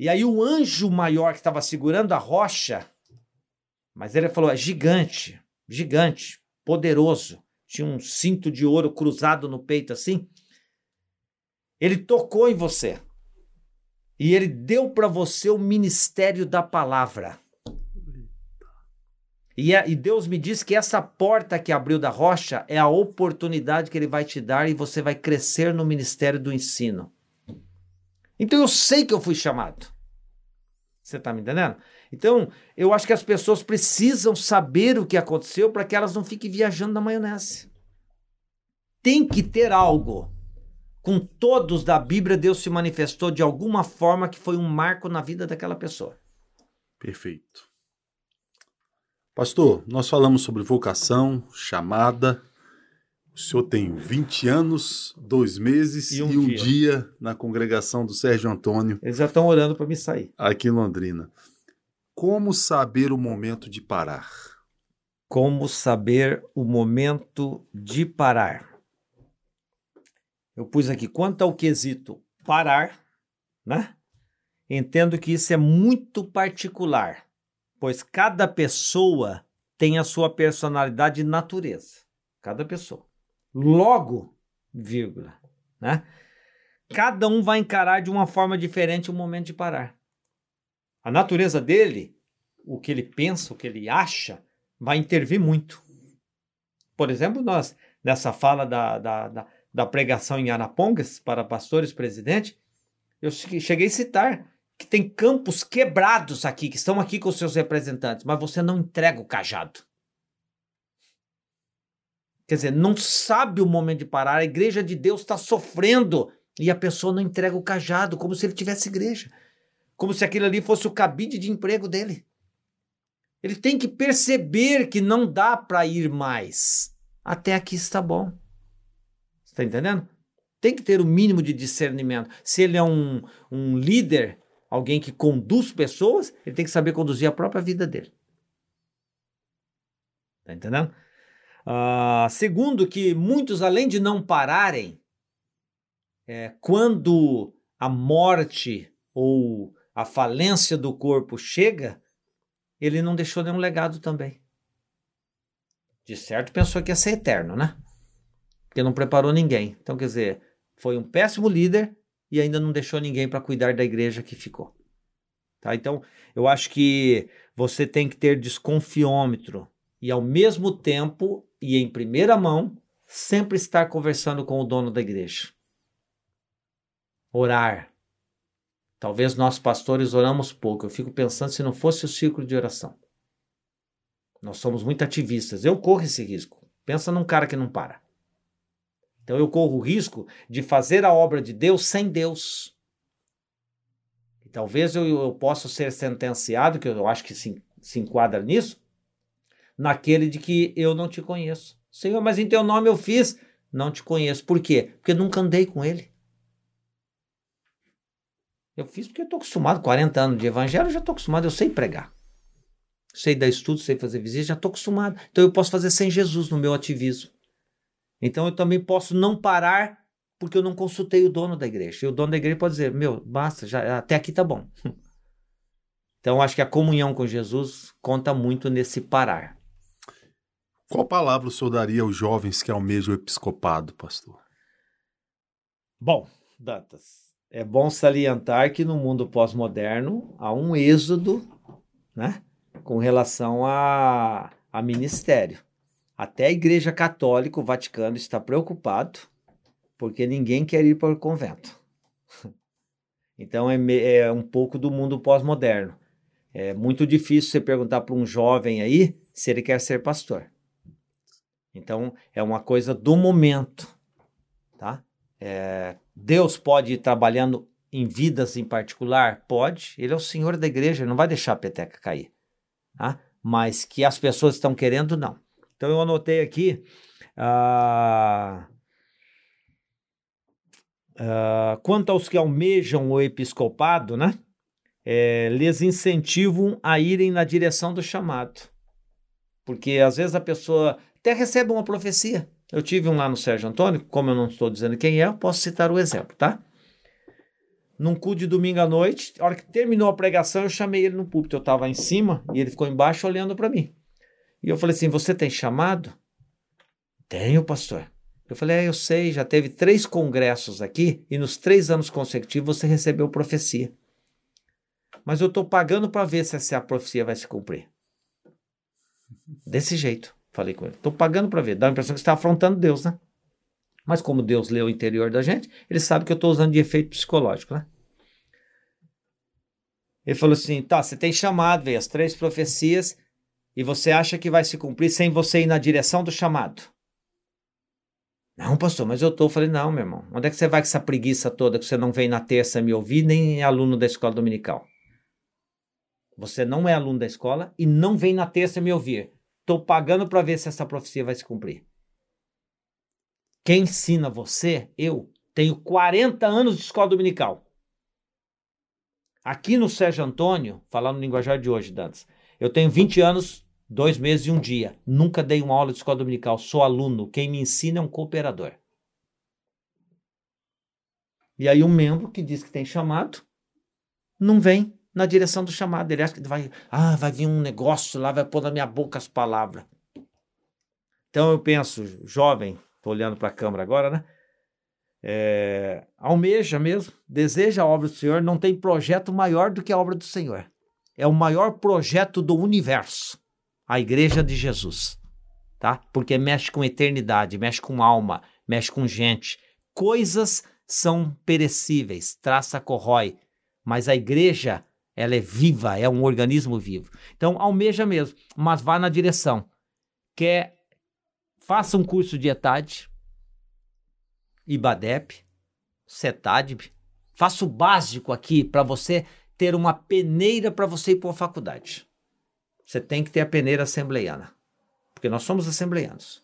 E aí o anjo maior que estava segurando a rocha, mas ele falou, é gigante, gigante, poderoso. Tinha um cinto de ouro cruzado no peito assim. Ele tocou em você. E ele deu para você o ministério da palavra. E, e, Deus me diz que essa porta que abriu da rocha é a oportunidade que Ele vai te dar e você vai crescer no ministério do ensino. Então eu sei que eu fui chamado. Você está me entendendo? Então eu acho que as pessoas precisam saber o que aconteceu para que elas não fiquem viajando na maionese. Tem que ter algo. Com todos da Bíblia, Deus se manifestou de alguma forma que foi um marco na vida daquela pessoa. Perfeito. Pastor, nós falamos sobre vocação, chamada. O senhor tem 20 anos, dois meses e um, e um dia. dia. na congregação do Sérgio Antônio. Eles já estão orando para me sair. Aqui em Londrina. Como saber o momento de parar? Como saber o momento de parar? Eu pus aqui quanto ao quesito parar, né? Entendo que isso é muito particular pois cada pessoa tem a sua personalidade e natureza. Cada pessoa. Logo, vírgula, né? Cada um vai encarar de uma forma diferente o momento de parar. A natureza dele, o que ele pensa, o que ele acha, vai intervir muito. Por exemplo, nós, nessa fala da, da, da, da pregação em Arapongas para pastores presidente, eu cheguei a citar que tem campos quebrados aqui, que estão aqui com seus representantes, mas você não entrega o cajado. Quer dizer, não sabe o momento de parar, a igreja de Deus está sofrendo e a pessoa não entrega o cajado, como se ele tivesse igreja. Como se aquilo ali fosse o cabide de emprego dele. Ele tem que perceber que não dá para ir mais. Até aqui está bom. Está entendendo? Tem que ter o mínimo de discernimento. Se ele é um, um líder, alguém que conduz pessoas, ele tem que saber conduzir a própria vida dele. Tá entendendo? Uh, segundo, que muitos, além de não pararem, é, quando a morte ou a falência do corpo chega, ele não deixou nenhum legado também. De certo, pensou que ia ser eterno, né? Porque não preparou ninguém. Então, quer dizer, foi um péssimo líder e ainda não deixou ninguém para cuidar da igreja que ficou. Tá? Então, eu acho que você tem que ter desconfiômetro e, ao mesmo tempo, e em primeira mão, sempre estar conversando com o dono da igreja. Orar. Talvez nós pastores oramos pouco. Eu fico pensando se não fosse o círculo de oração. Nós somos muito ativistas. Eu corro esse risco. Pensa num cara que não para. Então eu corro o risco de fazer a obra de Deus sem Deus. E talvez eu, eu possa ser sentenciado, que eu acho que se, se enquadra nisso, naquele de que eu não te conheço. Senhor, mas em teu nome eu fiz. Não te conheço. Por quê? Porque nunca andei com ele. Eu fiz porque eu estou acostumado, 40 anos de evangelho, já estou acostumado, eu sei pregar. Sei dar estudo, sei fazer visita, já estou acostumado. Então eu posso fazer sem Jesus no meu ativismo. Então eu também posso não parar porque eu não consultei o dono da igreja. E o dono da igreja pode dizer: meu, basta, já, até aqui tá bom. Então acho que a comunhão com Jesus conta muito nesse parar. Qual palavra o senhor daria aos jovens que almejam o episcopado, pastor? Bom, Dantas, é bom salientar que no mundo pós-moderno há um êxodo né, com relação a, a ministério. Até a Igreja Católica, o Vaticano, está preocupado porque ninguém quer ir para o convento. Então é, é um pouco do mundo pós-moderno. É muito difícil você perguntar para um jovem aí se ele quer ser pastor. Então, é uma coisa do momento, tá? É, Deus pode ir trabalhando em vidas em particular? Pode. Ele é o Senhor da igreja, ele não vai deixar a peteca cair. Tá? Mas que as pessoas estão querendo, não. Então, eu anotei aqui. Ah, ah, quanto aos que almejam o episcopado, né? É, lhes incentivam a irem na direção do chamado. Porque às vezes a pessoa até recebe uma profecia. Eu tive um lá no Sérgio Antônio, como eu não estou dizendo quem é, eu posso citar o exemplo, tá? Num cu de domingo à noite, a hora que terminou a pregação, eu chamei ele no púlpito. Eu estava em cima e ele ficou embaixo olhando para mim. E eu falei assim: Você tem chamado? Tenho, pastor. Eu falei: É, eu sei, já teve três congressos aqui e nos três anos consecutivos você recebeu profecia. Mas eu estou pagando para ver se essa profecia vai se cumprir. Desse jeito. Falei com ele. Estou pagando para ver. Dá a impressão que você está afrontando Deus, né? Mas como Deus lê o interior da gente, ele sabe que eu estou usando de efeito psicológico, né? Ele falou assim: tá, você tem chamado, veio as três profecias, e você acha que vai se cumprir sem você ir na direção do chamado. Não, pastor, mas eu tô. Falei, não, meu irmão. Onde é que você vai com essa preguiça toda que você não vem na terça me ouvir, nem é aluno da escola dominical? Você não é aluno da escola e não vem na terça me ouvir. Estou pagando para ver se essa profecia vai se cumprir. Quem ensina você? Eu. Tenho 40 anos de escola dominical. Aqui no Sérgio Antônio, falando no linguajar de hoje, Dantas, eu tenho 20 anos, dois meses e um dia. Nunca dei uma aula de escola dominical. Sou aluno. Quem me ensina é um cooperador. E aí um membro que diz que tem chamado, não vem na direção do chamado. Ele acha que vai, ah, vai vir um negócio lá, vai pôr na minha boca as palavras. Então eu penso, jovem, estou olhando para a câmera agora, né? É, almeja mesmo, deseja a obra do Senhor, não tem projeto maior do que a obra do Senhor. É o maior projeto do universo, a Igreja de Jesus, tá? Porque mexe com eternidade, mexe com alma, mexe com gente. Coisas são perecíveis, traça corrói, mas a igreja ela é viva, é um organismo vivo. Então, almeja mesmo, mas vá na direção. Quer, faça um curso de ETAD, IBADEP, CETAD, faça o básico aqui para você ter uma peneira para você ir para a faculdade. Você tem que ter a peneira assembleiana, porque nós somos assembleianos.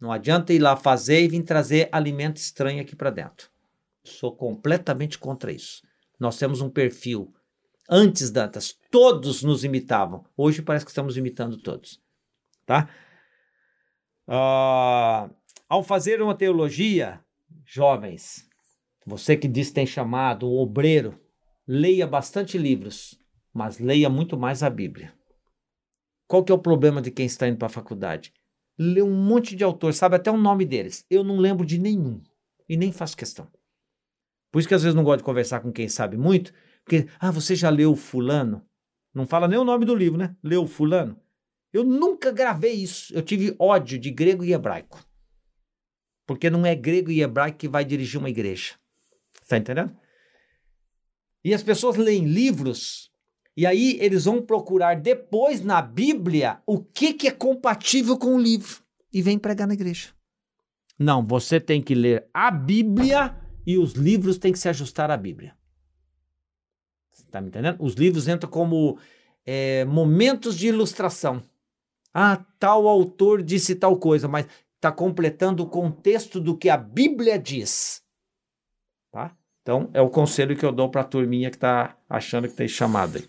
Não adianta ir lá fazer e vir trazer alimento estranho aqui para dentro. Sou completamente contra isso. Nós temos um perfil Antes, Dantas, todos nos imitavam. Hoje parece que estamos imitando todos. Tá? Uh, ao fazer uma teologia, jovens, você que diz tem chamado, um obreiro, leia bastante livros, mas leia muito mais a Bíblia. Qual que é o problema de quem está indo para a faculdade? Lê um monte de autores, sabe até o nome deles. Eu não lembro de nenhum e nem faço questão. Por isso que às vezes não gosto de conversar com quem sabe muito, porque, ah, você já leu Fulano? Não fala nem o nome do livro, né? Leu Fulano? Eu nunca gravei isso. Eu tive ódio de grego e hebraico. Porque não é grego e hebraico que vai dirigir uma igreja. Está entendendo? E as pessoas leem livros e aí eles vão procurar depois na Bíblia o que, que é compatível com o livro e vem pregar na igreja. Não, você tem que ler a Bíblia e os livros têm que se ajustar à Bíblia. Tá me entendendo? Os livros entram como é, momentos de ilustração. Ah, tal autor disse tal coisa, mas está completando o contexto do que a Bíblia diz. Tá? Então, é o conselho que eu dou para a turminha que está achando que tem chamada.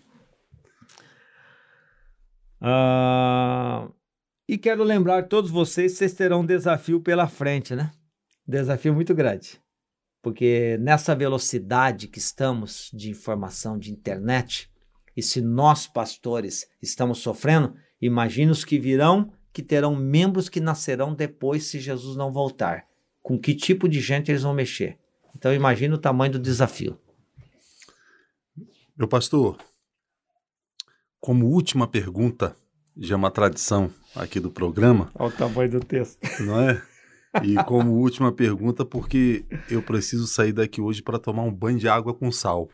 Ah, e quero lembrar todos vocês, vocês terão um desafio pela frente, né? Desafio muito grande porque nessa velocidade que estamos de informação de internet, e se nós pastores estamos sofrendo, imagine os que virão que terão membros que nascerão depois se Jesus não voltar. Com que tipo de gente eles vão mexer? Então imagine o tamanho do desafio. Meu pastor, como última pergunta, já é uma tradição aqui do programa. Olha o tamanho do texto. Não é? E como última pergunta, porque eu preciso sair daqui hoje para tomar um banho de água com sal.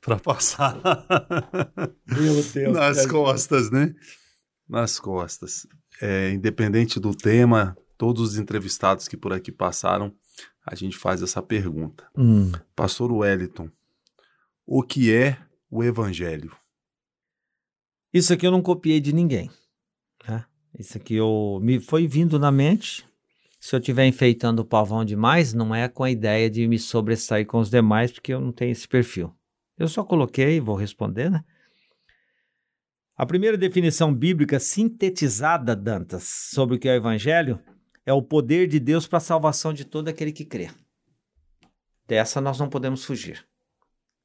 Para passar Meu Deus, nas costas, né? Nas costas. é, independente do tema, todos os entrevistados que por aqui passaram, a gente faz essa pergunta. Hum. Pastor Wellington, o que é o Evangelho? Isso aqui eu não copiei de ninguém. Né? Isso aqui eu, me foi vindo na mente. Se eu estiver enfeitando o pavão demais, não é com a ideia de me sobressair com os demais, porque eu não tenho esse perfil. Eu só coloquei, vou responder, né? A primeira definição bíblica sintetizada, Dantas, sobre o que é o Evangelho é o poder de Deus para a salvação de todo aquele que crê. Dessa nós não podemos fugir.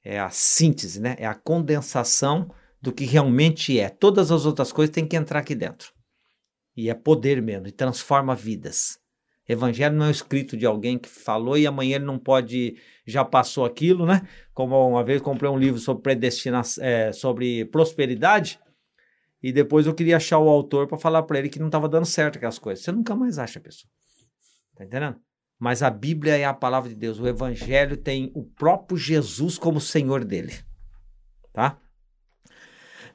É a síntese, né? é a condensação do que realmente é. Todas as outras coisas têm que entrar aqui dentro. E é poder mesmo, e transforma vidas. Evangelho não é escrito de alguém que falou e amanhã ele não pode, já passou aquilo, né? Como uma vez comprei um livro sobre predestinação, é, sobre prosperidade, e depois eu queria achar o autor para falar para ele que não estava dando certo aquelas coisas. Você nunca mais acha pessoa. Tá entendendo? Mas a Bíblia é a palavra de Deus. O Evangelho tem o próprio Jesus como Senhor dele. Tá?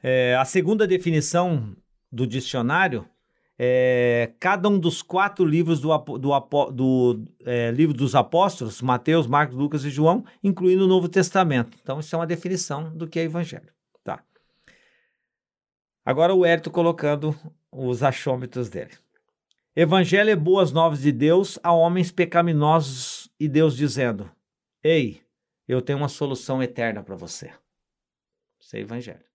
É, a segunda definição do dicionário é cada um dos quatro livros do, do, do é, livro dos apóstolos, Mateus, Marcos, Lucas e João, incluindo o Novo Testamento. Então, isso é uma definição do que é Evangelho. Agora o Hérito colocando os achômetros dele. Evangelho é boas novas de Deus a homens pecaminosos e Deus dizendo: Ei, eu tenho uma solução eterna para você. Isso é evangelho.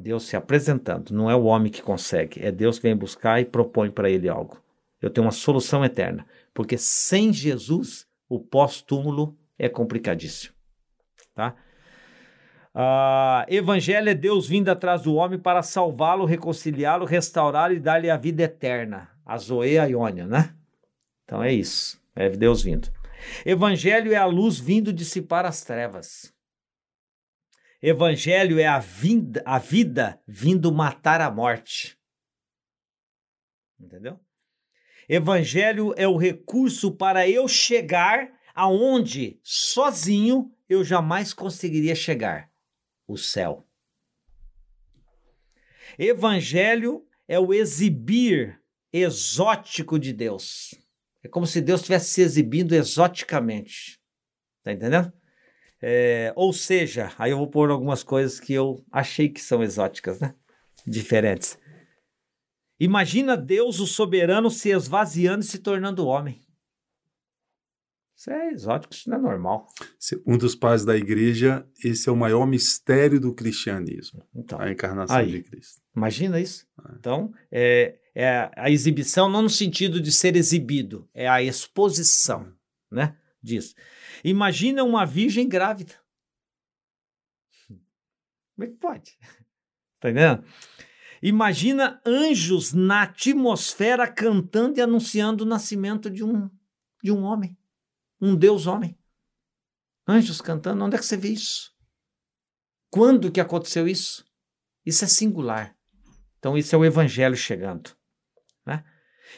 Deus se apresentando, não é o homem que consegue, é Deus que vem buscar e propõe para ele algo. Eu tenho uma solução eterna, porque sem Jesus o pós-túmulo é complicadíssimo, tá? Uh, evangelho é Deus vindo atrás do homem para salvá-lo, reconciliá-lo, restaurá-lo e dar-lhe a vida eterna. A Zoe a Iônia, né? Então é isso. É Deus vindo. Evangelho é a luz vindo dissipar as trevas. Evangelho é a, vinda, a vida vindo matar a morte. Entendeu? Evangelho é o recurso para eu chegar aonde sozinho eu jamais conseguiria chegar o céu. Evangelho é o exibir exótico de Deus. É como se Deus estivesse se exibindo exoticamente. Tá entendendo? É, ou seja, aí eu vou pôr algumas coisas que eu achei que são exóticas, né? Diferentes. Imagina Deus, o soberano, se esvaziando e se tornando homem. Isso é exótico, isso não é normal. Um dos pais da igreja, esse é o maior mistério do cristianismo. Então, a encarnação aí, de Cristo. Imagina isso. É. Então, é, é a exibição não no sentido de ser exibido, é a exposição, né, disso. Imagina uma virgem grávida. Como é que pode? Tá entendendo? Imagina anjos na atmosfera cantando e anunciando o nascimento de um, de um homem um Deus homem. Anjos cantando, onde é que você vê isso? Quando que aconteceu isso? Isso é singular. Então, isso é o evangelho chegando. Né?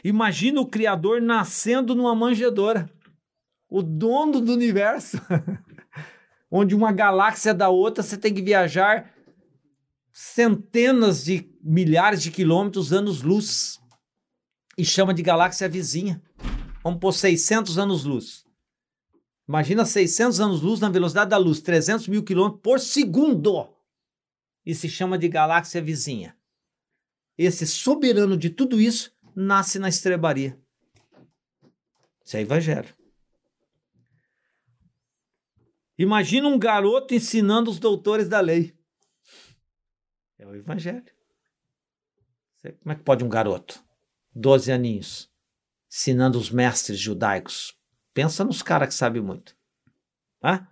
Imagina o Criador nascendo numa manjedoura. O dono do universo. Onde uma galáxia da outra você tem que viajar centenas de milhares de quilômetros, anos-luz. E chama de galáxia vizinha. Vamos por 600 anos-luz. Imagina 600 anos-luz na velocidade da luz, 300 mil quilômetros por segundo. E se chama de galáxia vizinha. Esse soberano de tudo isso nasce na estrebaria. Isso é evangelho. Imagina um garoto ensinando os doutores da lei. É o evangelho. Como é que pode um garoto, 12 aninhos, ensinando os mestres judaicos Pensa nos caras que sabem muito. Ah?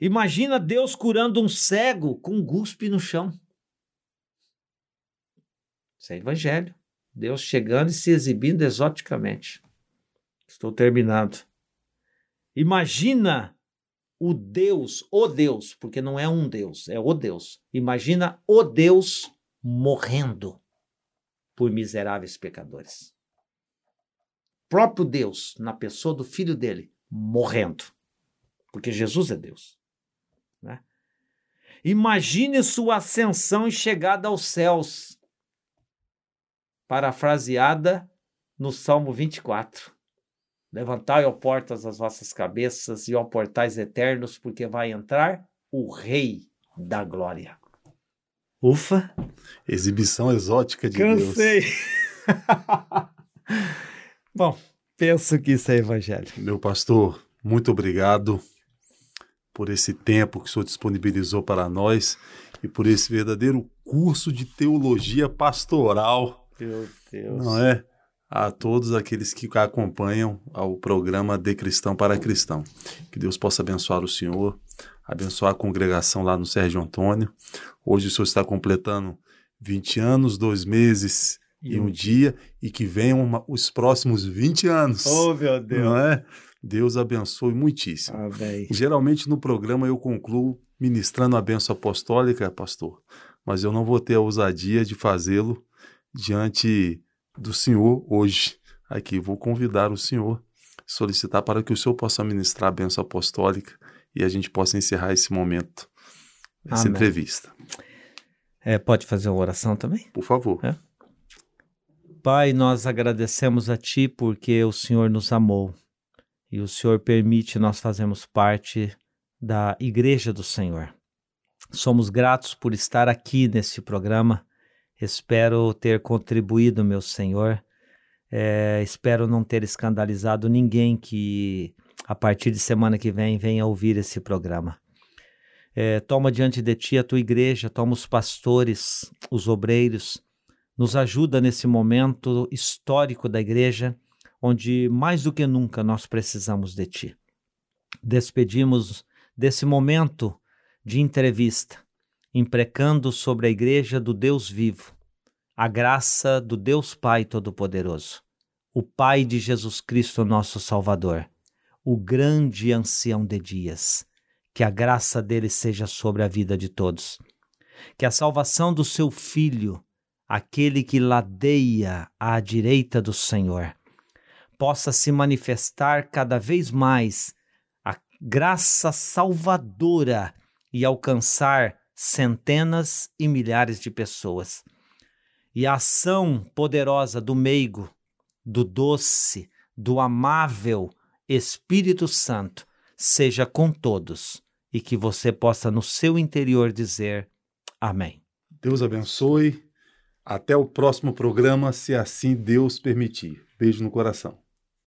Imagina Deus curando um cego com um guspe no chão. Isso é evangelho. Deus chegando e se exibindo exoticamente. Estou terminando. Imagina o Deus, o Deus, porque não é um Deus, é o Deus. Imagina o Deus morrendo por miseráveis pecadores próprio Deus, na pessoa do filho dele, morrendo. Porque Jesus é Deus. Né? Imagine sua ascensão e chegada aos céus. parafraseada no Salmo 24. Levantai, ó portas, as vossas cabeças e ó portais eternos, porque vai entrar o Rei da Glória. Ufa! Exibição exótica de Cansei. Deus. Bom, penso que isso é evangelho. Meu pastor, muito obrigado por esse tempo que o senhor disponibilizou para nós e por esse verdadeiro curso de teologia pastoral. Meu Deus. Não é? A todos aqueles que acompanham o programa De Cristão para Cristão. Que Deus possa abençoar o senhor, abençoar a congregação lá no Sérgio Antônio. Hoje o senhor está completando 20 anos, dois meses e, um dia, e que venham uma, os próximos 20 anos. Oh, meu Deus. Não é? Deus abençoe muitíssimo. Amém. Geralmente no programa eu concluo ministrando a benção apostólica, pastor, mas eu não vou ter a ousadia de fazê-lo diante do senhor hoje. Aqui vou convidar o senhor, solicitar para que o senhor possa ministrar a benção apostólica e a gente possa encerrar esse momento, essa Amém. entrevista. É, pode fazer uma oração também? Por favor. É. Pai, nós agradecemos a Ti porque o Senhor nos amou e o Senhor permite nós fazermos parte da Igreja do Senhor. Somos gratos por estar aqui neste programa. Espero ter contribuído, meu Senhor. É, espero não ter escandalizado ninguém que, a partir de semana que vem, venha ouvir esse programa. É, toma diante de ti a tua igreja, toma os pastores, os obreiros, nos ajuda nesse momento histórico da igreja, onde mais do que nunca nós precisamos de ti. Despedimos desse momento de entrevista, imprecando sobre a igreja do Deus vivo, a graça do Deus Pai Todo-Poderoso, o Pai de Jesus Cristo, nosso Salvador, o grande ancião de dias que a graça dele seja sobre a vida de todos. Que a salvação do seu Filho, aquele que ladeia à direita do Senhor, possa se manifestar cada vez mais a graça salvadora e alcançar centenas e milhares de pessoas. E a ação poderosa do meigo, do doce, do amável Espírito Santo seja com todos e que você possa no seu interior dizer amém. Deus abençoe. Até o próximo programa, se assim Deus permitir. Beijo no coração.